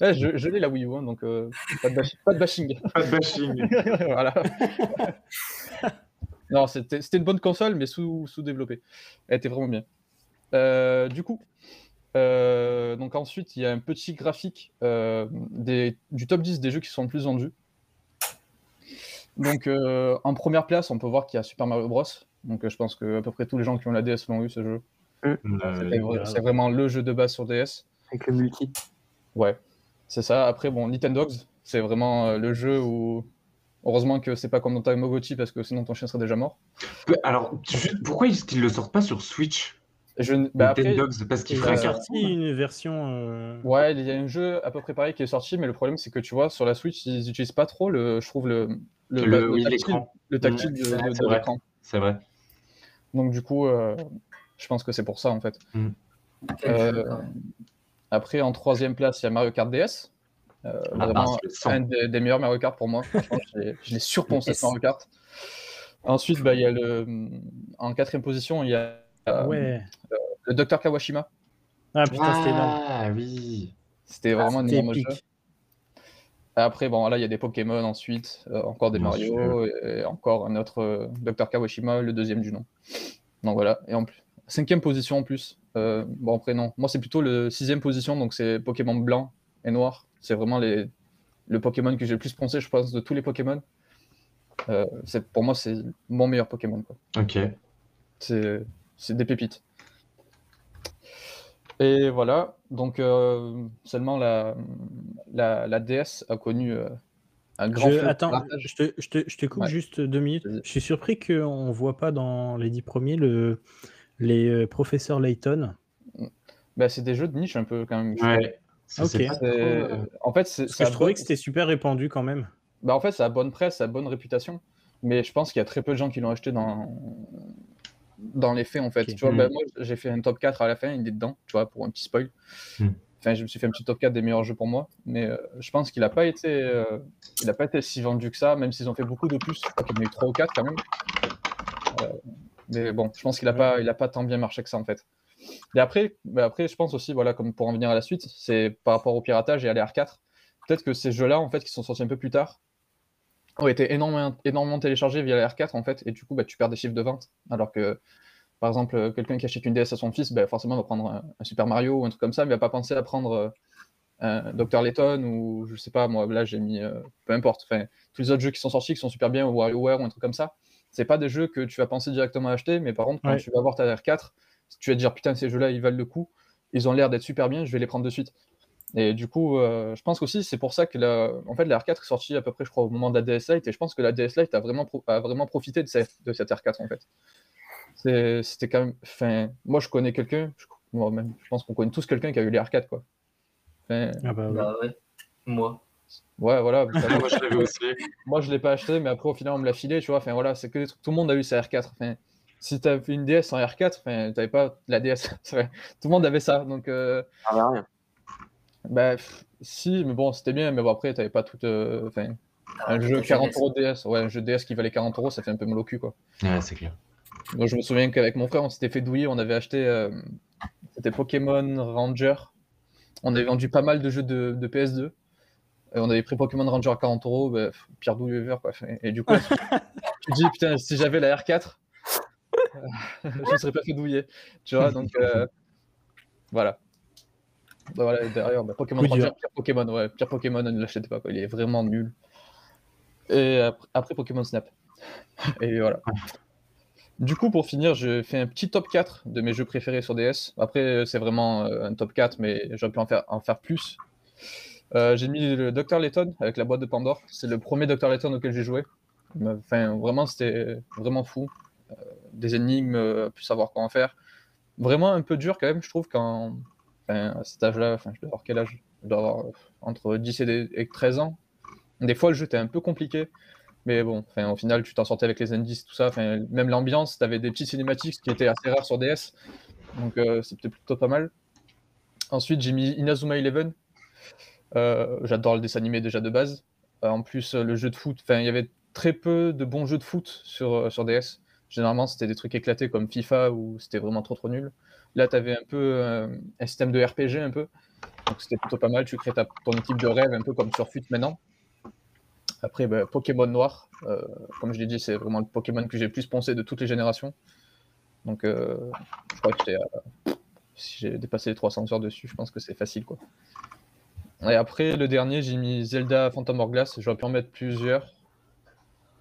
Ouais, je je l'ai la Wii U, hein, donc euh, pas, de bash- pas de bashing. [laughs] Pas de bashing. [laughs] voilà. non, c'était c'était une bonne console, mais sous- sous-développée. Elle était vraiment bien. Euh, du coup, euh, donc ensuite, il y a un petit graphique euh, des, du top 10 des jeux qui sont le plus vendus. Donc, euh, en première place, on peut voir qu'il y a Super Mario Bros. Donc, euh, je pense que à peu près tous les gens qui ont la DS l'ont eu ce jeu. Euh, c'est vraiment le jeu de base sur DS. Avec le multi. Ouais, c'est ça. Après, bon, Nintendogs, c'est vraiment euh, le jeu où. Heureusement que c'est pas comme dans Tamagotchi parce que sinon ton chien serait déjà mort. Alors, juste, pourquoi est-ce qu'ils le sortent pas sur Switch? Je bah, après, Nintendogs Parce qu'il Il ferait sorti une version. euh, ouais, il y a un jeu à peu près pareil qui est sorti, mais le problème c'est que tu vois, sur la Switch, ils utilisent pas trop le, je trouve, le, le, Le- le oui, tactile, le tactile Mm. de, l'écran. C'est vrai. Donc, du coup, euh, je pense que c'est pour ça en fait. Quel Euh. Après, en troisième place, il y a Mario Kart DS. Euh, Ah, vraiment un des, des meilleurs Mario Kart pour moi. Franchement, [laughs] je l'ai- surponcé Yes. ce Mario Kart. Ensuite, bah, il y a le, en quatrième position, il y a euh, Ouais. le Dr Kawashima. Ah putain, c'était énorme. Ah oui. C'était vraiment un énorme épique. jeu. Après, bon, là, il y a des Pokémon ensuite, euh, encore des Bien Mario, et, et encore un autre euh, Dr Kawashima, le deuxième du nom. Donc voilà, et en plus, cinquième position en plus. Euh, bon, après, non, moi, c'est plutôt le sixième position, donc c'est Pokémon blanc et noir. C'est vraiment les, le Pokémon que j'ai le plus poncé, je pense, de tous les Pokémon. Euh, c'est- pour moi, c'est mon meilleur Pokémon. Quoi. Ok. C'est c'est des pépites. Et voilà, donc euh, seulement la, la, la DS a connu euh, un grand Je, attends, je te, je te- je te coupe Ouais. juste deux minutes. Je suis surpris qu'on ne voit pas dans les dix premiers le, les euh, professeurs Layton. Bah, c'est des jeux de niche un peu quand même. Ouais. Ça, pas trop, euh, En fait, c'est, Parce ça que a je trouvais bonne- que c'était super répandu quand même. bah, en fait, ça a bonne presse, ça a bonne réputation. Mais je pense qu'il y a très peu de gens qui l'ont acheté dans, dans les faits, en fait. Tu vois, Mm. bah, moi, j'ai fait un top 4 à la fin, il est dedans, tu vois, pour un petit spoil. Mm. Enfin, je me suis fait un petit top 4 des meilleurs jeux pour moi. Mais euh, je pense qu'il n'a pas, été, euh, il a pas été si vendu que ça, même s'ils ont fait beaucoup. Je crois qu'il y en a eu 3 ou 4 quand même. Euh, mais bon, je pense qu'il n'a pas, il a pas tant bien marché que ça, en fait. Et après, bah, après, je pense aussi, voilà, comme pour en venir à la suite, c'est par rapport au piratage et à l'AR4. Peut-être que ces jeux-là, en fait, qui sont sortis un peu plus tard, ont été énormément, énormément téléchargés via la R4 en fait, et du coup bah, tu perds des chiffres de vente. Alors que par exemple, quelqu'un qui achète une DS à son fils, bah, forcément va prendre un, un Super Mario ou un truc comme ça, mais va pas penser à prendre euh, un Dr. Layton ou je sais pas, moi là j'ai mis euh, peu importe, enfin tous les autres jeux qui sont sortis qui sont super bien, ou WarioWare ou un truc comme ça. C'est pas des jeux que tu vas penser directement à acheter, mais par contre, quand Ouais. tu vas voir ta R4, tu vas te dire putain, ces jeux-là ils valent le coup, ils ont l'air d'être super bien, je vais les prendre de suite. Et du coup, euh, je pense aussi c'est pour ça que la, en fait, la R4 est sortie à peu près, je crois, au moment de la DS Lite, et je pense que la DS Lite a vraiment, pro- a vraiment profité de cette, de cette R4 en fait. C'était quand même, enfin, moi je connais quelqu'un, je, moi, même, je pense qu'on connaît tous quelqu'un qui a eu les R4 quoi. Enfin, Ah bah, ouais. Bah ouais, moi. Ouais, voilà. [laughs] Moi, je l'avais aussi. Moi, je l'ai pas acheté, mais après, au final, on me l'a filé, tu vois. Enfin, voilà, c'est que des trucs. Tout le monde a eu sa R4. Enfin, si t'as fait une DS en R4, enfin, t'avais pas la DS. [laughs] C'est vrai. Tout le monde avait ça. Donc, euh, Ça va rien. bah, pff, si, mais bon, c'était bien. Mais bon, après, t'avais pas tout. euh, Enfin, un jeu Ta 40 jeunesse. euros DS. Ouais, un jeu DS qui valait 40 euros, ça fait un peu mal au cul, quoi. Ouais, c'est clair. Donc, je me souviens qu'avec mon frère, on s'était fait douiller. On avait acheté. euh, C'était Pokémon Ranger. On avait vendu pas mal de jeux de, de PS2. Et on avait pris Pokémon Ranger à 40 euros, bah, pff, pire douille ever, quoi. Et du coup, tu te dis, putain, si j'avais la R4, euh, [laughs] je ne serais pas fait douiller. Tu vois, donc euh, voilà. Bah, voilà, derrière, bah, Pokémon Ranger, pire Pokémon, ouais, pire Pokémon, ne l'achetez pas, quoi. Il est vraiment nul. Et après, après Pokémon Snap. Et voilà. Du coup, pour finir, j'ai fait un petit top 4 de mes jeux préférés sur DS. Après, c'est vraiment euh, un top 4, mais j'aurais pu en faire, en faire plus. Euh, j'ai mis le Dr. Layton avec la boîte de Pandore. C'est le premier Dr. Layton auquel j'ai joué. Enfin, vraiment, c'était vraiment fou. Euh, des énigmes, euh, plus savoir quoi en faire. Vraiment un peu dur quand même, je trouve, quand. À cet âge-là, enfin, je dois avoir quel âge? Je dois avoir entre 10 et, des- et 13 ans. Des fois, le jeu était un peu compliqué. Mais bon, enfin, au final, tu t'en sortais avec les indices, tout ça. Enfin, même l'ambiance, tu avais des petites cinématiques, ce qui était assez rare sur DS. Donc, c'était plutôt pas mal. Ensuite, j'ai mis Inazuma Eleven. Euh, J'adore le dessin animé déjà de base. Euh, en plus, euh, le jeu de foot, enfin, il y avait très peu de bons jeux de foot sur, DS. Généralement, c'était des trucs éclatés comme FIFA où c'était vraiment trop trop nul. Là, tu avais un peu un système de RPG un peu. Donc, c'était plutôt pas mal. Tu crées ta, ton équipe de rêve un peu comme sur FUT maintenant. Après, bah, Pokémon Noir, comme je l'ai dit, c'est vraiment le Pokémon que j'ai le plus poncé de toutes les générations. Donc, je crois que si j'ai dépassé les 300 heures dessus, je pense que c'est facile, quoi. Et après, le dernier, j'ai mis Zelda Phantom Hourglass. J'aurais pu en mettre plusieurs,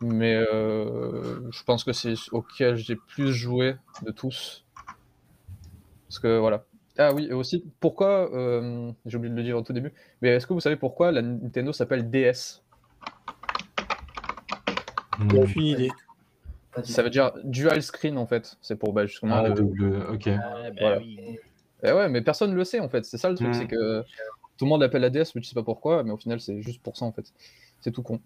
mais euh, je pense que c'est auquel j'ai plus joué de tous. Parce que voilà. Ah oui, et aussi, pourquoi, euh, j'ai oublié de le dire au tout début, mais est-ce que vous savez pourquoi la Nintendo s'appelle DS Hmm. Aucune idée. Ça veut dire dual screen en fait. C'est pour bah, justement Ah, le- double, ok. Ah, bah Voilà. oui. Eh ouais, mais personne ne le sait en fait. C'est ça le truc, Mm. c'est que tout le monde l'appelle la DS, mais tu sais pas pourquoi, mais au final c'est juste pour ça en fait. C'est tout con.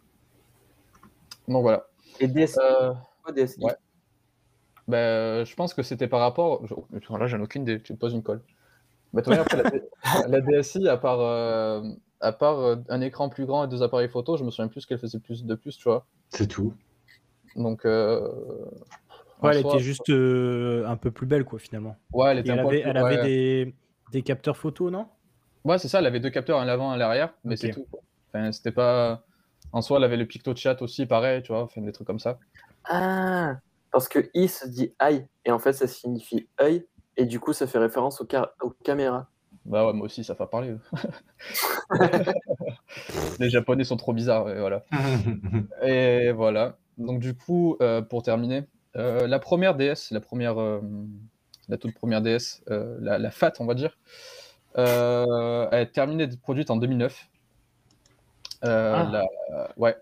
Donc voilà. Et DSI, Euh, DSI ouais. bah, euh, je pense que c'était par rapport. je- Là, j'en ai aucune idée. Tu me poses une colle. Bah, après, la... [laughs] la DSI, à part, euh, à part euh, un écran plus grand et deux appareils photo, je me souviens plus qu'elle faisait plus de plus, tu vois. C'est tout. Donc. euh, Ouais, elle soi, était juste euh, un peu plus belle, quoi, finalement. Ouais, elle Et était elle un poil avait, plus- elle avait ouais. des, des capteurs photo, non? Ouais, c'est ça, elle avait deux capteurs, un à l'avant et un à l'arrière, mais c'est tout. Enfin, c'était pas. En soi, elle avait le picto de chat aussi, pareil, tu vois, enfin, des trucs comme ça. Ah, parce que i se dit eye, et en fait ça signifie œil, et du coup ça fait référence aux, car- aux caméras. Bah ouais, moi aussi, ça fait parler. [laughs] Les Japonais sont trop bizarres, et voilà. [laughs] Et voilà. Donc du coup, euh, pour terminer, euh, la première DS, la première, euh, la toute première DS, euh, la, la FAT, on va dire, Euh, elle est terminée d'être produite en 2009. Euh, Ah. la- ouais.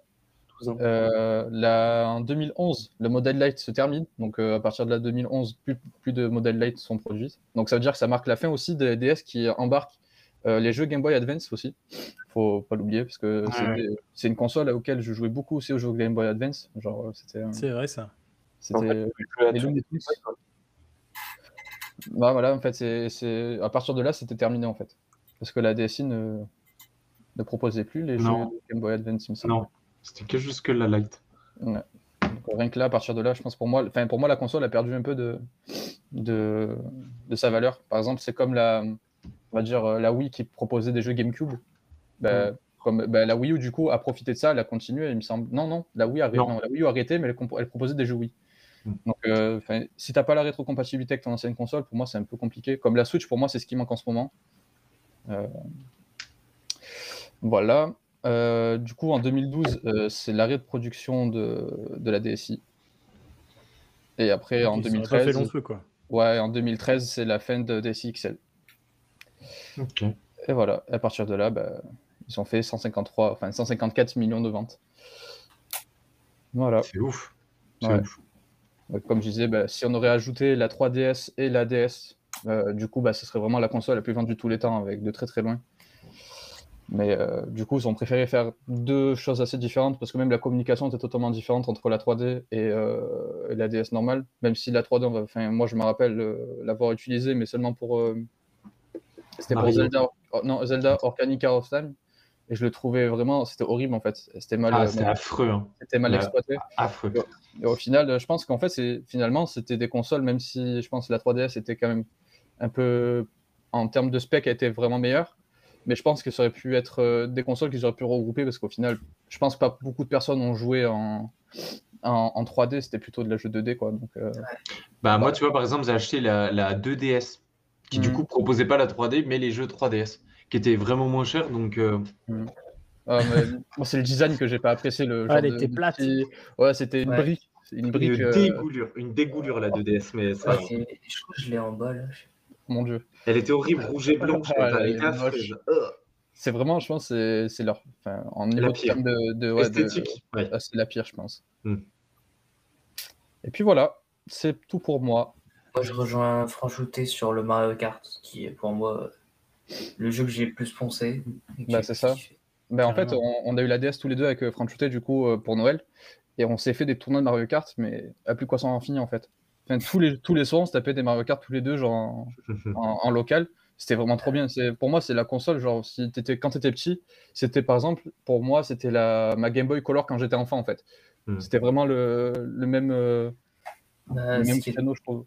12 ans. Euh, la- en 2011, le modèle Light se termine. Donc euh, à partir de la 2011, plus, plus de modèles Light sont produits. Donc ça veut dire que ça marque la fin aussi des DS qui embarquent euh, les jeux Game Boy Advance aussi. Faut pas l'oublier parce que c'est Ouais. une console auquel je jouais beaucoup aussi aux jeux Game Boy Advance. Genre c'était C'est vrai ça. c'était En fait, euh, Tu jouais à les tout. Looney Tunes. Bah, voilà, en fait, c'est, à partir de là, c'était terminé en fait. Parce que la DSi ne, ne proposait plus les Non. jeux de Game Boy Advance, il. Non, c'était que jusque la light. Ouais. Donc, rien que là, à partir de là, je pense pour moi, enfin pour moi, la console a perdu un peu de, de, de sa valeur. Par exemple, c'est comme la, on va dire euh, la Wii qui proposait des jeux GameCube. Bah, comme bah, la Wii U du coup a profité de ça, elle a continué. Il me semble. Non, non, la Wii a, arrêté- Non. non, la Wii U a arrêté, mais elle, elle proposait des jeux Wii. Donc, euh, si t'as pas la rétrocompatibilité avec ton ancienne console, pour moi, c'est un peu compliqué. Comme la Switch, pour moi, c'est ce qui manque en ce moment. Euh, Voilà. Euh, du coup, en 2012, euh, c'est l'arrêt de production de, de la DSi. Et après, en Ok, ça aurait pas fait 2013, long feu quoi. ouais, en 2013, c'est la fin de DSi XL. Ok. Et voilà. Et à partir de là, bah, ils ont fait 153, enfin 154 millions de ventes. Voilà. C'est ouf. C'est Ouais. ouf. Donc, Comme je disais, bah, si on aurait ajouté la 3DS et la DS, euh, du coup, bah, ce serait vraiment la console la plus vendue de tous les temps, avec de très très loin. Mais euh, du coup, ils ont préféré faire deux choses assez différentes, parce que même la communication était totalement différente entre la 3D et, euh, et la DS normale. Même si la 3D, on va- enfin, moi je me rappelle euh, l'avoir utilisée, mais seulement pour. euh, C'était pour Mario. Zelda, oh, non, Zelda Heart of Time. Et je le trouvais vraiment, c'était horrible en fait. C'était mal, Ah, euh, mal- affreux. hein. c'était mal Ouais. exploité. Affreux. Et au final, je pense qu'en fait, c'est finalement, c'était des consoles, même si je pense que la 3DS était quand même un peu, en termes de spec, elle était vraiment meilleure. Mais je pense que ça aurait pu être euh, des consoles qu'ils auraient pu regrouper parce qu'au final, je pense pas beaucoup de personnes ont joué en, en, en 3D, c'était plutôt de la jeu 2D, quoi. Donc, euh, Bah, moi, tu vois, par exemple, j'ai acheté la, la 2DS, qui du Mhm. coup proposait pas la 3D, mais les jeux 3DS, qui étaient vraiment moins chers. Donc, euh, ah, mais [laughs] moi, c'est le design que j'ai pas apprécié. Le Ah, genre elle de- était de plate. petit- Ouais, c'était une Ouais. brique. Une une brique. euh, dégoulure, une dégoulure la 2DS, mais ça, Ouais, je crois que je l'ai en bas là. Mon dieu. elle était horrible, rouge et blanche. Ah, était C'est vraiment, je pense, c'est c'est leur. Enfin, en niveau de pire. termes de, de, ouais, de- Esthétique, ouais. Ah, c'est la pire, je pense. Hmm. Et puis voilà, c'est tout pour moi. Moi, je rejoins Franchouté sur le Mario Kart, qui est pour moi le jeu que j'ai le plus poncé. Bah, c'est ça. Ben, en fait, on, on a eu la DS tous les deux avec euh, Franchouté, du coup, euh, pour Noël. Et on s'est fait des tournois de Mario Kart, mais à plus quoi s'en finir, en fait. Enfin, tous, les, tous les soirs, on se tapait des Mario Kart tous les deux, genre en, [laughs] en- en local. C'était vraiment trop bien. C'est, pour moi, c'est la console, genre, si t'étais, quand t'étais petit, c'était par exemple, pour moi, c'était la, ma Game Boy Color quand j'étais enfant, en fait. Hmm. C'était vraiment le, le même, euh, Bah, le même créneau, je trouve.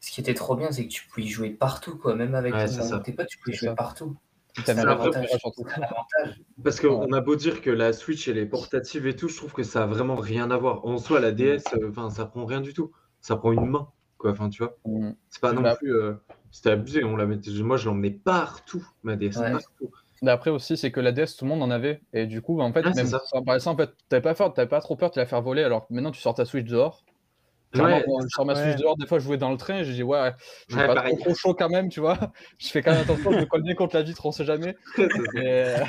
Ce qui était trop bien, c'est que tu pouvais y jouer partout, quoi. Même avec Ouais, tes potes, tu pouvais jouer ça. partout. T'avais C'est un un vrai avantage, surtout. C'est un avantage. Parce qu'on a beau dire que la Switch elle est portative et tout, je trouve que ça a vraiment rien à voir. En soi, la DS, euh, enfin, ça prend rien du tout. Ça prend une main, quoi. Enfin, tu vois. Hmm. C'est pas non Bah- plus. euh, C'était abusé. On la mettait... Moi, je l'emmenais partout, ma DS. Ouais. Partout. Mais après aussi, c'est que la DS, tout le monde en avait. Et du coup, bah, en fait, c'est même ça. ça, en fait, t'avais pas, peur- t'avais pas trop peur de la faire voler. Alors que maintenant, tu sors ta Switch dehors. Clairement, Ouais, quand je sors ma ouais. Switch dehors, des fois, je jouais dans le train. J'ai dit, ouais, je suis Ouais, pas pareil. trop, chaud quand même, tu vois. [laughs] Je fais quand même attention, je me colle bien contre la vitre, on sait jamais. [laughs] Mais, euh,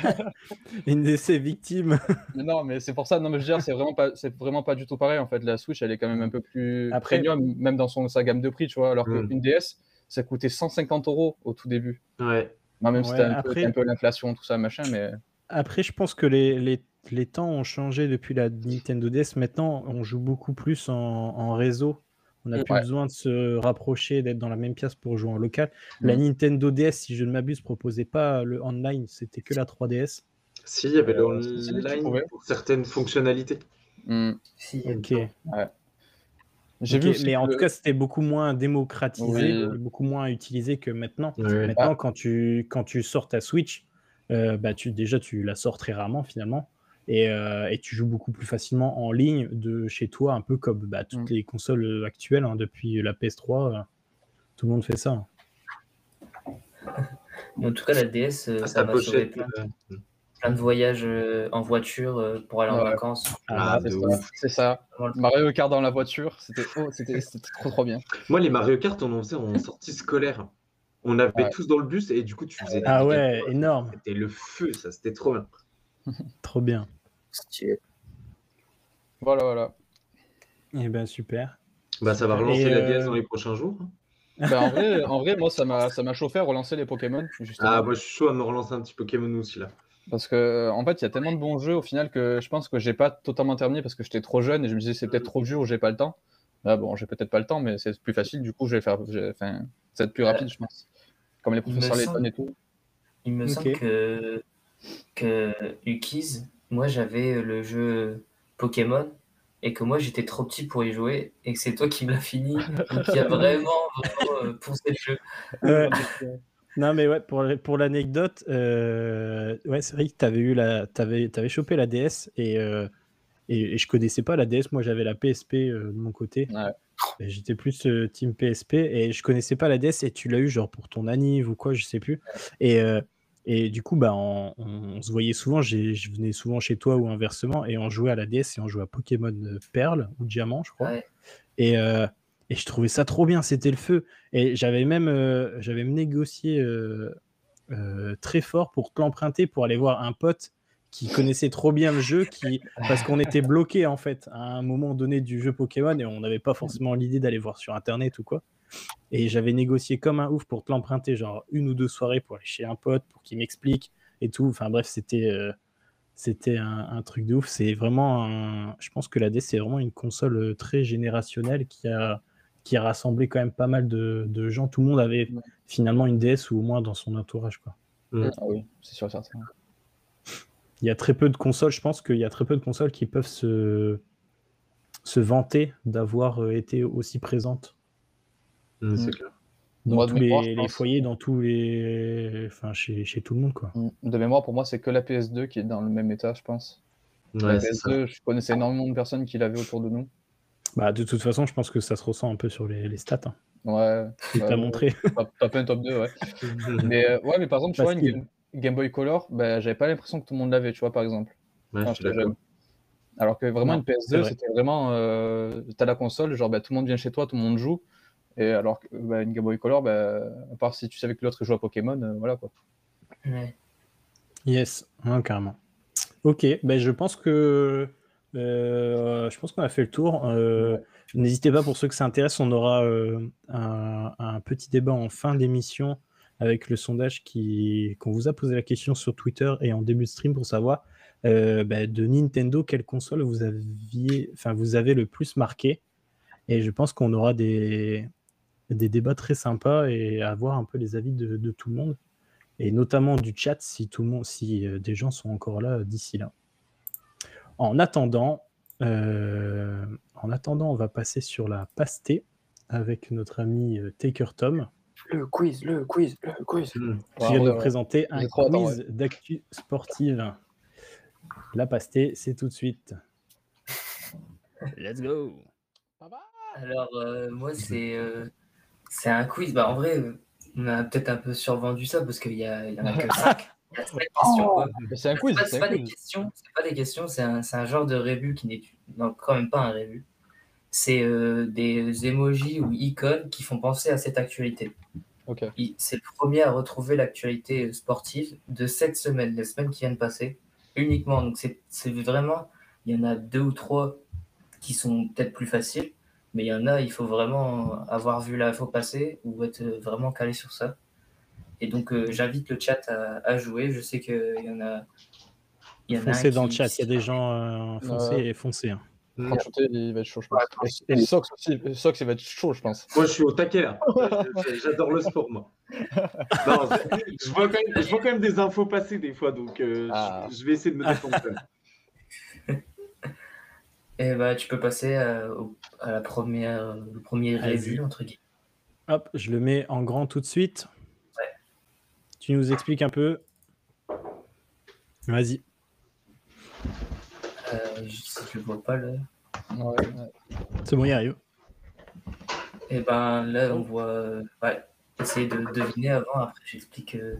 Une de ses victimes. [laughs] mais non, mais c'est pour ça, non, mais je veux dire, c'est vraiment, pas, c'est vraiment pas du tout pareil. En fait, la Switch, elle est quand même un peu plus Après- premium, même dans son, sa gamme de prix, tu vois. Alors Mm. qu'une DS, ça coûtait 150 euros au tout début. Ouais. Non, même si t'as un, peu- après- un peu l'inflation, tout ça, machin, mais. Après, je pense que les, les, les temps ont changé depuis la Nintendo DS. Maintenant, on joue beaucoup plus en, en réseau. On n'a plus besoin de se rapprocher, d'être dans la même pièce pour jouer en local. La Mhm. Nintendo DS, si je ne m'abuse, proposait pas le online, c'était que la 3DS. Si, il y avait Euh, l'online pour certaines fonctionnalités. Si. Ok. J'ai vu mais en que- tout cas, c'était beaucoup moins démocratisé, Oui. beaucoup moins utilisé que maintenant. Maintenant, quand, tu, quand tu sors ta Switch, euh, bah, tu, déjà, tu la sors très rarement finalement. Et, euh, et tu joues beaucoup plus facilement en ligne de chez toi, un peu comme bah, toutes Mm. les consoles euh, actuelles hein, depuis la PS3. euh, tout le monde fait ça. Mais En tout cas, la DS, euh, Ah, ça sauvé pochette. plein, plein de voyages euh, en voiture euh, pour aller en Ouais. vacances. Ah, c'est de ça, ouf. c'est ça. Mario Kart dans la voiture, c'était oh, trop trop bien. Moi, les Mario Kart, on en faisait en sortie scolaire. On avait Ouais. tous dans le bus et du coup, tu faisais des Ah ouais, énorme. C'était le feu, ça, c'était trop bien. [laughs] Trop bien. Stylé. Voilà, voilà. Eh ben super. Bah, ça va Et, relancer la euh, DS dans les prochains jours. En, vrai, en vrai, moi, ça m'a ça m'a chauffé à relancer les Pokémon, justement. Ah, moi, je suis chaud à me relancer un petit Pokémon aussi, là. Parce que, en fait, il y a tellement de bons jeux au final que je pense que j'ai pas totalement terminé parce que j'étais trop jeune et je me disais c'est peut-être trop dur ou j'ai pas le temps. Là, bon, j'ai peut-être pas le temps, mais c'est plus facile. Du coup, je vais faire. je- Enfin, ça va être plus rapide, je pense. Comme les professeurs semble- Layton et tout. Il me semble que, que Ukiz, moi j'avais le jeu Pokémon et que moi j'étais trop petit pour y jouer et que c'est toi qui me l'as fini et qui a [laughs] vraiment, vraiment euh, poussé le jeu. Ouais. Non mais ouais, pour, pour l'anecdote, euh, ouais, c'est vrai que t'avais eu la, t'avais, t'avais chopé la DS et, euh, et, et je connaissais pas la DS. Moi, j'avais la PSP euh, de mon côté. Ouais. J'étais plus euh, team PSP et je connaissais pas la DS et tu l'as eu genre pour ton anniv ou quoi, je sais plus. Et, euh, et du coup, bah, on, on se voyait souvent. Je venais souvent chez toi ou inversement et on jouait à la DS et on jouait à Pokémon euh, Perle ou Diamant, je crois. Ouais. Et, euh, et je trouvais ça trop bien, c'était le feu. Et j'avais même, euh, j'avais négocié euh, très fort pour te l'emprunter pour aller voir un pote qui connaissait trop bien le jeu, qui, parce qu'on était bloqué en fait à un moment donné du jeu Pokémon et on n'avait pas forcément l'idée d'aller voir sur internet ou quoi. Et j'avais négocié comme un ouf pour te l'emprunter, genre une ou deux soirées pour aller chez un pote, pour qu'il m'explique et tout. Enfin bref, c'était euh, c'était un, un truc de ouf. C'est vraiment un... Je pense que la DS, c'est vraiment une console euh, très générationnelle qui a, qui a rassemblé quand même pas mal de, de gens. Tout le monde avait Ouais. finalement une DS ou au moins dans son entourage. Quoi. Mm. Ah oui, c'est sûr certain. Il y a très peu de consoles, je pense qu'il y a très peu de consoles qui peuvent se, se vanter d'avoir euh, été aussi présentes Mm, C'est clair. dans Moi, tous les, mémoire, foyers, dans tous les. Enfin, chez, chez tout le monde, quoi. Mm. De mémoire, pour moi, c'est que la PS2 qui est dans le même état, je pense. la Ouais, ça. PS2, je connaissais énormément de personnes qui l'avaient autour de nous. Bah, de toute façon, je pense que ça se ressent un peu sur les, les stats. Hein. Ouais. Tu t'as montré. [laughs] Top, top 1, top 2, ouais. [laughs] Mais, euh, ouais, mais par exemple, tu vois, une. Game, Game Boy Color, bah, j'avais pas l'impression que tout le monde l'avait, tu vois, par exemple. Ouais, je jeune. Alors que vraiment, Non, une c'est PS2, vrai. c'était vraiment. Euh, T'as la console, genre, bah, tout le monde vient chez toi, tout le monde joue. Et alors que bah, une Game Boy Color, bah, à part si tu savais que l'autre joue à Pokémon, euh, voilà quoi. Ouais. Yes, ouais, carrément. Ok, ben je pense que euh, je pense qu'on a fait le tour. Euh, N'hésitez pas pour ceux que ça intéresse, on aura euh, un, un petit débat en fin d'émission avec le sondage qui qu'on vous a posé la question sur Twitter et en début de stream pour savoir euh, ben, de Nintendo quelle console vous aviez, enfin vous avez le plus marqué. Et je pense qu'on aura des des débats très sympas et avoir un peu les avis de, de tout le monde et notamment du chat si tout le monde, si euh, des gens sont encore là euh, d'ici là. En attendant, euh, en attendant, on va passer sur la pastée avec notre ami euh, Taker Tom Le quiz, le quiz, le quiz. Mm. qui Ouais, vient ouais, de ouais. présenter un quiz d'actu sportive. La pastée, c'est tout de suite. Let's go. Alors, euh, moi, c'est euh, c'est un quiz. Bah, en vrai, euh, on a peut-être un peu survendu ça parce qu'il y, a- il y en a que [laughs] 5. Il y a cinq questions. quoi. Mais C'est un quiz, c'est pas des quiz. questions, c'est pas des questions, c'est un, c'est un genre de rébut qui n'est quand même pas un rébut. C'est euh, des emojis ou icônes qui font penser à cette actualité. C'est le premier à retrouver l'actualité sportive de cette semaine, les semaines qui viennent de passer, uniquement. Donc c'est c'est vraiment, il y en a deux ou trois qui sont peut-être plus faciles, mais il y en a, il faut vraiment avoir vu l'info passer ou être vraiment calé sur ça. Et donc euh, j'invite le chat à, à jouer. Je sais qu'il y en a. Il y en a Foncez dans le chat, il y a des gens euh, foncez Ouais. et foncez. hein. Shooter, il va être chaud, je pense. Ouais, Et, et Sox aussi. Sox, il va être chaud, je pense. Moi, je suis au taquet là. J'adore le sport, moi. Non, je, vois quand même, je vois quand même des infos passer des fois, donc euh, je- Ah. je, vais essayer de me défendre. Et bah, tu peux passer à, au- à la première, le premier rébut, entre guillemets. Hop, je le mets en grand tout de suite. Ouais. Tu nous expliques un peu. Vas-y. Euh, je, le vois pas. Ouais, ouais. C'est bon, il arrive. Et ben là, on voit. euh, Ouais, essayer de deviner avant, après j'explique euh,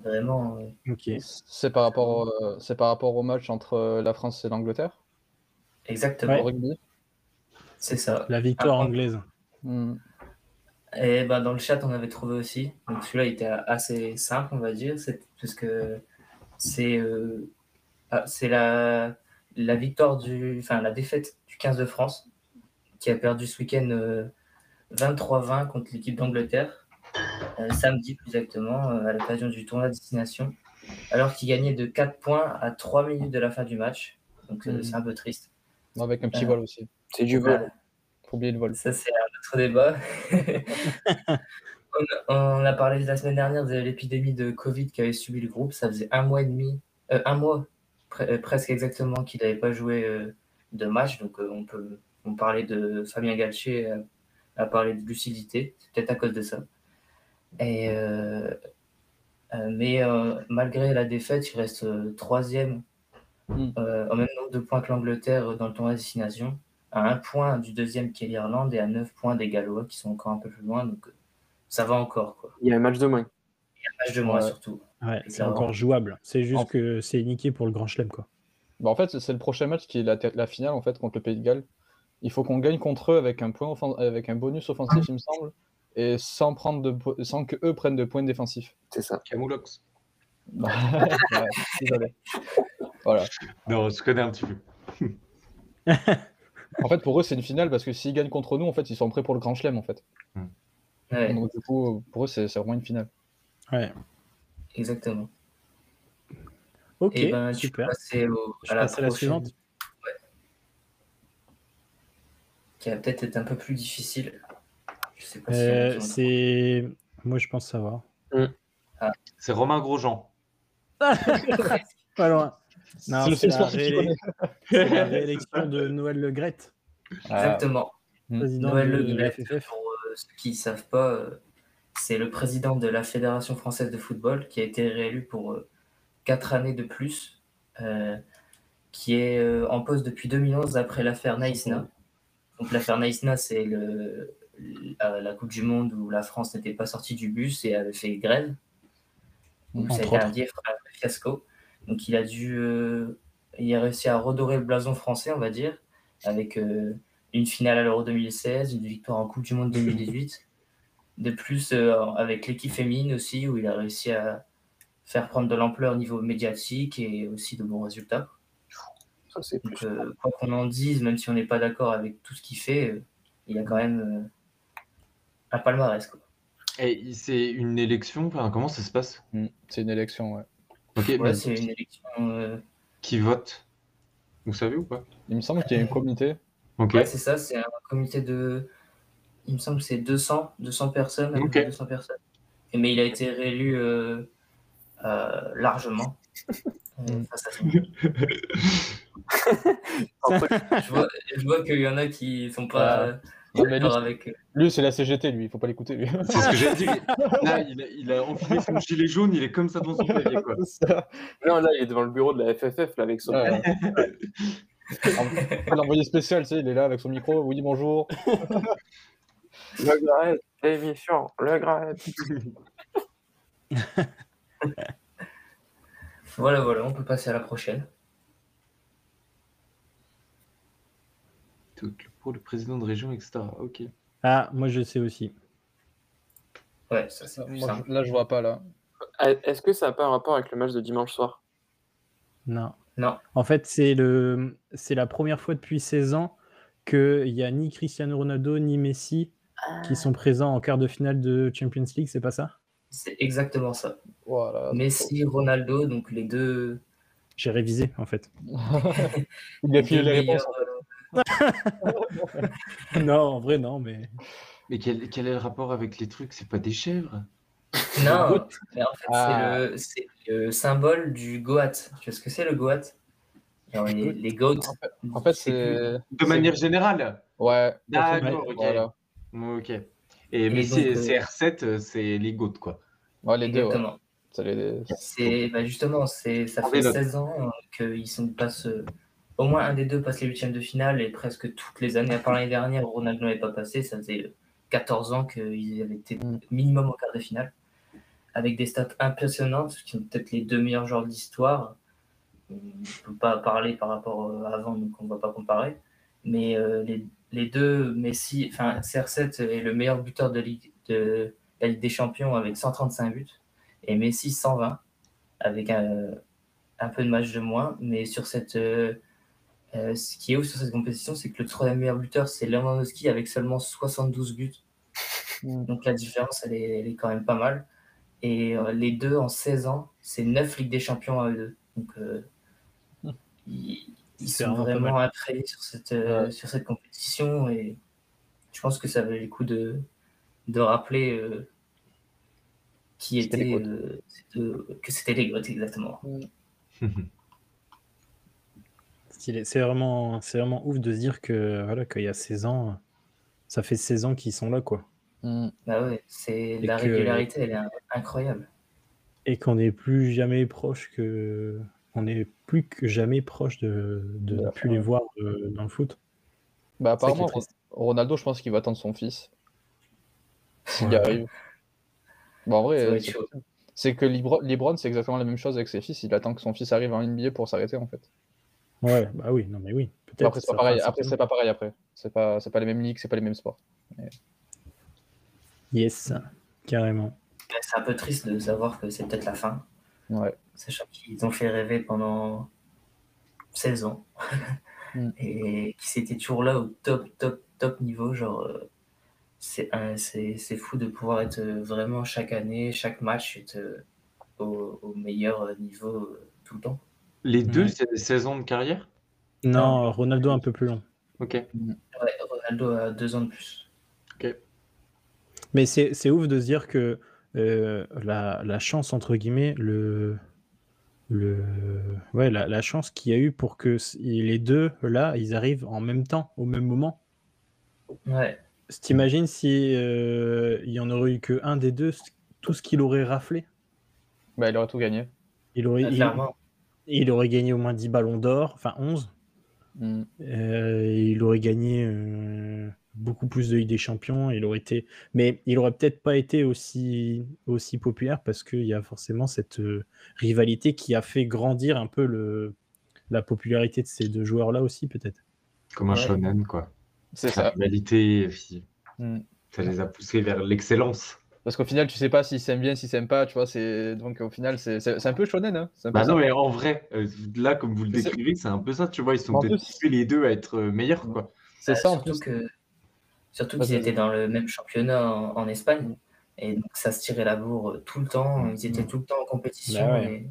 vraiment. euh, Ok. C'est par, rapport, au- euh, c'est par rapport au match entre euh, la France et l'Angleterre? Exactement, au rugby? C'est ça. La victoire anglaise. Hmm. Et ben, dans le chat, on avait trouvé aussi. Donc celui-là il était assez simple, on va dire, c'est- parce que c'est euh, ah, c'est la, la victoire du, enfin la défaite du 15 de France qui a perdu ce week-end euh, 23-20 contre l'équipe d'Angleterre, euh, samedi plus exactement, euh, à l'occasion du tournoi destination, alors qu'il gagnait de 4 points à 3 minutes de la fin du match. Donc euh, Mhm. c'est un peu triste. Non, avec un petit Euh, vol aussi. C'est du vol. Voilà. Faut oublier le vol. Ça, c'est un autre débat. [laughs] on, on a parlé la semaine dernière de l'épidémie de Covid qui avait subi le groupe. Ça faisait un mois et demi, euh, un mois pre- euh, presque exactement qu'il n'avait pas joué euh, de match. Donc, euh, on peut on parlait de Fabien Galtier, euh, a parlé de lucidité. C'est peut-être à cause de ça. Et, euh, euh, mais euh, malgré la défaite, il reste euh, troisième Mm. au même nombre de points que l'Angleterre dans le tournoi destination à un point du deuxième qui est l'Irlande et à neuf points des Gallois qui sont encore un peu plus loin. Donc euh, ça va encore. Quoi. Il y a un match de moins. Un match de moins Ouais. surtout. Ouais, c'est encore jouable. C'est juste En- que c'est niqué pour le Grand Chelem, quoi. Bah, en fait, c'est- le prochain match qui est la, la finale en fait contre le Pays de Galles. Il faut qu'on gagne contre eux avec un point avec un bonus offensif, il me semble, et sans prendre de sans que eux prennent de points défensifs. C'est ça. Camoulox. [laughs] Ouais, désolé. Voilà. Non, je connais un petit peu. [laughs] En fait, pour eux, c'est une finale parce que s'ils gagnent contre nous, en fait, ils sont prêts pour le Grand Chelem en fait. Ouais, Donc du coup, pour eux, c'est vraiment une finale. Ouais. exactement. Ok, et ben, super. au- Je à la passe à la suivante. qui va peut-être être un peu plus difficile. Je sais pas si Euh, c'est. Moi, je pense savoir. C'est Romain Grosjean. [laughs] Pas loin. Non, [laughs] C'est la, réélection de Noël Le Graët, Exactement. président Noël Le FFF. pour euh, ceux qui ne savent pas, euh, c'est le président de la Fédération française de football qui a été réélu pour euh, quatre années de plus, euh, qui est euh, en poste depuis 2011 après l'affaire Naïsna. Donc l'affaire Naïsna, c'est le, la, la Coupe du Monde où la France n'était pas sortie du bus et avait fait grève. Donc ça a été un fiasco. Donc il a dû, euh, il a réussi à redorer le blason français, on va dire, avec euh, une finale à l'Euro 2016, une victoire en Coupe du Monde 2018. [laughs] De plus, euh, avec l'équipe féminine aussi, où il a réussi à faire prendre de l'ampleur au niveau médiatique et aussi de bons résultats. Ça, c'est Donc, plus. euh, quoi qu'on en dise, même si on n'est pas d'accord avec tout ce qu'il fait, euh, il a quand même euh, un palmarès. Quoi. Et c'est une élection, enfin, comment ça se passe? Mm. C'est une élection, ouais. Ok, Ouais, mais c'est une élection. euh, qui vote Vous savez ou pas? Il me semble qu'il y a un comité. Ok. Ouais, c'est ça, c'est un comité de. Il me semble que c'est 200, 200 personnes, à peu Ok. près 200 personnes. Et, mais il a été réélu euh, euh, largement. [laughs] Euh, face à ça. [laughs] [laughs] je vois, je vois qu'il y en a qui sont pas euh, Non, mais lui, d'accord avec. lui, c'est la CGT, lui. Il faut pas l'écouter, lui. C'est ce que j'ai dit. [laughs] Là, il a, il a enfilé son gilet jaune, il est comme ça dans son clavier, quoi. [laughs] Non, là, il est devant le bureau de la FFF là, avec son. Ouais. [laughs] L'envoyé spécial, tu sais, il est là avec son micro. Oui, bonjour. Le Graët, l'émission, le Graët. Voilà, voilà, on peut passer à la prochaine. Donc, Pour le président de région, etc. Ok. Ah, moi, je sais aussi. Ouais, ça Moi, je- là, je vois pas, là. Ah, Est-ce que ça n'a pas un rapport avec le match de dimanche soir? Non. Non. En fait, c'est le, c'est la première fois depuis 16 ans qu'il n'y a ni Cristiano Ronaldo ni Messi qui sont présents en quart de finale de Champions League, c'est pas ça? C'est exactement ça. Voilà. Messi, Ronaldo, donc les deux. J'ai révisé, en fait. [laughs] [laughs] Il a deux les réponses. meilleurs, euh, [laughs] non, en vrai, non, mais. Mais quel, quel est le rapport avec les trucs? C'est pas des chèvres? Non, mais en fait, Ah. c'est le, symbole du Goat. Tu vois ce que c'est le Goat? Genre les, les Goats. En fait, c'est. De manière générale? Ouais. D'accord, ok. Voilà. Ok. Et, mais c'est euh, CR7, euh, c'est les gouttes, quoi. Ouais, les deux, ouais. Exactement. C'est les- C'est bah justement, ça En fait vélo. 16 ans euh, qu'ils sont passent euh, au moins un des deux passe les huitièmes de finale et presque toutes les années, à part l'année dernière, Ronaldo n'avait pas passé, ça faisait euh, 14 ans qu'ils avaient été Mm. minimum en quart de finale, avec des stats impressionnantes, qui sont peut-être les deux meilleurs joueurs de l'histoire. On ne peut pas parler par rapport à avant, donc on ne va pas comparer. Mais euh, les, les deux, Messi, enfin CR7 est le meilleur buteur de Ligue, de la Ligue des Champions avec 135 buts et Messi 120 avec un, un peu de match de moins. Mais sur cette, euh, euh, ce qui est ouf sur cette compétition, c'est que le troisième meilleur buteur, c'est Lewandowski avec seulement 72 buts. Donc la différence, elle est, elle est quand même pas mal. Et euh, les deux en 16 ans, c'est 9 Ligues des Champions à eux deux. Donc euh, [laughs] ils, sont vraiment imprégnés sur cette, euh, Ouais. sur cette compétition. Et je pense que ça valait le coup de, de rappeler euh, qui était, euh, que c'était les GOAT, exactement. [laughs] Stylé. C'est vraiment, c'est vraiment ouf de se dire que voilà, qu'il y a 16 ans, ça fait 16 ans qu'ils sont là, quoi. Mm. Bah ouais, c'est Et la que- régularité, elle est in- incroyable. Et qu'on n'est plus jamais proche que. On est plus que jamais proche de, de De ne la plus les voir euh, dans le foot. Bah, apparemment. Ronaldo, je pense qu'il va attendre son fils. S'il y Ouais. arrive. Bon, en vrai, euh, être c'est- que Libro- LeBron, c'est exactement la même chose avec ses fils. Il attend que son fils arrive en NBA pour s'arrêter, en fait. Ouais, bah oui, non mais oui. Après, c'est pas pareil. Après, c'est pas pareil après. C'est pas, c'est pas les mêmes ligues, c'est pas les mêmes sports. Yes, carrément. C'est un peu triste de savoir que c'est peut-être la fin, Ouais. sachant qu'ils ont fait rêver pendant 16 ans Mm. [laughs] et qu'ils étaient toujours là au top, top, top niveau. Genre, euh, c'est un- c'est c'est fou de pouvoir être euh, vraiment chaque année, chaque match, être euh, au, au meilleur niveau tout le temps. Les deux, Ouais. c'est des 16 ans de carrière? Non, Ronaldo un peu plus long. Ok. Ouais, Ronaldo a deux ans de plus. Mais c'est c'est ouf de se dire que euh, la, la chance, entre guillemets, le, le, ouais, la, la chance qu'il y a eu pour que les deux, là, ils arrivent en même temps, au même moment. Ouais, T'imagines si euh, il y en aurait eu que un des deux, tout ce qu'il aurait raflé Bah, il aurait tout gagné. il aurait, clairement. il aurait gagné au moins 10 ballons d'or, enfin 11. Mm. Euh, il aurait gagné euh, beaucoup plus de Ligue des Champions. Il aurait été, mais il aurait peut-être pas été aussi aussi populaire parce qu'il y a forcément cette euh, rivalité qui a fait grandir un peu le la popularité de ces deux joueurs-là aussi peut-être. Comme un Ouais. shonen, quoi. C'est La rivalité, puis Mm. ça les a poussés vers l'excellence. Parce qu'au final, tu sais pas s'ils s'aiment bien, s'ils s'aiment pas, tu vois. C'est donc au final, c'est un peu shonen, hein. C'est un peu Bah non, mais en vrai, euh, là, comme vous le décrivez, c'est un peu ça, tu vois. Ils sont En peut-être les deux à être euh, meilleurs, quoi. C'est Bah, ça en surtout plus. que surtout qu'ils étaient dans le même championnat en, en Espagne et donc ça se tirait la bourre euh, tout le temps. Ils étaient tout le temps en compétition Bah ouais.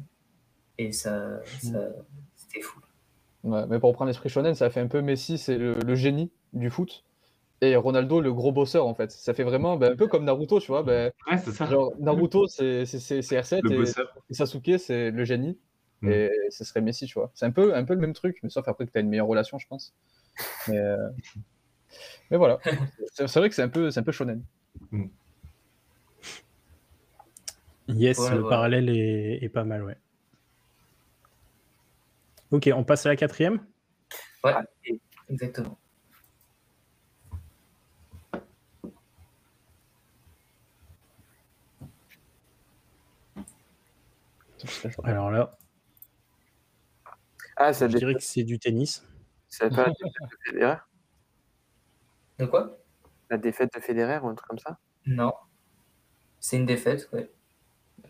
et, et ça, ça- c'était fou. Ouais, mais pour reprendre l'esprit shonen, ça fait un peu Messi, c'est le, le génie du foot. Et Ronaldo, le gros bosseur, en fait. Ça fait vraiment ben, un peu comme Naruto, tu vois. Ben, Ouais, c'est ça. genre, Naruto, c'est c'est- c'est- c'est R7 le et, bosseur. et Sasuke, c'est le génie. Mm. Et ce serait Messi, tu vois. C'est un peu, un peu le même truc, mais sauf après que tu as une meilleure relation, je pense. Mais, euh, [laughs] mais voilà. C'est c'est vrai que c'est un peu, c'est un peu shonen. Yes, Voilà, le parallèle est, est pas mal, ouais. Ok, on passe à la quatrième? Ouais, exactement. Alors là, Ah, ça je dirais que c'est du tennis. c'est pas la défaite de Federer De quoi? La défaite de Federer ou un truc comme ça? Non. C'est une défaite, ouais.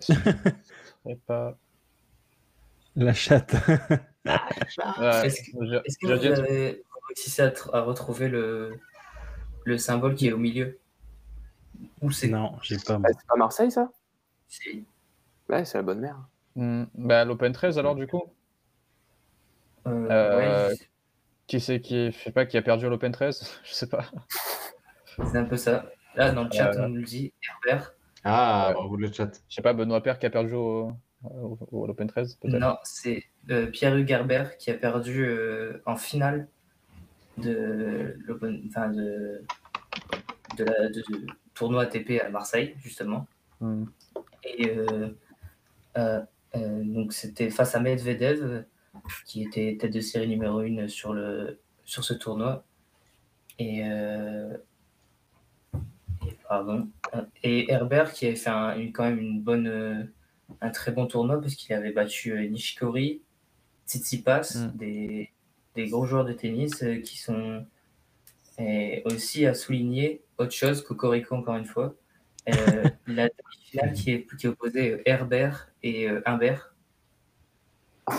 [laughs] Et pas... La chatte. [laughs] Ouais, Est-ce je- Est-ce que je vous avez réussi à, tr- à retrouver le, le symbole qui est au milieu? Où c'est non, j'ai pas. Ah, C'est pas Marseille, ça? Si. Ouais, c'est la bonne mère. Hmm, bah, l'Open 13, alors, du coup Euh, Euh, ouais, Qui c'est qui, je sais pas, qui a perdu à l'Open 13 [laughs] Je sais pas. c'est un peu ça. Là, dans le chat, Euh, on nous le dit. Herbert. Ah, Ouais. bravo le chat. Je sais pas, Benoît Père qui a perdu au, au- au- à l'Open 13, peut-être Non, c'est euh, Pierre-Hugues Herbert qui a perdu euh, en finale de, l'Open- enfin, de, de la de- de tournoi ATP à Marseille, justement. Hmm. Et euh, euh, donc c'était face à Medvedev, qui était tête de série numéro 1 sur, le, sur ce tournoi. Et, euh, et pardon. Et Herbert qui avait fait un- une, quand même une bonne, euh, un très bon tournoi parce qu'il avait battu Nishikori, Tsitsipas, Mm. des, des gros joueurs de tennis qui sont et aussi à souligner autre chose, Cocorico encore une fois. Euh, la demi-finale qui, est, qui opposait euh, Herbert et Humbert,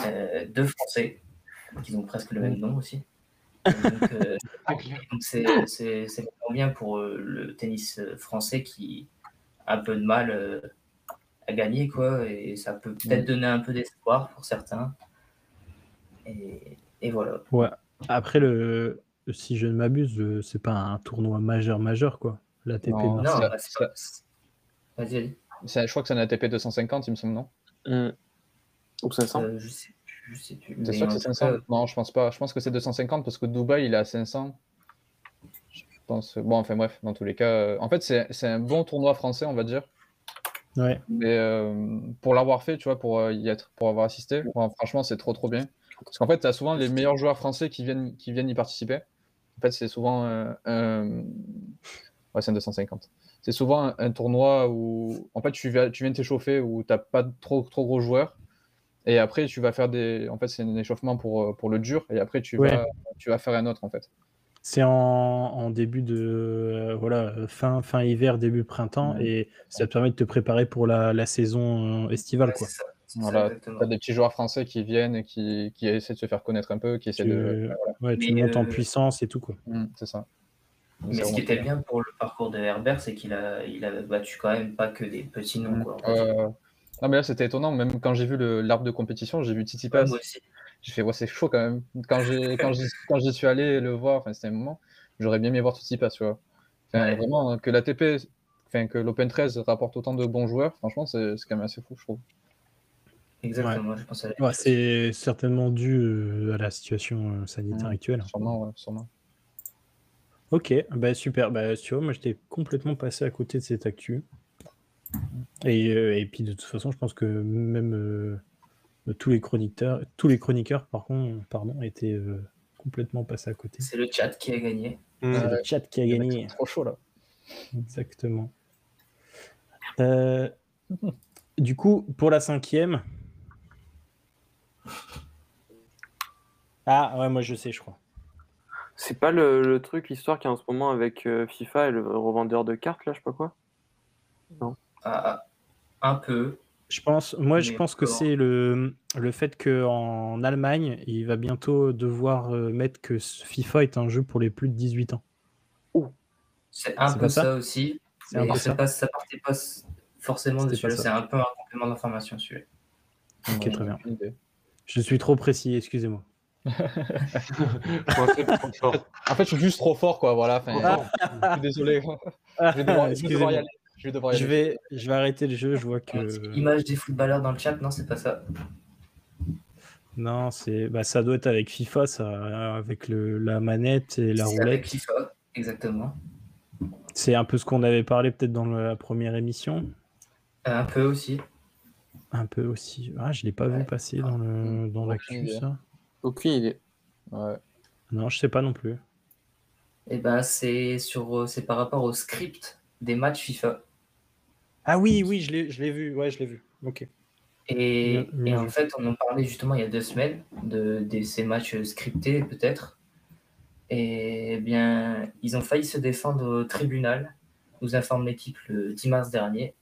euh, deux Français, qui ont presque le même nom aussi. Donc, euh, [laughs] c'est vraiment bien pour le tennis français qui a un peu de mal euh, à gagner, quoi, et ça peut peut-être donner un peu d'espoir pour certains. Et, et voilà. Ouais. Après, le... si je ne m'abuse, c'est pas un tournoi majeur majeur, quoi. L'ATP Non, Non, c'est- Vas-y, Je crois que c'est un ATP 250, il me semble, non Hmm. Ou 500 Euh, je sais plus, je sais plus. T'es sûr que c'est tout 500 cas, Non, je pense pas. Je pense que c'est 250 parce que Dubaï, il est à 500. Je pense. Bon, enfin bref, dans tous les cas. euh, En fait, c'est c'est un bon tournoi français, on va dire. Ouais. Mais euh, pour l'avoir fait, tu vois, pour euh, y être, pour avoir assisté, bon, franchement, c'est trop trop bien. Parce qu'en fait, tu as souvent les meilleurs joueurs français qui viennent, qui viennent y participer. En fait, c'est souvent euh. Ouais, c'est un 250. C'est souvent un, un tournoi où, en fait, tu, viens- tu viens t'échauffer, où tu pas de trop, trop gros joueurs. Et après, tu vas faire des. En fait, c'est un échauffement pour, euh, pour le dur. Et après, tu, Ouais. vas, tu vas faire un autre, en fait. C'est en, en début de euh, voilà fin fin hiver début printemps Ouais. et ça te permet de te préparer pour la, la saison euh, estivale ouais, quoi. ça, Voilà, exactement. tu as des petits joueurs français qui viennent et qui, qui essaient de se faire connaître un peu, qui essaient Tu, de. ouais, tu montes en puissance et tout quoi. Mm, c'est ça. Mais ce qui était bien pour le parcours de Herbert, c'est qu'il a, il a battu quand même pas que des petits noms. Quoi. Euh, Non, mais là, c'était étonnant. Même quand j'ai vu l'arbre de compétition, j'ai vu. Ouais, moi aussi. J'ai fait, ouais, c'est chaud quand même. Quand j'ai [laughs] quand j'y suis allé le voir, enfin, c'était un moment, j'aurais bien aimé voir Tsitsipas, tu vois. Enfin, Ouais. Vraiment, que l'ATP, enfin, que l'Open 13 rapporte autant de bons joueurs, franchement, c'est quand même assez fou, je trouve. Exactement, je pense à la Ouais, c'est certainement dû euh, à la situation euh, sanitaire actuelle. Sûrement, ouais, sûrement. Ok, bah super. Bah, tu vois, moi j'étais complètement passé à côté de cette actu. Et, euh, et puis de toute façon, je pense que même euh, tous les chroniqueurs, tous les chroniqueurs, par contre, pardon, étaient euh, complètement passés à côté. C'est le chat qui a gagné. Mm. C'est le chat qui a gagné. C'est trop chaud là. Exactement. Euh, du coup, pour la cinquième. Ah ouais, moi je sais, je crois. C'est pas le, le truc, l'histoire qu'il y a en ce moment avec euh, FIFA et le revendeur de cartes, là, je sais pas quoi? Ah, ah, un peu. Je pense, moi je pense que c'est le, le fait qu'en Allemagne, il va bientôt devoir euh, mettre que FIFA est un jeu pour les plus de 18 ans. C'est un C'est peu pas ça ça, aussi. C'est un mais peu c'est ça. pas, ça partait pas forcément de celui-là. C'est un peu un complément d'information, celui-là. Ok, très bien. Je suis trop précis, excusez-moi. En fait, je suis juste trop fort, quoi. Voilà. Enfin, Trop fort. je suis désolé. [laughs] Je vais devoir, je vais devoir y Excusez-moi. aller. Je vais devoir y Je aller. vais, je vais arrêter le jeu, je vois que... Image des footballeurs dans le chat, non, c'est pas ça. Non, c'est, bah, ça doit être avec FIFA, ça, avec le, la manette et la C'est avec roulette. FIFA, exactement. C'est un peu ce qu'on avait parlé peut-être dans la première émission. Un peu aussi. Un peu aussi. Ah, je l'ai pas vu Ouais. passer dans le dans Aucune l'actu, ça. Aucune idée. Ouais. Non, je sais pas non plus. Et ben, c'est sur, euh, c'est par rapport au script des matchs FIFA. Ah oui, oui, je l'ai, je l'ai vu. Ouais, je l'ai vu. Ok. Et, Bien- bien et en fait, on en parlait justement il y a deux semaines de, de ces matchs scriptés, peut-être. Et eh bien, ils ont failli se défendre au tribunal, nous informe l'équipe le 10 mars dernier.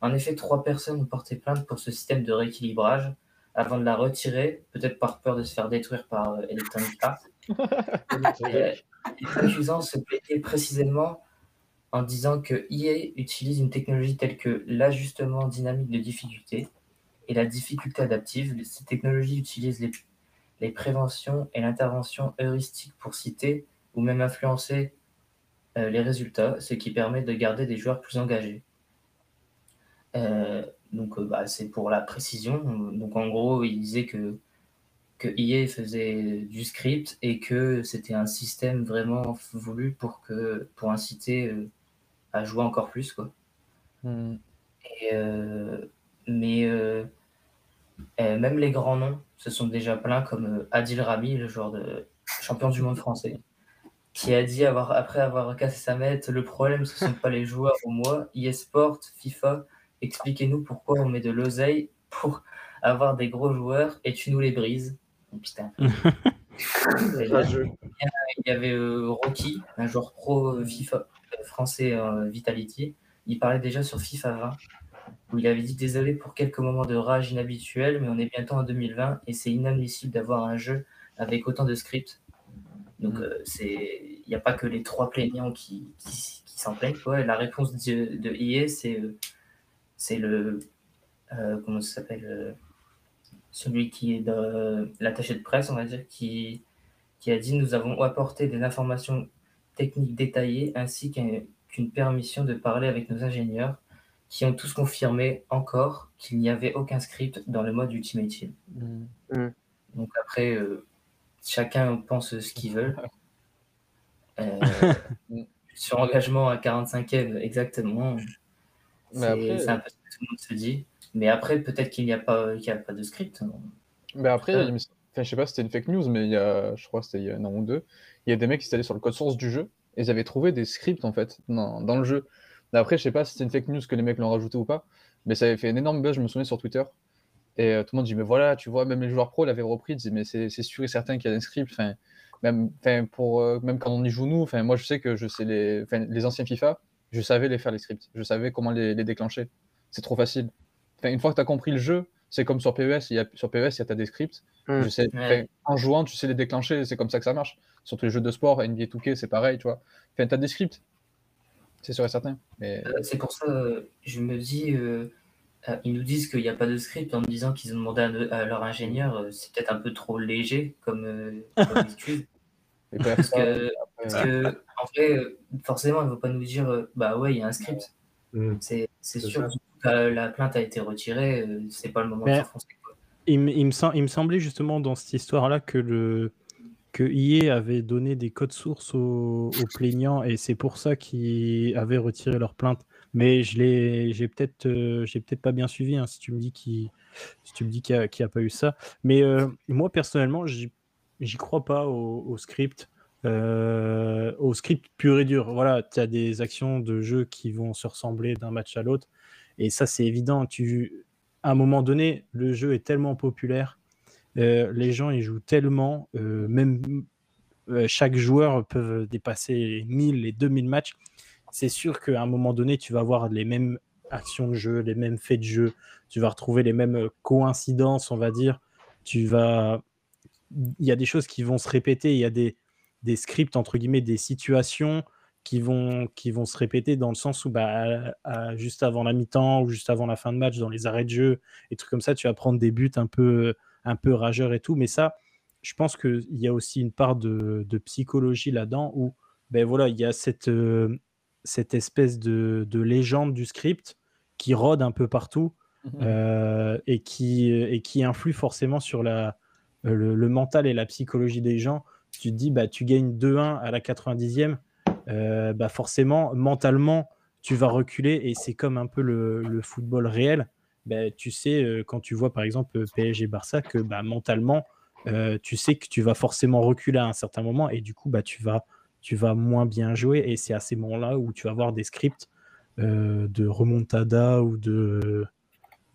En effet, trois personnes ont porté plainte pour ce système de rééquilibrage avant de la retirer, peut-être par peur de se faire détruire par euh, Electronic Arts. [laughs] Et, les accusants se plaidaient précisément en disant que EA utilise une technologie telle que l'ajustement dynamique de difficulté et la difficulté adaptive. Ces technologies utilisent les, les préventions et l'intervention heuristique pour citer ou même influencer euh, les résultats, ce qui permet de garder des joueurs plus engagés. Euh, donc, euh, bah, c'est pour la précision. Donc, en gros, il disait que, que EA faisait du script et que c'était un système vraiment voulu pour, que, pour inciter euh, à jouer encore plus. Quoi. Hmm. Et, euh, mais même les grands noms se sont déjà plaints, comme Adil Rami, le joueur de champion du monde français, qui a dit avoir, après avoir cassé sa mette, le problème ce ne sont pas les joueurs ou moi, eSport, FIFA, expliquez-nous pourquoi on met de l'oseille pour avoir des gros joueurs et tu nous les brises. Oh, putain. [laughs] Là, il y avait euh, Rocky, un joueur pro euh, FIFA euh, français euh, Vitality, il parlait déjà sur FIFA 20, où il avait dit Désolé pour quelques moments de rage inhabituels, mais on est bientôt en 2020 et c'est inadmissible d'avoir un jeu avec autant de scripts. Donc, Mm. euh, c'est il n'y a pas que les trois plaignants qui, qui, qui s'en plaignent. quoi. La réponse de, de EA, c'est euh, c'est le. euh, comment ça s'appelle euh, Celui qui est de l'attaché de presse, on va dire, qui, qui a dit Nous avons apporté des informations techniques détaillées ainsi qu'un- qu'une permission de parler avec nos ingénieurs qui ont tous confirmé encore qu'il n'y avait aucun script dans le mode Ultimate Team. Mm. Donc après, euh, chacun pense ce qu'il veut. [laughs] Euh, sur engagement à 45e, exactement. Mais C'est après- c'est un peu ce que tout le monde se dit. Mais après, peut-être qu'il n'y a, pas- y a pas de script. Mais après, Euh. enfin, je sais pas si c'était une fake news, mais il y a, je crois que c'était il y a un an ou deux, il y a des mecs qui étaient allés sur le code source du jeu et ils avaient trouvé des scripts en fait dans, dans le jeu. Mais après, je sais pas si c'était une fake news que les mecs l'ont rajouté ou pas, mais ça avait fait un énorme buzz, je me souviens sur Twitter. Et euh, tout le monde dit, mais voilà, tu vois, même les joueurs pro l'avaient repris, ils disaient, mais c'est sûr et certain qu'il y a un script. Enfin, même, enfin, pour, euh, même quand on y joue nous, enfin, moi je sais que je sais les, les anciens FIFA, je savais les faire les scripts, je savais comment les, les déclencher. C'est trop facile. Enfin, une fois que tu as compris le jeu, c'est comme sur PES, il y a, sur PES, il y a t'as des scripts. Mm. Je sais, Ouais. enfin, en jouant, tu sais les déclencher, c'est comme ça que ça marche. Surtout les jeux de sport, NBA 2K, c'est pareil, tu vois. Enfin, t'as des scripts, c'est sûr et certain. Mais Euh, C'est pour ça, euh, je me dis, euh, euh, ils nous disent qu'il n'y a pas de script en me disant qu'ils ont demandé à, leur ingénieur, c'est peut-être un peu trop léger comme, comme [laughs] excuse. Parce que, parce que, en vrai, euh, forcément, ils ne vont pas nous dire, euh, bah ouais, il y a un script. Mm. C'est sûr que la, la plainte a été retirée, euh, c'est pas le moment Mais- de s'enfoncer. Il, me- il me il me semblait justement dans cette histoire-là que le que EA avait donné des codes sources aux, aux plaignants et c'est pour ça qu'ils avaient retiré leur plainte. Mais je l'ai, j'ai peut-être, euh, j'ai peut-être pas bien suivi hein, si tu me dis qu'il, si tu me dis qu'il n'y a, pas eu ça. Mais euh, moi personnellement, j'y, j'y crois pas au, script, euh, au script pur et dur. Voilà, tu as des actions de jeu qui vont se ressembler d'un match à l'autre et ça c'est évident. Tu, à un moment donné, le jeu est tellement populaire, euh, les gens y jouent tellement, euh, même chaque joueur peut dépasser les 1000, les 2000 matchs. C'est sûr qu'à un moment donné, tu vas avoir les mêmes actions de jeu, les mêmes faits de jeu, tu vas retrouver les mêmes coïncidences, on va dire. Tu vas, il y a des choses qui vont se répéter, il y a des, des scripts entre guillemets, des situations qui vont, qui vont se répéter dans le sens où bah, à- à- juste avant la mi-temps ou juste avant la fin de match, dans les arrêts de jeu, et trucs comme ça, tu vas prendre des buts un peu, un peu rageurs et tout. Mais ça, je pense qu'il y a aussi une part de, de psychologie là-dedans où ben voilà, il y a cette, euh, cette espèce de, de légende du script qui rôde un peu partout Mhm. euh, et, qui, et qui influe forcément sur la, le, le mental et la psychologie des gens. Tu te dis, bah, tu gagnes 2-1 à la 90e, euh, bah, forcément, mentalement, tu vas reculer et c'est comme un peu le, football réel. Bah, tu sais, euh, quand tu vois par exemple PSG Barça, que bah, mentalement, euh, tu sais que tu vas forcément reculer à un certain moment et du coup, bah, tu, vas, tu vas moins bien jouer. Et c'est à ces moments-là où tu vas avoir des scripts euh, de remontada ou de-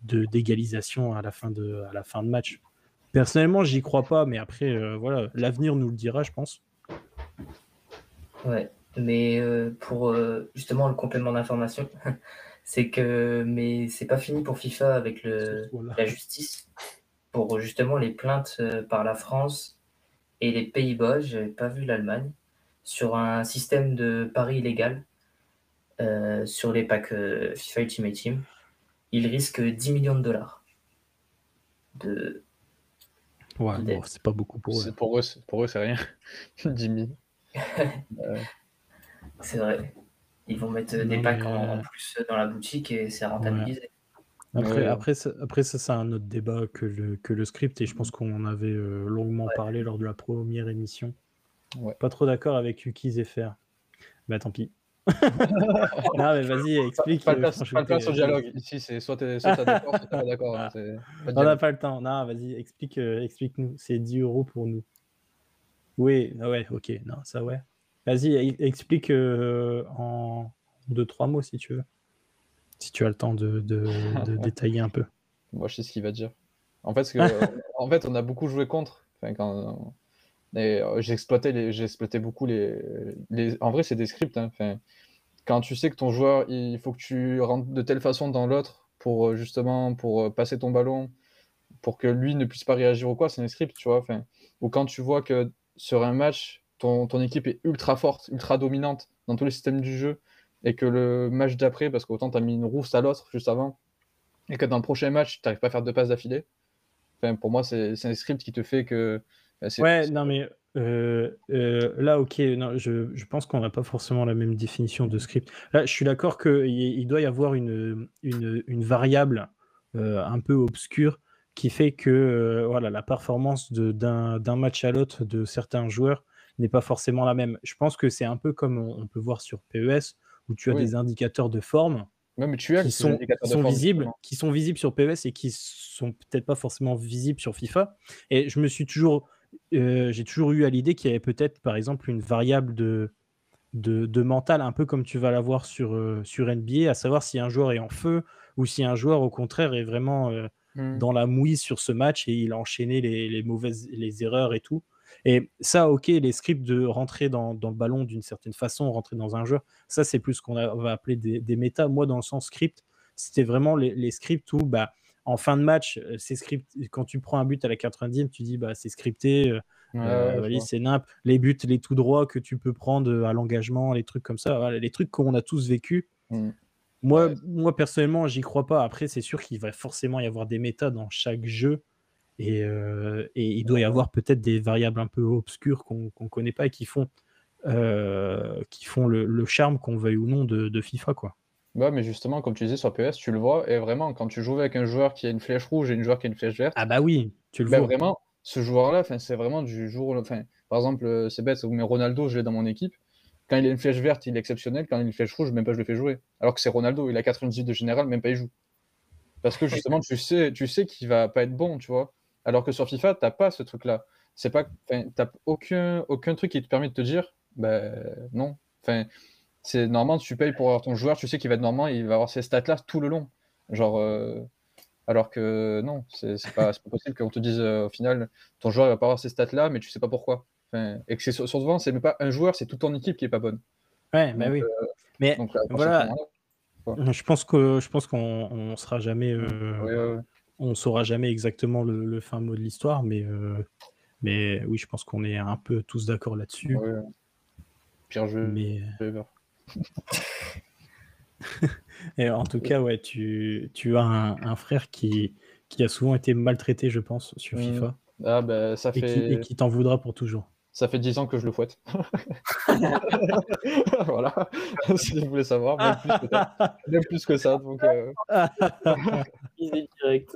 d'égalisation à la fin de à la fin de match. Personnellement, j'y crois pas, mais après, euh, voilà, l'avenir nous le dira, je pense. Ouais, mais euh, pour euh, justement le complément d'information, [laughs] c'est que mais c'est pas fini pour FIFA avec le, Voilà. la justice pour justement les plaintes par la France et les Pays-Bas, j'avais pas vu l'Allemagne, sur un système de paris illégal sur les packs FIFA Ultimate Team. Il risque 10 millions de dollars. De... Ouais, bon, c'est pas beaucoup pour eux. C'est- pour eux, c'est- pour eux, c'est rien. [laughs] 10 000. C'est vrai. Ils vont mettre euh, des packs mais, en, en euh, plus dans la boutique et c'est rentabilisé. Après, Ouais. après, ça, après ça, c'est un autre débat que le, que le script, et je pense qu'on en avait euh, longuement parlé lors de la première émission. Ouais. Pas trop d'accord avec Yuki Zephyr. Bah tant pis. [laughs] non, mais vas-y, explique. Pas franchement, pas de place au dialogue. Ici, c'est soit t'es [laughs] d'accord, soit t'es pas d'accord. hein, pas On n'a pas le temps. Non, vas-y, explique, euh, explique-nous. C'est 10 euros pour nous. Oui, ah ouais, ok. Non, ça ouais. Vas-y, e- explique euh, en deux, trois mots si tu veux. Si tu as le temps de, de- de [laughs] détailler un peu. Moi, je sais ce qu'il va dire. En fait, que, en fait, on a beaucoup joué contre. Enfin, quand, et, euh, j'ai exploité beaucoup les, les. En vrai, c'est des scripts. hein. Quand tu sais que ton joueur, il faut que tu rentres de telle façon dans l'autre pour euh, justement pour euh, passer ton ballon, pour que lui ne puisse pas réagir ou quoi, c'est un script, tu vois. Ou quand tu vois que sur un match, ton, ton équipe est ultra forte, ultra dominante dans tous les systèmes du jeu, et que le match d'après, parce qu'autant tu as mis une rousse à l'autre juste avant, et que dans le prochain match, tu n'arrives pas à faire deux passes d'affilée. Pour moi, c'est c'est un script qui te fait que. C'est- Ouais, non, mais euh, euh, là, ok, non, je, je pense qu'on n'a pas forcément la même définition de script. Là, je suis d'accord qu'il il doit y avoir une, une, une variable euh, un peu obscure qui fait que voilà, la performance d'un match à l'autre de certains joueurs n'est pas forcément la même. Je pense que c'est un peu comme on, on peut voir sur PES, où tu as Oui. des indicateurs de forme Même tu as qui sont, qui visibles, qui sont visibles sur PES et qui sont peut-être pas forcément visibles sur FIFA. Et je me suis toujours, euh, j'ai toujours eu à l'idée qu'il y avait peut-être, par exemple, une variable de, de, de mental, un peu comme tu vas l'avoir sur, euh, sur NBA, à savoir si un joueur est en feu ou si un joueur, au contraire, est vraiment euh, Hmm. dans la mouise sur ce match et il a enchaîné les, les mauvaises les erreurs et tout. Et ça, ok, les scripts de rentrer dans, dans le ballon d'une certaine façon, rentrer dans un jeu, ça c'est plus ce qu'on va appeler des, des méta. Moi, dans le sens script, c'était vraiment les, les scripts où, bah, en fin de match, euh, c'est script. Quand tu prends un but à la 90e, tu dis, bah, c'est scripté. euh, Ouais, euh, ouais, c'est nimp. Les buts, les tout droits que tu peux prendre euh, à l'engagement, les trucs comme ça, les trucs qu'on a tous vécu. Hmm. Moi, Ouais. moi, personnellement, j'y crois pas. Après, c'est sûr qu'il va forcément y avoir des méta dans chaque jeu. Et, euh, et il doit y avoir peut-être des variables un peu obscures qu'on ne connaît pas et qui font, euh, qui font le, le charme, qu'on veuille ou non, de, de FIFA. Quoi. Ouais, mais justement, comme tu disais sur PS, tu le vois, et vraiment, quand tu joues avec un joueur qui a une flèche rouge et une joueur qui a une flèche verte, Ah bah oui, tu le ben vois. vraiment, ce joueur-là, c'est vraiment du jour. Enfin, par exemple, euh, c'est bête, mais Ronaldo, je l'ai dans mon équipe. Quand il a une flèche verte, il est exceptionnel. Quand il a une flèche rouge, même pas je le fais jouer. Alors que c'est Ronaldo, il a 98 de général, même pas il joue. Parce que justement, tu sais, tu sais qu'il va pas être bon, tu vois. Alors que sur FIFA, t'as pas ce truc-là. C'est pas, t'as aucun, aucun truc qui te permet de te dire, ben non. Enfin, c'est normalement, tu payes pour avoir ton joueur, tu sais qu'il va être normal, il va avoir ces stats-là tout le long. Genre, euh, alors que non, c'est pas, pas possible qu'on te dise euh, au final, ton joueur il va pas avoir ces stats-là, mais tu sais pas pourquoi. Enfin, et que c'est sur- souvent, c'est même pas un joueur, c'est toute ton équipe qui est pas bonne. Ouais, bah donc, oui. Mais Donc, là, voilà, je pense que je pense qu'on on sera jamais, euh, ouais, ouais, ouais. on saura jamais exactement le, le fin mot de l'histoire, mais euh, mais oui, je pense qu'on est un peu tous d'accord là-dessus. Pire jeu Mais ever. [laughs] et en tout cas, ouais, tu, tu as un, un frère qui, qui a souvent été maltraité, je pense, sur Mm. FIFA, Ah, ben, ça et qui, fait, et qui t'en voudra pour toujours. ça fait 10 ans que je le fouette. [laughs] [laughs] voilà, si vous voulez savoir, même plus que ça. Même plus que ça, donc euh, direct.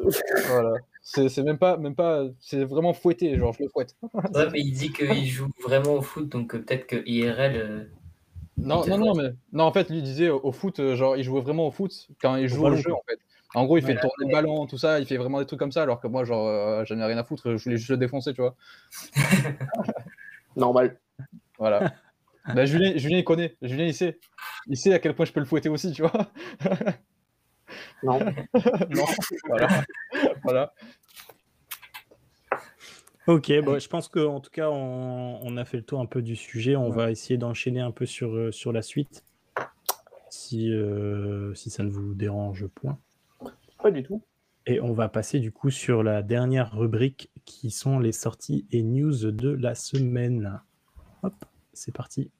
voilà. C'est même pas, même pas, c'est vraiment fouetté, genre je le fouette. Ouais, mais il dit qu'il joue vraiment au foot, donc euh, peut-être que IRL. Euh, Non, non, non, mais non, en fait, lui disait au au foot, euh, genre il jouait vraiment au foot quand il joue au jeu, en fait. En gros, il fait tourner le ballon, tout ça, il fait vraiment des trucs comme ça, alors que moi, genre, euh, j'en ai rien à foutre, je voulais juste le défoncer, tu vois. [laughs] Normal. Voilà. [laughs] bah, Julien, Julien, il connaît, Julien, il sait. Il sait à quel point je peux le fouetter aussi, tu vois. Non. non, [laughs] voilà. voilà. Ok, bon, je pense qu'en tout cas, on, on a fait le tour un peu du sujet. On Ouais. va essayer d'enchaîner un peu sur, euh, sur la suite, si, euh, si ça ne vous dérange point. Pas du tout. Et on va passer du coup sur la dernière rubrique qui sont les sorties et news de la semaine. Hop, c'est parti.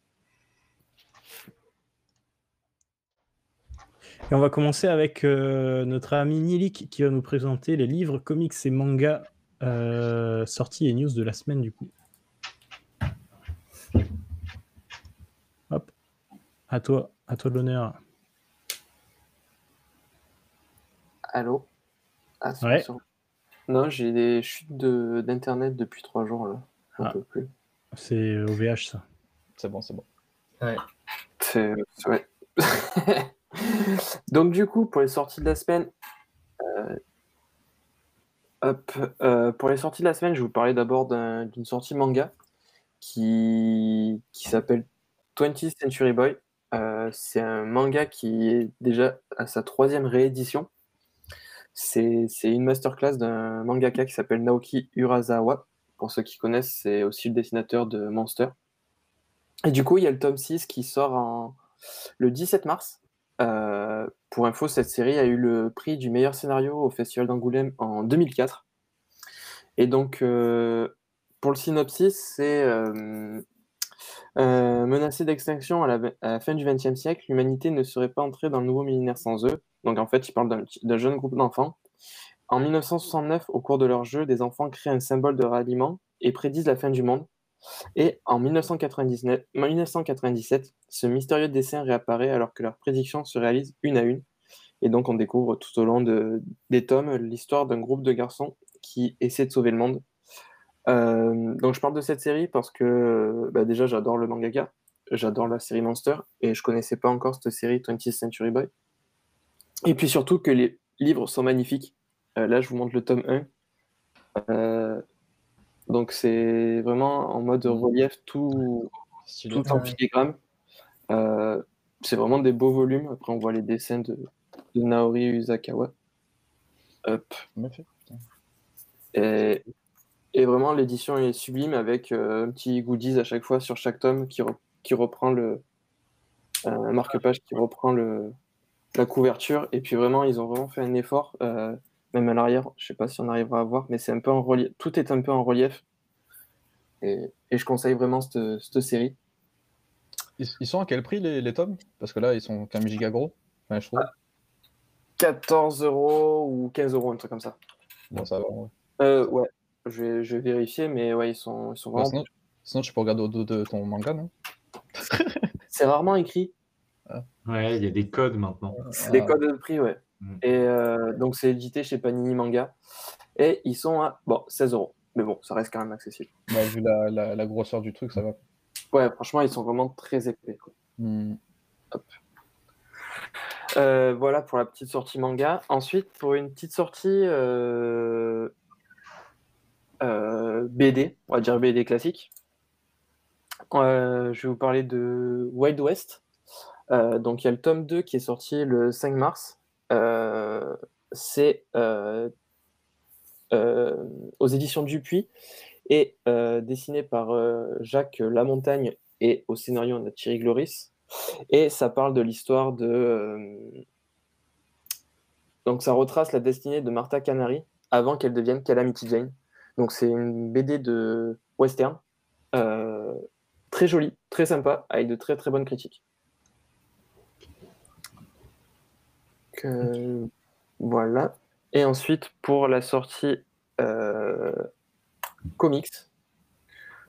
Et on va commencer avec euh, notre ami Nilik qui va nous présenter les livres, comics et mangas euh, sorties et news de la semaine du coup. Hop, à toi, à toi de l'honneur. Allô? Ah, Ouais. Non, j'ai des chutes de- d'internet depuis trois jours là. Ah. plus. C'est OVH ça. C'est bon, c'est bon. C'est c'est- ouais. [laughs] Donc du coup, pour les sorties de la semaine, euh, hop, euh, pour les sorties de la semaine, je vous parler d'abord d'un- d'une sortie manga qui, qui s'appelle 20th Century Boy. Euh, c'est un manga qui est déjà à sa troisième réédition. C'est c'est une masterclass d'un mangaka qui s'appelle Naoki Urasawa. Pour ceux qui connaissent, c'est aussi le dessinateur de Monster. Et du coup, il y a le tome 6 qui sort le 17 mars. Euh, pour info, cette série a eu le prix du meilleur scénario au Festival d'Angoulême en 2004. Et donc, euh, pour le synopsis, c'est euh, euh, menacée d'extinction à, la- à la fin du XXe siècle, l'humanité ne serait pas entrée dans le nouveau millénaire sans eux. Donc, en fait, il parle d'un jeune groupe d'enfants. En 1969, au cours de leur jeu, des enfants créent un symbole de ralliement et prédisent la fin du monde. Et en 1999 1997, ce mystérieux dessin réapparaît alors que leurs prédictions se réalisent une à une. Et donc, on découvre tout au long de- des tomes l'histoire d'un groupe de garçons qui essaient de sauver le monde. Euh, donc, je parle de cette série parce que bah, déjà, j'adore le mangaka, j'adore la série Monster, et je connaissais pas encore cette série 20th Century Boy. Et puis surtout que les livres sont magnifiques. Euh, là, je vous montre le tome 1. Euh, donc, c'est vraiment en mode relief, tout, tout en filigrane. Euh, c'est vraiment des beaux volumes. Après, on voit les dessins de, de Naori Usakawa. Hop. Et, et vraiment, l'édition est sublime avec euh, un petit goodies à chaque fois sur chaque tome qui, re- qui reprend le. euh, un marque-page qui reprend le, la couverture. Et puis vraiment, ils ont vraiment fait un effort, euh, même à l'arrière. Je sais pas si on arrivera à voir, mais c'est un peu en relief. Tout est un peu en relief. Et, et je conseille vraiment cette, cette série. Ils, ils sont à quel prix les, les tomes? Parce que là, ils sont quand même giga gros. Enfin, je trouve. 14 euros ou 15 euros, un truc comme ça. Bon, ça va. ouais. Euh, ouais, je vais, je vais vérifier, mais ouais, ils sont, ils sont Bon, vraiment. sinon, sinon, tu peux regarder au dos de ton manga, non? C'est rarement écrit. Ouais, il y a des codes maintenant. C'est des Ah. codes de prix, ouais. Mm. Et euh, donc, c'est édité chez Panini Manga. Et ils sont à bon, 16 euros. Mais bon, ça reste quand même accessible. Bah, Vu la, la, la grosseur du truc, ça va. Ouais, franchement, ils sont vraiment très épais. quoi. Hmm. Euh, voilà pour la petite sortie manga. Ensuite, pour une petite sortie euh, euh, BD, on va dire BD classique, je vais vous parler de Wild West. Donc, il y a le tome 2 qui est sorti le 5 mars. Euh, C'est euh, euh, aux éditions Dupuis et dessiné par Jacques Lamontagne et au scénario a Thierry Gloris. Et ça parle de l'histoire de. Donc, ça retrace la destinée de Martha Canary avant qu'elle devienne Calamity Jane. Donc, c'est une BD de western. très jolie, très sympa, avec de très très bonnes critiques. Voilà. Et ensuite, pour la sortie euh, comics,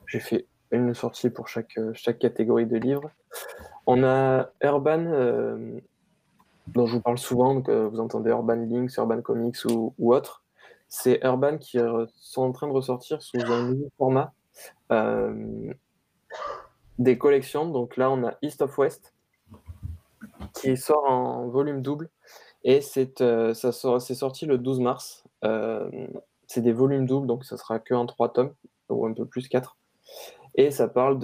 j'ai fait une sortie pour chaque, chaque catégorie de livres. On a Urban, euh, dont je vous parle souvent, donc, euh, vous entendez Urban Links, Urban Comics ou, ou autre. C'est Urban qui euh, sont en train de ressortir sous un nouveau format des collections. Donc là, on a East of West qui sort en volume double et c'est euh, ça sort- sorti le 12 mars. Euh, c'est des volumes doubles, donc ça sera que trois tomes ou un peu plus quatre. Et ça parle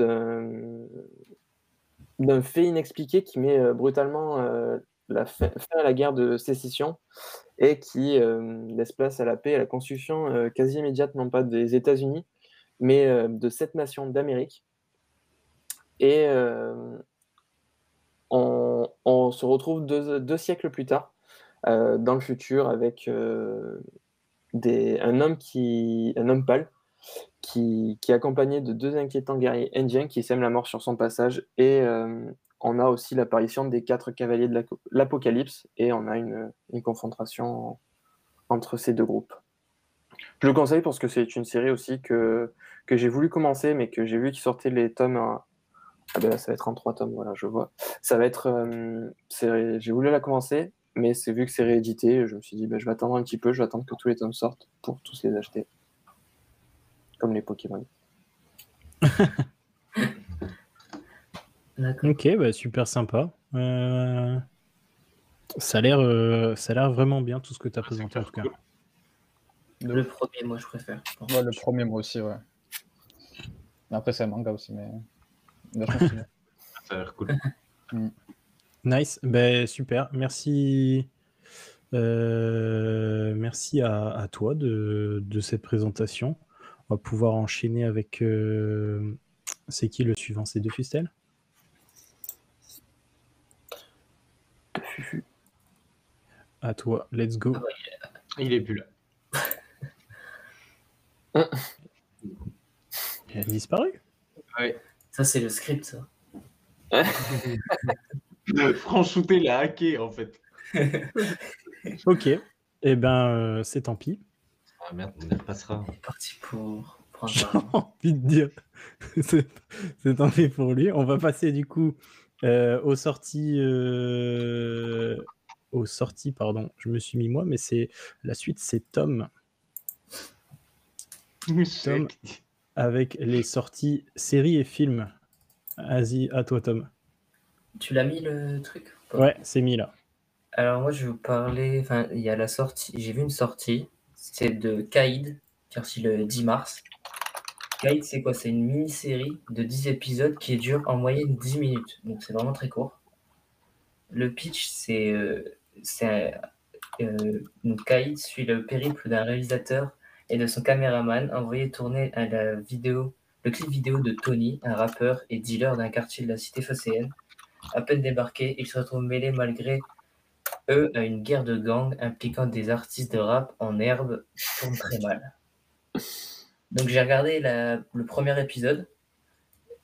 d'un fait inexpliqué qui met euh, brutalement la fin, à la guerre de sécession et qui laisse place à la paix et à la construction quasi immédiate, non pas des États-Unis, mais de sept nations d'Amérique. Et on, on se retrouve deux, deux siècles plus tard, euh, dans le futur, avec euh, un homme qui, un homme pâle, qui, qui est accompagné de deux inquiétants guerriers indiens qui sèment la mort sur son passage. Et euh, on a aussi l'apparition des quatre cavaliers de l'Apocalypse, et on a une, confrontation entre ces deux groupes. Je le conseille parce que c'est une série aussi que, que j'ai voulu commencer, mais que j'ai vu qu'il sortait les tomes. Ah ben là, ça va être en trois tomes, voilà, je vois. Ça va être. j'ai voulu la commencer, mais c'est vu que c'est réédité, je me suis dit, ben, je vais attendre un petit peu, je vais attendre que tous les tomes sortent pour tous les acheter. Comme les Pokémon. [laughs] Ok, bah, super sympa. Euh, Ça a l'air euh, ça a l'air vraiment bien tout ce que tu as présenté en tout cas. De Le premier, moi, je préfère. je pense. Ouais, le premier, moi aussi, ouais. Après, c'est un manga aussi, mais. [laughs] Ça a l'air cool. Nice, ben, super. Merci. Euh, merci à, toi de, cette présentation. On va pouvoir enchaîner avec. Euh, c'est qui le suivant? C'est De Fustel? De Fufu. À toi, let's go. Ah Il est plus là. Il a disparu? Oui. Ça, c'est le script, ça. [laughs] Franchouté l'a hacké en fait. [laughs] Ok, eh ben euh, c'est tant pis. Ah merde, on y repassera. On est parti pour J'ai envie de dire, [laughs] c'est c'est tant pis pour lui. On va passer du coup euh, aux sorties, euh, aux sorties, pardon. Je me suis mis moi, mais c'est la suite, c'est Tom Tom. avec les sorties séries et films. Vas-y, à toi Tom. Tu l'as mis le truc Ouais, c'est mis là. Alors moi je vais vous parler, enfin il y a la sortie, j'ai vu une sortie, c'est de Kaïd, qui est sorti le 10 mars. Kaïd c'est quoi? C'est une mini-série de 10 épisodes qui dure en moyenne 10 minutes, donc c'est vraiment très court. Le pitch c'est, euh, euh, donc Kaïd suit le périple d'un réalisateur et de son caméraman envoyé tourner à la vidéo, le clip vidéo de Tony, un rappeur et dealer d'un quartier de la cité phocéenne. À peine débarqué, il se retrouve mêlé malgré eux à une guerre de gangs impliquant des artistes de rap en herbe qui tournent très mal. Donc j'ai regardé le premier épisode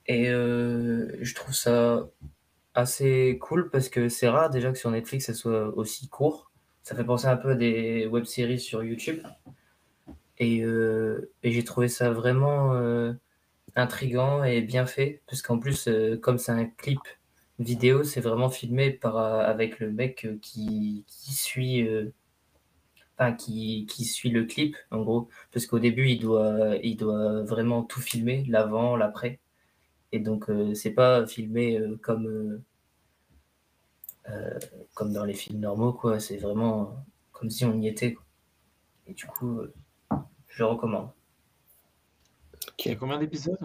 et euh, je trouve ça assez cool parce que c'est rare déjà que sur Netflix ça soit aussi court. Ça fait penser un peu à des web-séries sur YouTube. Et, euh, j'ai trouvé ça vraiment euh, intriguant et bien fait parce qu'en plus, euh, comme c'est un clip vidéo, c'est vraiment filmé par, euh, avec le mec euh, qui, qui suit, euh, enfin, qui, qui suit le clip, en gros. Parce qu'au début, il doit, il doit vraiment tout filmer, l'avant, l'après. Et donc, euh, c'est pas filmé euh, comme, comme dans les films normaux, quoi. C'est vraiment comme si on y était. quoi. Et du coup, euh, je le recommande. Il y a combien d'épisodes?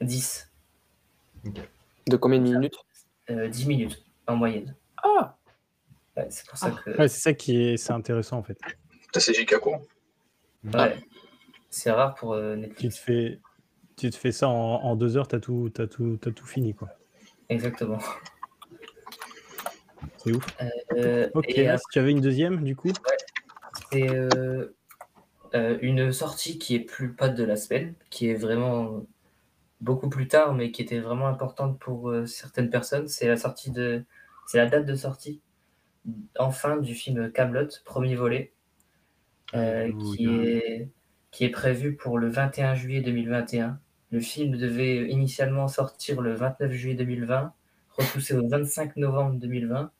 10, De combien de minutes? 10 minutes en moyenne. Ah Ouais, c'est pour ça que. Ouais, c'est ça qui est, c'est intéressant en fait. C'est giga court. Ouais. C'est rare pour euh, Tu Netflix. te fais, tu te fais ça en, en deux heures, t'as tout, t'as tout, t'as tout fini quoi. Exactement. C'est ouf. Euh, Ok, et là, si tu avais une deuxième du coup? c'est euh, euh, une sortie qui est plus pas de la semaine, qui est vraiment beaucoup plus tard, mais qui était vraiment importante pour euh, certaines personnes. C'est la sortie de, c'est la date de sortie enfin du film Camelot, premier volet, euh, qui Alléluia. est qui est prévu pour le 21 juillet 2021. Le film devait initialement sortir le 29 juillet 2020, repoussé au 25 novembre 2020.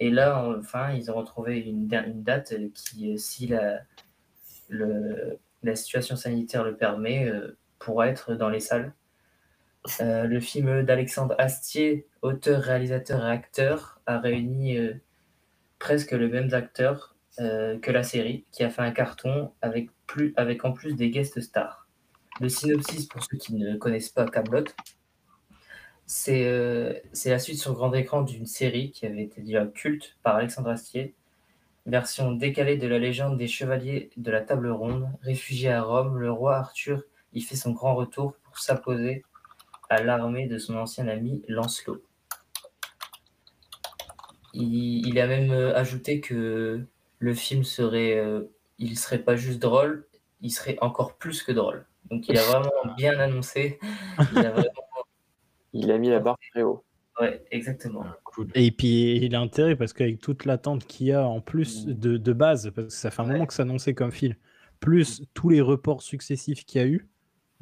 Et là, enfin, ils ont retrouvé une, da- une date qui, euh, si la, le- la situation sanitaire le permet, euh, pourra être dans les salles. Euh, le film d'Alexandre Astier, auteur, réalisateur et acteur, a réuni euh, presque les mêmes acteurs euh, que la série, qui a fait un carton avec, plus, avec en plus des guest stars. Le synopsis, pour ceux qui ne connaissent pas Camelot, c'est la suite sur grand écran d'une série qui avait été déjà culte par Alexandre Astier, version décalée de la légende des chevaliers de la table ronde. Réfugié à Rome, le roi Arthur y fait son grand retour pour s'apposer à l'armée de son ancien ami Lancelot. Il, il a même euh, ajouté que le film serait, euh, il serait pas juste drôle, il serait encore plus que drôle. Donc il a [laughs] vraiment bien annoncé. Il a vraiment- [laughs] Il a mis la barre très haut. Ouais, exactement. Ah, cool. Et puis il a intérêt parce qu'avec toute l'attente qu'il y a en plus Mm. de, de base, parce que ça fait un Ouais. moment que c'est annoncé comme film, plus tous les reports successifs qu'il y a eu, euh,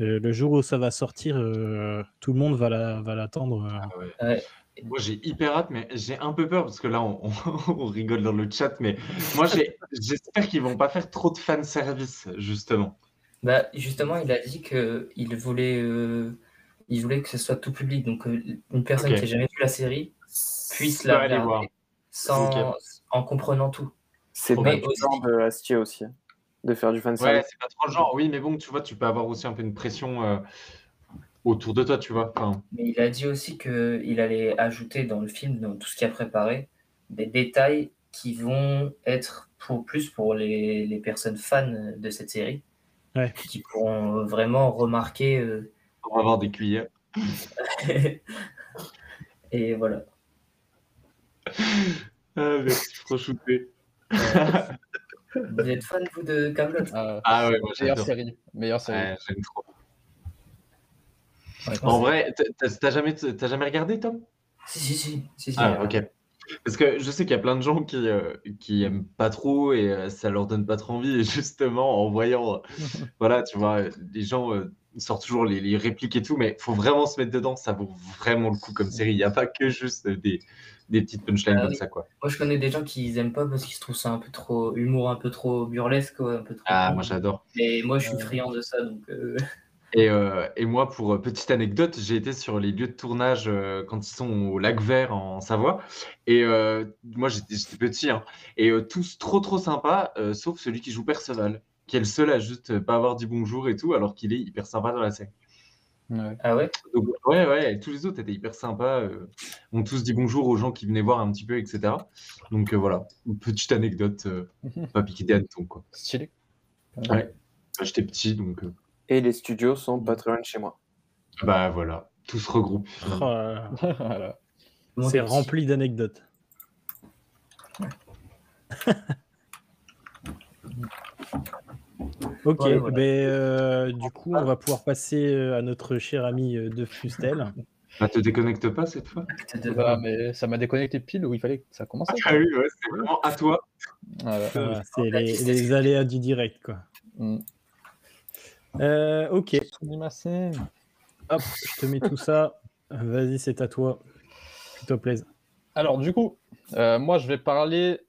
le jour où ça va sortir, euh, tout le monde va la- va l'attendre. euh. Ah ouais. Ouais. Moi, j'ai hyper hâte, mais j'ai un peu peur parce que là, on, on- [laughs] on rigole dans le chat, mais moi, j'ai- j'espère qu'ils vont pas faire trop de fan service, justement. Bah, justement, il a dit que il voulait, euh, il voulait que ce soit tout public. Donc, euh, une personne qui n'a jamais vu la série puisse la regarder voir. sans, en comprenant tout. C'est le genre de Astier aussi, de faire du fan Ouais, c'est pas trop le genre. Oui, mais bon, tu vois, tu peux avoir aussi un peu une pression euh, autour de toi, tu vois. Enfin, Mais il a dit aussi qu'il allait ajouter dans le film, dans tout ce qu'il a préparé, des détails qui vont être pour plus pour les, les personnes fans de cette série, Ouais. qui pourront vraiment remarquer. euh, on va avoir des cuillères. [laughs] Et voilà. Ah, merci, Franchouté. [laughs] Vous êtes fan, vous, de Camelot? Ah, Ah ouais, moi meilleure série. Meilleure série. Ouais, j'aime trop. Ouais, En vrai, t'as- jamais, t'as jamais regardé, Tom Si, si, si. si, si. Ah, ok. Parce que je sais qu'il y a plein de gens qui, euh, qui aiment pas trop et euh, ça leur donne pas trop envie. Et [laughs] justement, en voyant, euh, [laughs] voilà, tu vois, les gens euh, sortent toujours les, les répliques et tout, mais faut vraiment se mettre dedans. Ça vaut vraiment le coup comme série. Il n'y a pas que juste des, des petites punchlines Ah comme oui. ça, quoi. Moi, je connais des gens qui aiment pas parce qu'ils se trouvent ça un peu trop. humour un peu trop burlesque, un peu trop. Ah, moi j'adore. Et moi, je suis Ouais. friand de ça, donc. euh, [laughs] Et, euh, et moi, pour euh, petite anecdote, j'ai été sur les lieux de tournage euh, quand ils sont au Lac Vert en Savoie. Et euh, moi, j'étais petit. hein. et euh, tous trop, trop sympas, euh, sauf celui qui joue Perceval, qui est le seul à juste pas avoir dit bonjour et tout, alors qu'il est hyper sympa dans la série. Ouais. Ah ouais? Donc, ouais, ouais, et tous les autres étaient hyper sympas. euh, ont tous dit bonjour aux gens qui venaient voir un petit peu, etc. Donc euh, voilà, une petite anecdote, euh, [laughs] pas piqué des hannetons, quoi. Stylé. Ouais. J'étais petit, donc euh, Et les studios sont pas très loin de chez moi. bah voilà, tout se regroupe. Oh voilà. C'est rempli d'anecdotes. [laughs] ok, Ouais, voilà. ben, euh, du coup, on va pouvoir passer euh, à notre cher ami euh, de Fustel. Bah, te déconnecte pas cette fois? Bah, mais ça m'a déconnecté pile où il fallait que ça commence. Ah oui, ouais, c'est vraiment à toi. Voilà. Voilà, c'est les, les aléas du direct, quoi. Mm. Euh, ok, hop, je te mets tout ça. Vas-y, c'est à toi. Fais-toi plaisir. Alors, du coup, euh, moi, je vais parler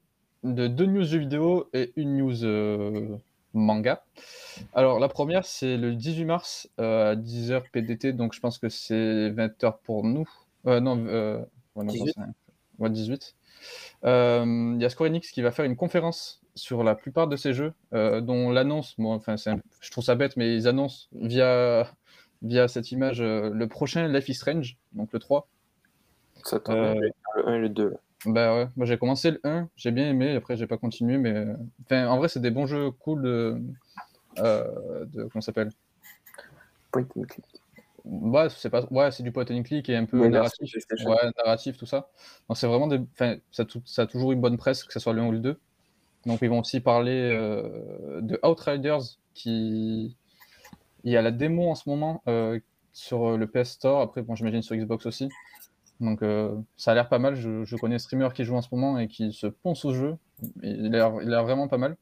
de deux news jeux vidéo et une news euh, manga. Alors, la première, c'est le 18 mars euh, à 10h PDT, donc je pense que c'est 20h pour nous. Euh, non, euh, ouais, non, 18. j'en sais rien. Ouais, 18. Euh, Il y a Square Enix qui va faire une conférence sur la plupart de ces jeux, euh, dont l'annonce, bon, enfin, un- je trouve ça bête, mais ils annoncent via, via cette image euh, le prochain Life is Strange, donc le 3. Ça tombe Euh, bien, le 1 et le 2. Bah ouais, moi j'ai commencé le 1, j'ai bien aimé, après j'ai pas continué, mais euh, enfin, en vrai c'est des bons jeux cool de, euh, de comment ça s'appelle? Point and click. Ouais, c'est pas, ouais, c'est du point and click et un peu Ouais, narratif, ouais, narratif tout ça. Donc c'est vraiment des, enfin, ça, a tout- ça a toujours une bonne presse, que ce soit le 1 ou le 2. Donc ils vont aussi parler euh, de Outriders, qui, il y a la démo en ce moment euh, sur le PS Store, après bon j'imagine sur Xbox aussi. Donc euh, ça a l'air pas mal. Je, je connais streamer qui joue en ce moment et qui se ponce au jeu. Il a l'air il a l'air vraiment pas mal.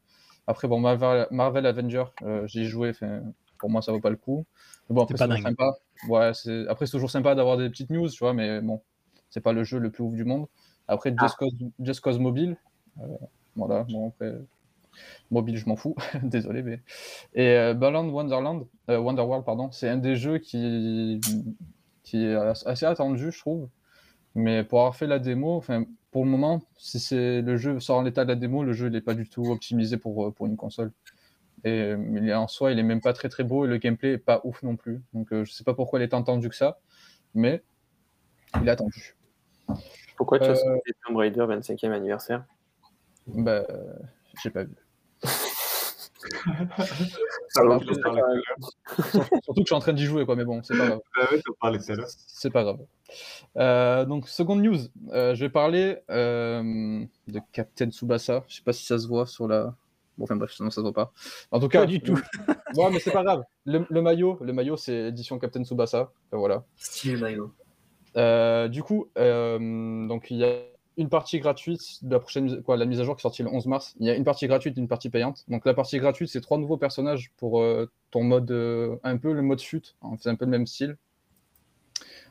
Après, bon, Marvel, Marvel Avenger, euh, j'y ai joué. Pour moi, ça vaut pas le coup. Mais bon, après, C'est toujours sympa. Ouais, après, c'est toujours sympa d'avoir des petites news, tu vois, mais bon, c'est pas le jeu le plus ouf du monde. Après, Just, Cause, Just Cause Mobile. euh, voilà, bon, après, mobile, je m'en fous. [laughs] Désolé, mais. Et euh, Balan Wonderland, euh, Wonderworld, pardon, c'est un des jeux qui, qui est as- assez attendu, je trouve. Mais pour avoir fait la démo, enfin, pour le moment, si c'est le jeu sort en l'état de la démo, le jeu n'est pas du tout optimisé pour, euh, pour une console. Et euh, en soi, il est même pas très très beau et le gameplay est pas ouf non plus. Donc euh, je sais pas pourquoi il est attendu que ça, mais il est attendu. Pourquoi tu Euh, as sorti Tomb Raider 25e anniversaire? Bah, euh, j'ai pas vu. [laughs] Surtout que je suis en train d'y jouer, quoi, mais bon, c'est pas grave. Bah ouais. C'est pas grave. Euh, donc, seconde news, euh, je vais parler euh, de Captain Tsubasa. Je sais pas si ça se voit sur la. Bon, enfin bref, non, ça se voit pas. En tout cas, Pas du tout. [laughs] Ouais, mais c'est pas grave. Le, le maillot, le maillot, c'est édition Captain Tsubasa. Euh, voilà. Style maillot. Euh, du coup, euh, donc il y a une partie gratuite de la prochaine quoi, la mise à jour qui est sortie le 11 mars. Il y a une partie gratuite et une partie payante. Donc la partie gratuite, c'est trois nouveaux personnages pour euh, ton mode euh, un peu le mode chute. hein, c'est un peu le même style.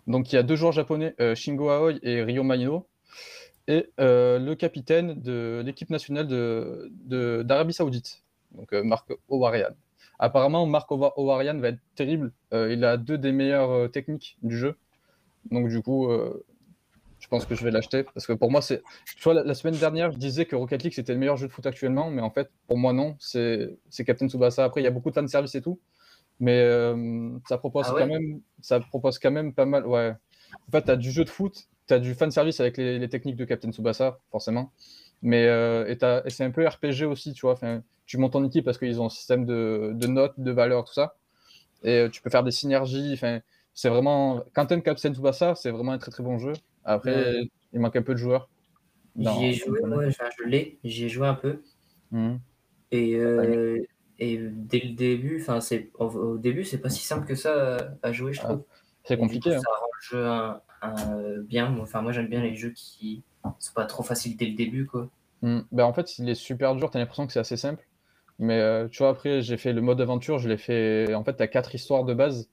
Donc il y a deux joueurs japonais, euh, Shingo Aoi et Ryo Maino, et le capitaine de l'équipe nationale de, de- d'Arabie Saoudite, donc Marc Owarian. Apparemment, Marc Owa- Owarian va être terrible. Il a deux des meilleures techniques du jeu. Donc du coup, pense que je vais l'acheter parce que pour moi, c'est. Tu vois, la, la semaine dernière, je disais que Rocket League c'était le meilleur jeu de foot actuellement, mais en fait, pour moi non, c'est c'est Captain Tsubasa. Après, il y a beaucoup de fanservice et tout, mais euh, ça propose Ah ouais? quand même, ça propose quand même pas mal. Ouais. En fait, tu as du jeu de foot, tu as du fanservice avec les, les techniques de Captain Tsubasa, forcément. Mais euh, et, et c'est un peu RPG aussi, tu vois. Enfin, tu montes ton équipe parce qu'ils ont un système de, de notes, de valeurs, tout ça. Et euh, tu peux faire des synergies. Enfin, c'est vraiment. T'aimes Captain Tsubasa, c'est vraiment un très très bon jeu. Après, il manque un peu de joueurs. J'y ai joué, ouais, enfin, je l'ai, j'y ai joué un peu. Mhm. Et, euh, et dès le début, enfin, c'est au, début, c'est pas si simple que ça à, à jouer, je Ah, trouve. C'est compliqué. coup, hein. ça rend le jeu un, un- bien. Enfin, moi, j'aime bien les jeux qui sont pas trop faciles dès le début, quoi. Mm. Ben, en fait, il est super dur, t'as l'impression que c'est assez simple. Mais euh, tu vois, après, j'ai fait le mode aventure, je l'ai fait. En fait, t'as quatre histoires de base,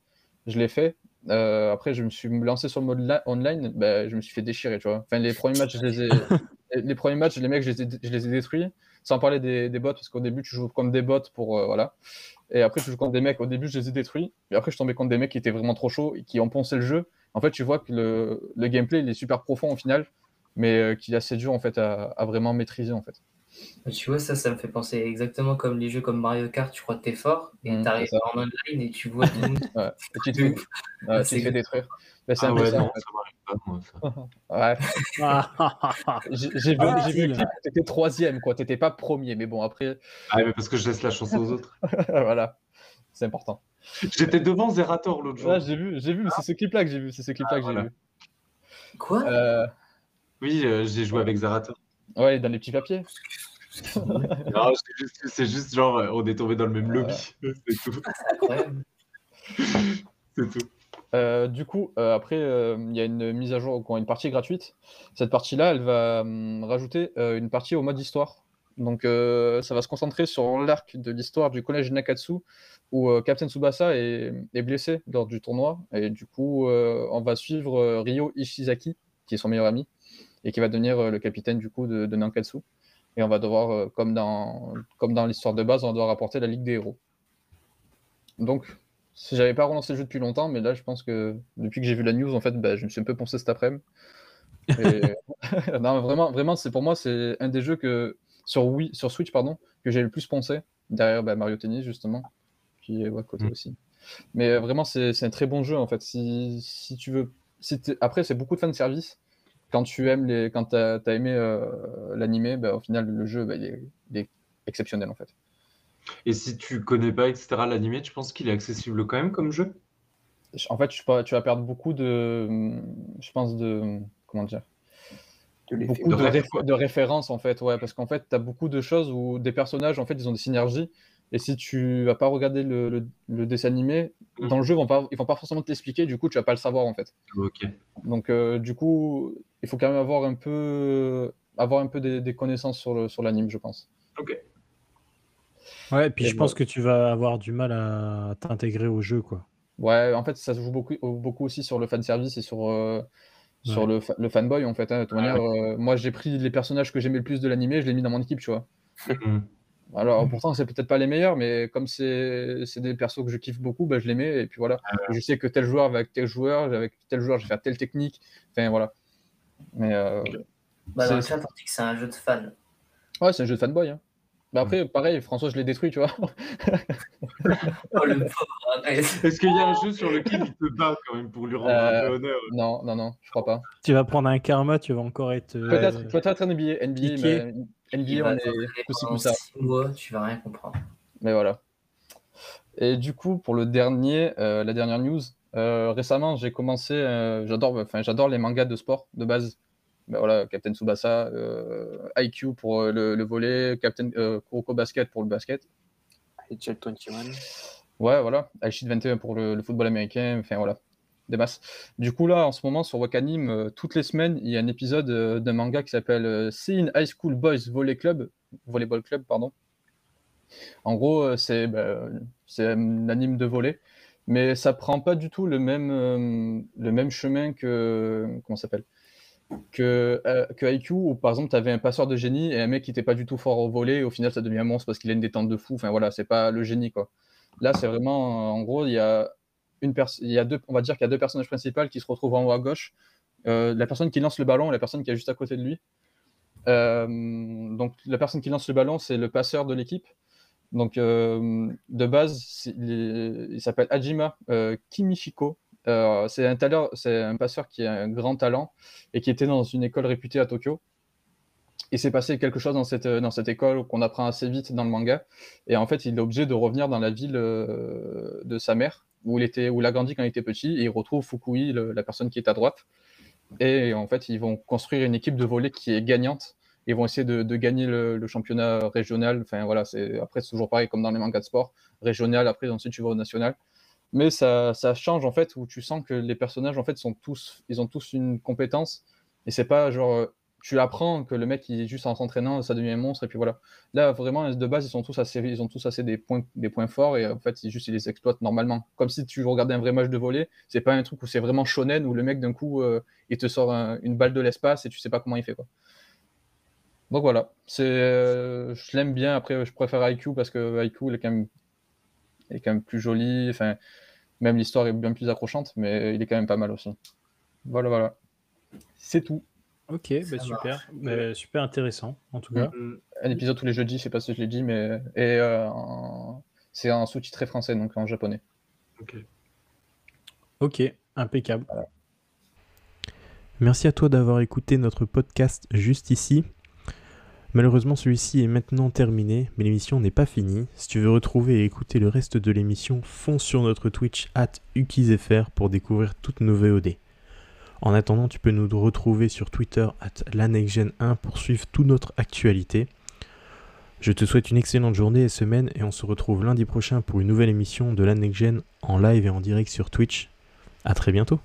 je l'ai fait. Euh, après, je me suis lancé sur le mode online, ben, je me suis fait déchirer, tu vois. Enfin, les premiers matchs, je les ai. [laughs] les premiers matchs, les mecs, je les ai, je les ai détruits. Sans parler des, des bots, parce qu'au début, tu joues comme des bots pour. euh, voilà. Et après, tu joues contre des mecs. Au début, je les ai détruits. Et après, je tombais contre des mecs qui étaient vraiment trop chauds et qui ont poncé le jeu. En fait, tu vois que le, le gameplay, il est super profond au final, mais euh, qu'il est assez dur en fait à, à vraiment maîtriser en fait. Tu vois, ça, ça me fait penser exactement comme les jeux comme Mario Kart, tu crois que t'es fort, et Mm, t'arrives ça. en online et tu vois tout le monde. [laughs] Ouais. Et tu te fais, ouais, tu C'est te fais détruire. Ben, c'est Ah un peu ouais, ça, non, en ça m'arrive pas, moi, ça. [laughs] Ouais. Ah, ah, ah, ah. J'ai j'ai vu, Ah, j'ai vu le clip, t'étais troisième, quoi. T'étais pas premier, mais bon, après, Ah, mais parce que je laisse la chance aux autres. [laughs] voilà, c'est important. J'étais devant Zerator l'autre jour. Ouais, j'ai vu, j'ai vu, mais c'est ce clip-là que j'ai vu, c'est ce clip-là Ah, que j'ai voilà. vu. Quoi? Euh, Oui, euh, j'ai joué avec Zerator. ouais, dans les petits papiers. [laughs] Non, c'est juste, c'est juste genre, euh, on est tombé dans le même lobby. [laughs] C'est tout. C'est incroyable. [laughs] C'est tout. Euh, du coup, euh, après, euh, il y a une mise à jour, une partie gratuite. Cette partie-là, elle va hum, rajouter euh, une partie au mode histoire. Donc, euh, ça va se concentrer sur l'arc de l'histoire du collège Nakatsu, où euh, Captain Tsubasa est, est blessé lors du tournoi. Et du coup, euh, on va suivre euh, Ryo Ishizaki, qui est son meilleur ami, et qui va devenir euh, le capitaine du coup de, de Nankatsu. Et on va devoir, euh, comme dans, comme dans l'histoire de base, on doit rapporter la Ligue des Héros. Donc, si j'avais pas relancé le jeu depuis longtemps, mais là, je pense que depuis que j'ai vu la news, en fait, bah, je me suis un peu poncé cet après-midi. Et- [laughs] non, vraiment, vraiment, c'est pour moi, c'est un des jeux que sur Wii, sur Switch, pardon, que j'ai le plus poncé derrière bah, Mario Tennis justement, qui est à côté Mm. aussi. Mais euh, vraiment, c'est un très bon jeu en fait. Si, si tu veux, si après, c'est beaucoup de fan service. Quand tu aimes les, quand t'as as aimé euh, l'animé, bah, au final, le jeu, bah, il, est, il est exceptionnel en fait. Et si tu connais pas, etc., l'animé, tu penses qu'il est accessible quand même comme jeu? En fait, tu, vas- tu vas perdre beaucoup de, je pense de, comment dire, de beaucoup de, De rêve, réf- quoi. de références en fait, ouais, parce qu'en fait, tu as beaucoup de choses où des personnages en fait, ils ont des synergies. Et si tu vas pas regarder le, le- le dessin animé, Mm. dans le jeu, ils vont pas, ils vont pas forcément te l'expliquer, du coup, tu vas pas le savoir en fait. Ok. Donc, euh, du coup, il faut quand même avoir un peu, avoir un peu des, des connaissances sur le, sur l'anime, je pense. Ok. Ouais, et puis Et je pense que tu vas avoir du mal à t'intégrer au jeu, quoi. Ouais, en fait, ça se joue beaucoup, beaucoup aussi sur le fan service et sur, euh, sur le, fa- le fanboy en fait. hein. De toute Ah euh, moi, j'ai pris les personnages que j'aimais le plus de l'animé, je les ai mis dans mon équipe, tu vois. Mhm. Alors Mhm. pourtant c'est peut-être pas les meilleurs, mais comme c'est c'est des persos que je kiffe beaucoup, bah, je les mets et puis voilà. Ah Je sais que tel joueur va avec tel joueur, avec tel joueur je vais faire telle technique. Enfin voilà. Mais euh, Bah, dans le C'est- chat, on dit que c'est un jeu de fan. ouais, c'est un jeu de fanboy. Hein. Mais après, pareil, François, je l'ai détruit, tu vois. [laughs] Oh, le pauvre, arrête. Est-ce qu'il y a un jeu sur lequel il te bat quand même pour lui rendre un Euh, peu honneur non, non, non, je crois pas. Tu vas prendre un karma, tu vas encore être. euh, Peut-être, peut-être NBA, NBA, piqué. mais NBA, on est pendant plus ça. mois, tu vas rien comprendre. Mais voilà. Et du coup, pour le dernier, euh, la dernière news, euh, récemment, j'ai commencé, euh, j'adore, enfin, j'adore les mangas de sport de base. Ben voilà, Captain Tsubasa, euh, IQ pour le, le volley, Captain Kuroko Basket pour le basket. HL 21. Ouais, voilà, Aishid 21 pour le, le football américain, enfin voilà, des masses. Du coup, là, en ce moment, sur Wakanim, toutes les semaines, il y a un épisode d'un manga qui s'appelle Seeing High School Boys Volley Club, Volleyball Club, pardon. En gros, c'est c'est un anime de volley, mais ça prend pas du tout le même, euh, chemin que. Comment s'appelle que, euh, que IQ, où par exemple, tu avais un passeur de génie et un mec qui était pas du tout fort au volet, et au final, ça devient un monstre parce qu'il a une détente de fou. Enfin voilà, c'est pas le génie. Là, c'est vraiment, euh, en gros, il y a une il y a deux, on va dire qu'il y a deux personnages principaux qui se retrouvent en haut à gauche. La personne qui lance le ballon et la personne qui est juste à côté de lui. Donc, la personne qui lance le ballon, c'est le passeur de l'équipe. Donc, euh, de base, il, il s'appelle Hajima euh, Kimishiko. Euh, c'est un, passeur qui a un grand talent et qui était dans une école réputée à Tokyo. Il s'est passé quelque chose dans cette, dans cette école qu'on apprend assez vite dans le manga. Et en fait, il est obligé de revenir dans la ville euh, de sa mère, où il, était, où il a grandi quand il était petit, et il retrouve Fukui, la personne qui est à droite. Et en fait, ils vont construire une équipe de volley qui est gagnante. Ils vont essayer de, gagner le, championnat régional. Enfin, voilà, après, c'est toujours pareil comme dans les mangas de sport. Régional, après, ensuite, tu vas au national. Mais ça, change, en fait, où tu sens que les personnages, en fait, sont tous, ils ont tous une compétence. Et c'est pas genre, tu apprends que le mec, il est juste en s'entraînant, ça devient un monstre, et puis voilà. Là, vraiment, de base, ils sont tous assez, ils ont tous assez des points, des points forts, et en fait, ils, juste, ils les exploitent normalement. Comme si tu regardais un vrai match de volley, c'est pas un truc où c'est vraiment shonen, où le mec, d'un coup, euh, il te sort un, une balle de l'espace, et tu sais pas comment il fait, quoi. Donc voilà, c'est, euh, je l'aime bien, après, je préfère IQ, parce que IQ, il est quand même, il est quand même plus joli, enfin, même l'histoire est bien plus accrochante, mais il est quand même pas mal aussi. Voilà, voilà. C'est tout. Ok, bah super, bah, super intéressant en tout cas. Mm. Un épisode tous les jeudis, je sais pas si je l'ai dit, mais et euh, en... c'est un sous-titré français, donc en japonais. Ok. Ok, impeccable. Voilà. Merci à toi d'avoir écouté notre podcast juste ici. Malheureusement, celui-ci est maintenant terminé, mais l'émission n'est pas finie. Si tu veux retrouver et écouter le reste de l'émission, fonce sur notre Twitch at ukizfr pour découvrir toutes nos VOD. En attendant, tu peux nous retrouver sur Twitter at lanexgen1 pour suivre toute notre actualité. Je te souhaite une excellente journée et semaine et on se retrouve lundi prochain pour une nouvelle émission de l'Annexgen en live et en direct sur Twitch. A très bientôt